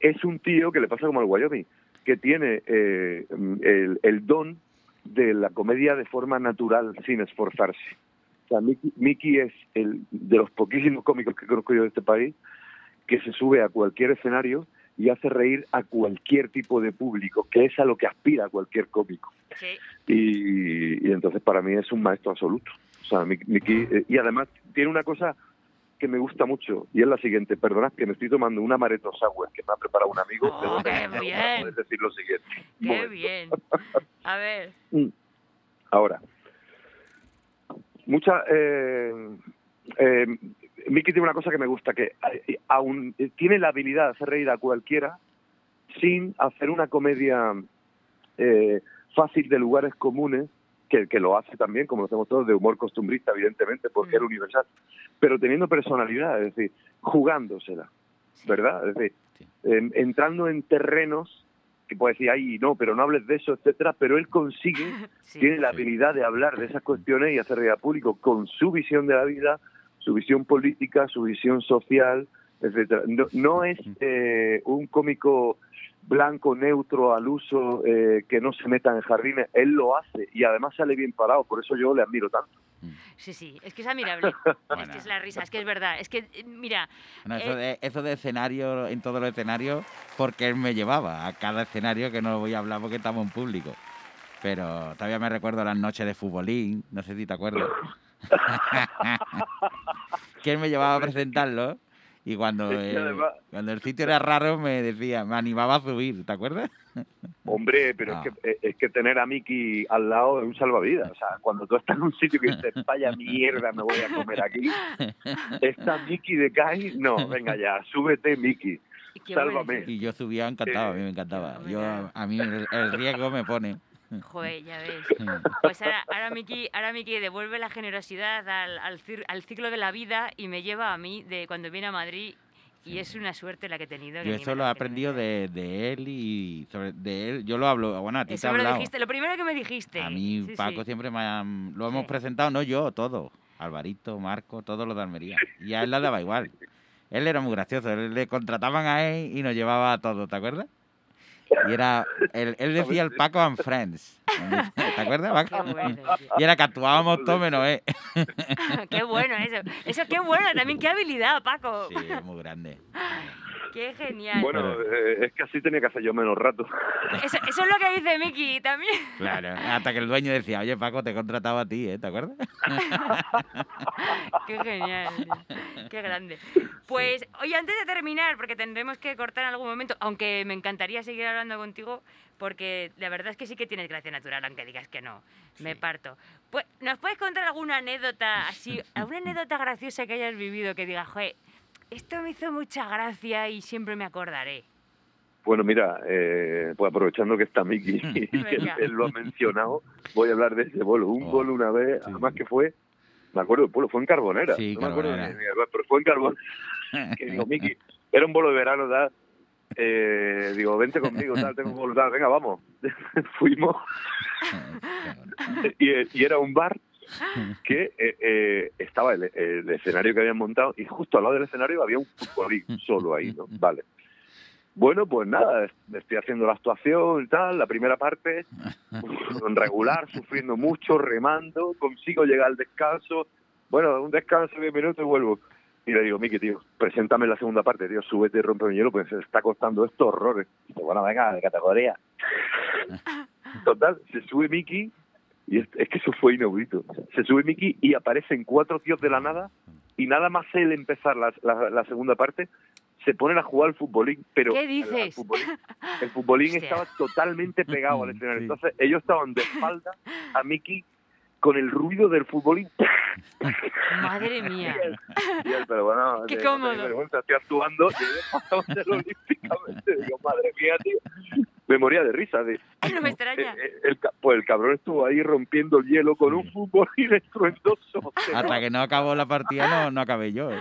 es un tío que le pasa como al Wyoming, que tiene eh, el, el don de la comedia de forma natural, sin esforzarse. O sea, Mickey, Mickey es el de los poquísimos cómicos que conozco yo de este país que se sube a cualquier escenario y hace reír a cualquier tipo de público, que es a lo que aspira cualquier cómico. Y, y entonces para mí es un maestro absoluto. O sea, Mickey, eh, y además tiene una cosa que me gusta mucho y es la siguiente. Perdonad que me estoy tomando una amaretto sour que me ha preparado un amigo. Oh, qué bien. poder decir lo siguiente. Qué bien. A ver. Ahora, mucha. Eh, eh, Mickey tiene una cosa que me gusta, que eh, aún eh, tiene la habilidad de hacer reír a cualquiera sin hacer una comedia eh, fácil de lugares comunes, que, que lo hace también, como lo hacemos todos, de humor costumbrista, evidentemente, porque es universal, pero teniendo personalidad, es decir, jugándosela, ¿verdad? Es decir, eh, entrando en terrenos que puede decir, ay, no, pero no hables de eso, etcétera, pero él consigue, tiene la habilidad de hablar de esas cuestiones y hacer al público con su visión de la vida, su visión política, su visión social, etcétera. No, no es eh, un cómico blanco, neutro, al uso, eh, que no se meta en jardines, él lo hace y además sale bien parado, por eso yo le admiro tanto. Sí, sí, es que es admirable. Es que es la risa, es que es verdad. Es que, eh, mira, Bueno, eso, eh, de, eso de escenario, en todos los escenarios, porque él me llevaba a cada escenario, que no lo voy a hablar porque estamos en público. Pero todavía me recuerdo las noches de futbolín, no sé si te acuerdas. que él me llevaba a presentarlo y cuando, además- cuando el sitio era raro me decía, me animaba a subir, ¿te acuerdas? Hombre, pero Ah. es, que, eh, es que tener a Mickey al lado es un salvavidas. O sea, cuando tú estás en un sitio que dices, vaya mierda, me voy a comer aquí, está Mickey de Kai, no, venga ya, súbete Mickey, sálvame. Y yo subía encantado, a mí me encantaba. Yo, a mí el, el riesgo me pone. Joder, ya ves. Pues ahora, ahora, Miki, ahora Miki devuelve la generosidad al, al, al ciclo de la vida y me lleva a mí de cuando viene a Madrid. Y es una suerte la que he tenido. Yo eso lo he aprendido de, de él y sobre de él. Yo lo hablo, bueno, a ti te Eso me lo dijiste, lo primero que me dijiste. A mí Sí, Paco sí. siempre me ha, lo hemos presentado, no yo, todo. Alvarito, Marco, todos los de Almería. Y a él le daba igual. Él era muy gracioso, él le contrataban a él y nos llevaba a todo, ¿te acuerdas? Y era, él, él decía el Paco and Friends. ¿Te acuerdas, Paco? Qué bueno, Y era que actuábamos todos menos él. qué bueno eso. Eso qué bueno, también qué habilidad, Paco. Sí, muy grande. Qué genial. Bueno, eh, es que así tenía que hacer yo menos rato. Eso, eso es lo que dice Miki también. Claro, hasta que el dueño decía, oye Paco, te he contratado a ti, ¿eh? ¿te acuerdas? Qué genial. Qué grande. Pues, oye, antes de terminar, porque tendremos que cortar en algún momento, aunque me encantaría seguir hablando contigo, porque la verdad es que sí que tienes gracia natural, aunque digas que no. Me parto. Pues, ¿Nos puedes contar alguna anécdota así, alguna anécdota graciosa que hayas vivido que digas, joder, esto me hizo mucha gracia y siempre me acordaré? Bueno, mira, eh, pues aprovechando que está Mickey y que él, lo ha mencionado, voy a hablar de ese bolo. Un bolo una vez, además que fue, me acuerdo del pueblo, fue en Carbonera. Sí, no me acuerdo Carbonera. ni- ni- pero fue en Carbonera. que digo, Mickey, era un bolo de verano, tal. Eh, digo, vente conmigo, tal, tengo un bolo, tal, venga, vamos. Fuimos. y, y era un bar que eh, eh, estaba el, el escenario que habían montado y justo al lado del escenario había un futbolín solo ahí, ¿no? Vale. Bueno, pues nada, estoy haciendo la actuación y tal, la primera parte, regular, sufriendo mucho, remando, consigo llegar al descanso, bueno, un descanso de 10 minutos y vuelvo. Y le digo, Miki, tío, preséntame la segunda parte, tío, súbete y rompe mi hielo, pues se está costando esto horrores. Y dice, bueno, venga, de categoría. Total, se sube Miki y es, es que eso fue inaudito. Se sube Miki y aparecen cuatro tíos de la nada y nada más él empezar la, la, la segunda parte, se ponen a jugar al futbolín, pero ¿Qué el- el dices? futbolín, el futbolín estaba totalmente pegado al escenario. Entonces ellos estaban de espalda a Miki con el ruido del futbolín. Madre mía. Y él, pero bueno, Qué cómodo. estoy actuando y olímpicamente. Digo, madre mía, tío. Me moría de risa. De, No me extraña. Eh, eh, el, ca- pues el cabrón estuvo ahí rompiendo el hielo con un futbolín estruendoso. Hasta que no acabó la partida no, no acabé yo. ¿eh?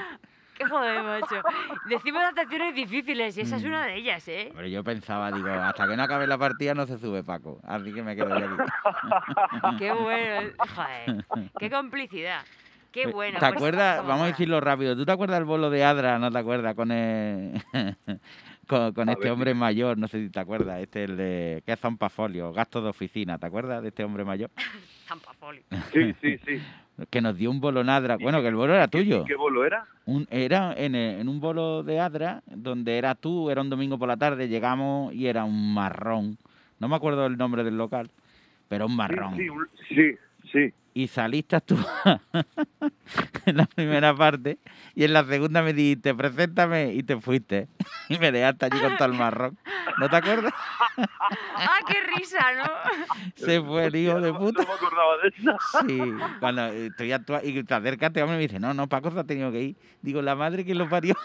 Qué joder, macho. Decimos adaptaciones difíciles y esa Mm. es una de ellas, ¿eh? Pero yo pensaba, digo, hasta que no acabe la partida no se sube Paco. Así que me quedo yo aquí. Qué bueno. Joder. Qué complicidad. Qué bueno. ¿Te pues, acuerdas? Vamos a decirlo rápido. ¿Tú te acuerdas del bolo de Adra? ¿No te acuerdas? Con el... con, este ver, hombre mayor, no sé si te acuerdas, este el de que es zampafolio, gasto de oficina, ¿te acuerdas de este hombre mayor? Zampafolio. Sí, sí, sí. Que nos dio un bolo nadra, bueno, que el bolo era tuyo. ¿Qué bolo era? Un, era en, en un bolo de Adra, donde era tú, era un domingo por la tarde, llegamos y era un marrón. No me acuerdo el nombre del local, pero un marrón. Sí, sí, sí. Y saliste tú en la primera parte y en la segunda me dijiste, preséntame y te fuiste. Y me dejaste allí con todo el marrón. ¿No te acuerdas? ¡Ah, qué risa, ¿no? Se fue el hijo de puta. No me acordaba de eso. Sí, cuando estoy actua- y te acercas, este hombre y me dice, no, no, Paco se ha tenido que ir. Digo, la madre que lo parió.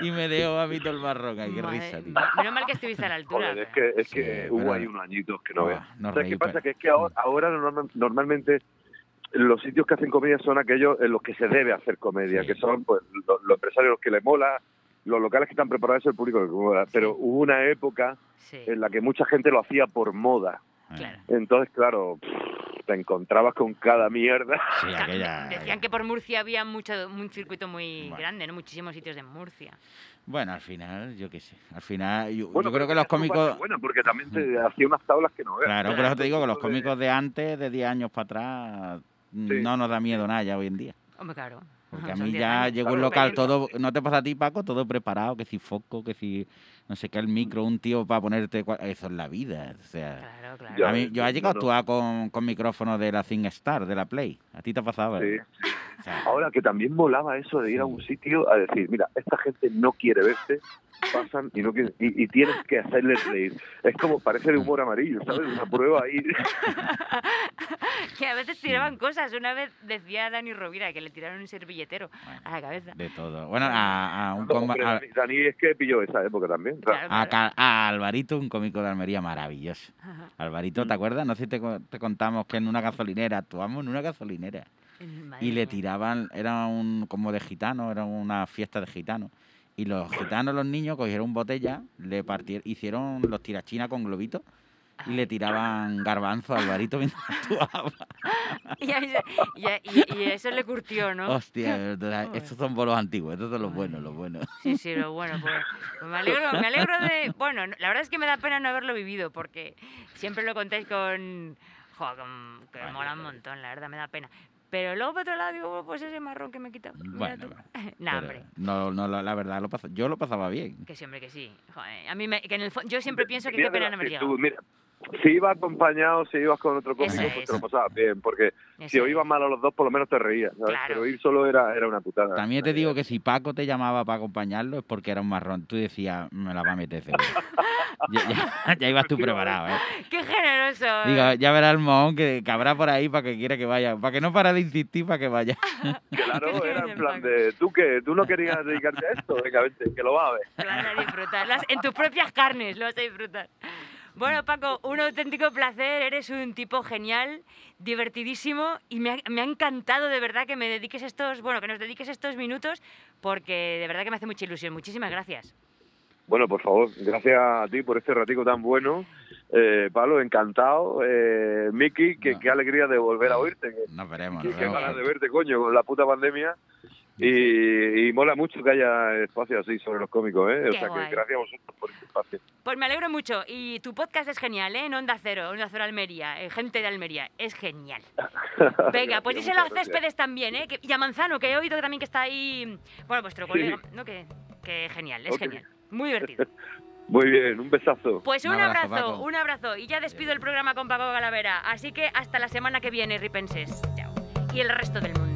Y me dejó a mí todo el marrón. Ay, qué Madre- risa, tío. Menos mal que estuviste a la altura. Joder, es que, es que Sí, hubo pero- ahí unos añitos que no Ah, veas. no ¿Sabes qué pasa? pero- Que es que ahora, ahora normal- normalmente los sitios que hacen comedia son aquellos en los que se debe hacer comedia, que son pues los, los empresarios los que les mola, los locales que están preparados, el público que mola. Pero hubo una época en la que mucha gente lo hacía por moda. Entonces, claro, pff, te encontrabas con cada mierda. Sí, aquella... Decían que por Murcia había mucho, un circuito muy grande, ¿no? Muchísimos sitios de Murcia. Bueno, al final, yo qué sé. Al final, yo, Bueno, yo creo pero que los cómicos... buena, porque también te hacía unas tablas que no veas. Claro, por eso te digo que los cómicos de antes, de 10 años para atrás, no nos da miedo nada ya hoy en día. Hombre, claro. Porque Ajá, a mí 10 ya años. llegó un local todo, ¿no te pasa a ti, Paco? Todo preparado, que si foco, que si no sé qué, el micro, un tío para ponerte... cua- Eso es la vida, o sea... Claro, claro. Ya A mí, ves, yo he llegado a no, actuar con, con micrófono de la Thing Star, de la Play. ¿A ti te ha pasado? Sí. Ahora que también molaba eso de ir a un sitio a decir, mira, esta gente no quiere verte, pasan y no quieren- y, y tienes que hacerles reír. Es como parece de humor amarillo, ¿sabes? Una prueba ahí. que a veces tiraban cosas. Una vez decía Dani Rovira que le tiraron un servilletero a la cabeza. De todo. Bueno, a, a un No, comba- hombre, a- Dani, es que pilló esa época también. claro. a, Alvarito, un cómico de Almería maravilloso. Alvarito, Mm. ¿te acuerdas? No sé si te, co- te contamos que en una gasolinera, actuamos en una gasolinera. Y le tiraban, era un como de gitano, era una fiesta de gitanos. Y los gitanos, los niños, cogieron botella, le partieron, hicieron los tirachinas con globitos y le tiraban garbanzo a Alvarito mientras actuaba. Y, y, y- eso le curtió, ¿no? Hostia, estos son bolos antiguos, estos son los buenos, los buenos. Sí, sí, lo bueno, pues, me alegro, me alegro de... Bueno, no- la verdad es que me da pena no haberlo vivido, porque siempre lo contáis con... Jo, que me mola un montón, la verdad, me da pena. Pero luego, por otro lado, digo, "Oh, pues ese marrón que me he quitado. mira Bueno, tú". bueno, Nah, hombre, No, no, la, la verdad, lo paso, yo lo pasaba bien. que siempre que sí. Joder, a mí, me, que en el yo siempre pienso que Mira qué pena no haber llegado. mira, si ibas acompañado, si ibas con otro cómico, Eso pues es. te lo pasabas bien, porque si Eso os ibas mal a los dos, por lo menos te reías, ¿sabes? Claro. Pero ir solo era, era una putada. También te digo que si Paco te llamaba para acompañarlo es porque era un marrón. Tú decías, me la va a meter seguro. ya, ya- ya ibas tú preparado, ¿eh? ¡Qué generoso! Digo, ya verás el mohón que, que habrá por ahí para que quiera que vaya. Para que no para de insistir, para que vaya. Claro, era en plan de, ¿tú qué? ¿Tú no querías dedicarte a esto? Venga, vente, que lo vas a ver. Lo vas a disfrutar. Las- en tus propias carnes lo vas a disfrutar. Bueno, Paco, un auténtico placer. Eres un tipo genial, divertidísimo y me ha, me ha encantado de verdad que me dediques estos, bueno, que nos dediques estos minutos porque de verdad que me hace mucha ilusión. Muchísimas gracias. Bueno, por favor, gracias a ti por este ratico tan bueno. Eh, Pablo, encantado. Eh, Miki, que qué alegría de volver a oírte. Que, Nos veremos, qué ganas de verte, coño, con la puta pandemia. Y, y mola mucho que haya espacio así sobre los cómicos, ¿eh? O sea guay. que gracias a vosotros por este espacio. Pues me alegro mucho y tu podcast es genial, ¿eh? En Onda Cero, Onda Cero Almería, eh, gente de Almería, es genial. Venga, pues díselo a. Céspedes también, ¿eh? Que- y a Manzano, que he oído también que está ahí, bueno, vuestro Sí. colega, ¿no? Que, que genial, es genial, muy divertido. Muy bien, un besazo. Pues un, abrazo, un abrazo. Y ya despido el programa con Paco Galavera. Así que hasta la semana que viene, Ripenses. Chao. Y el resto del mundo.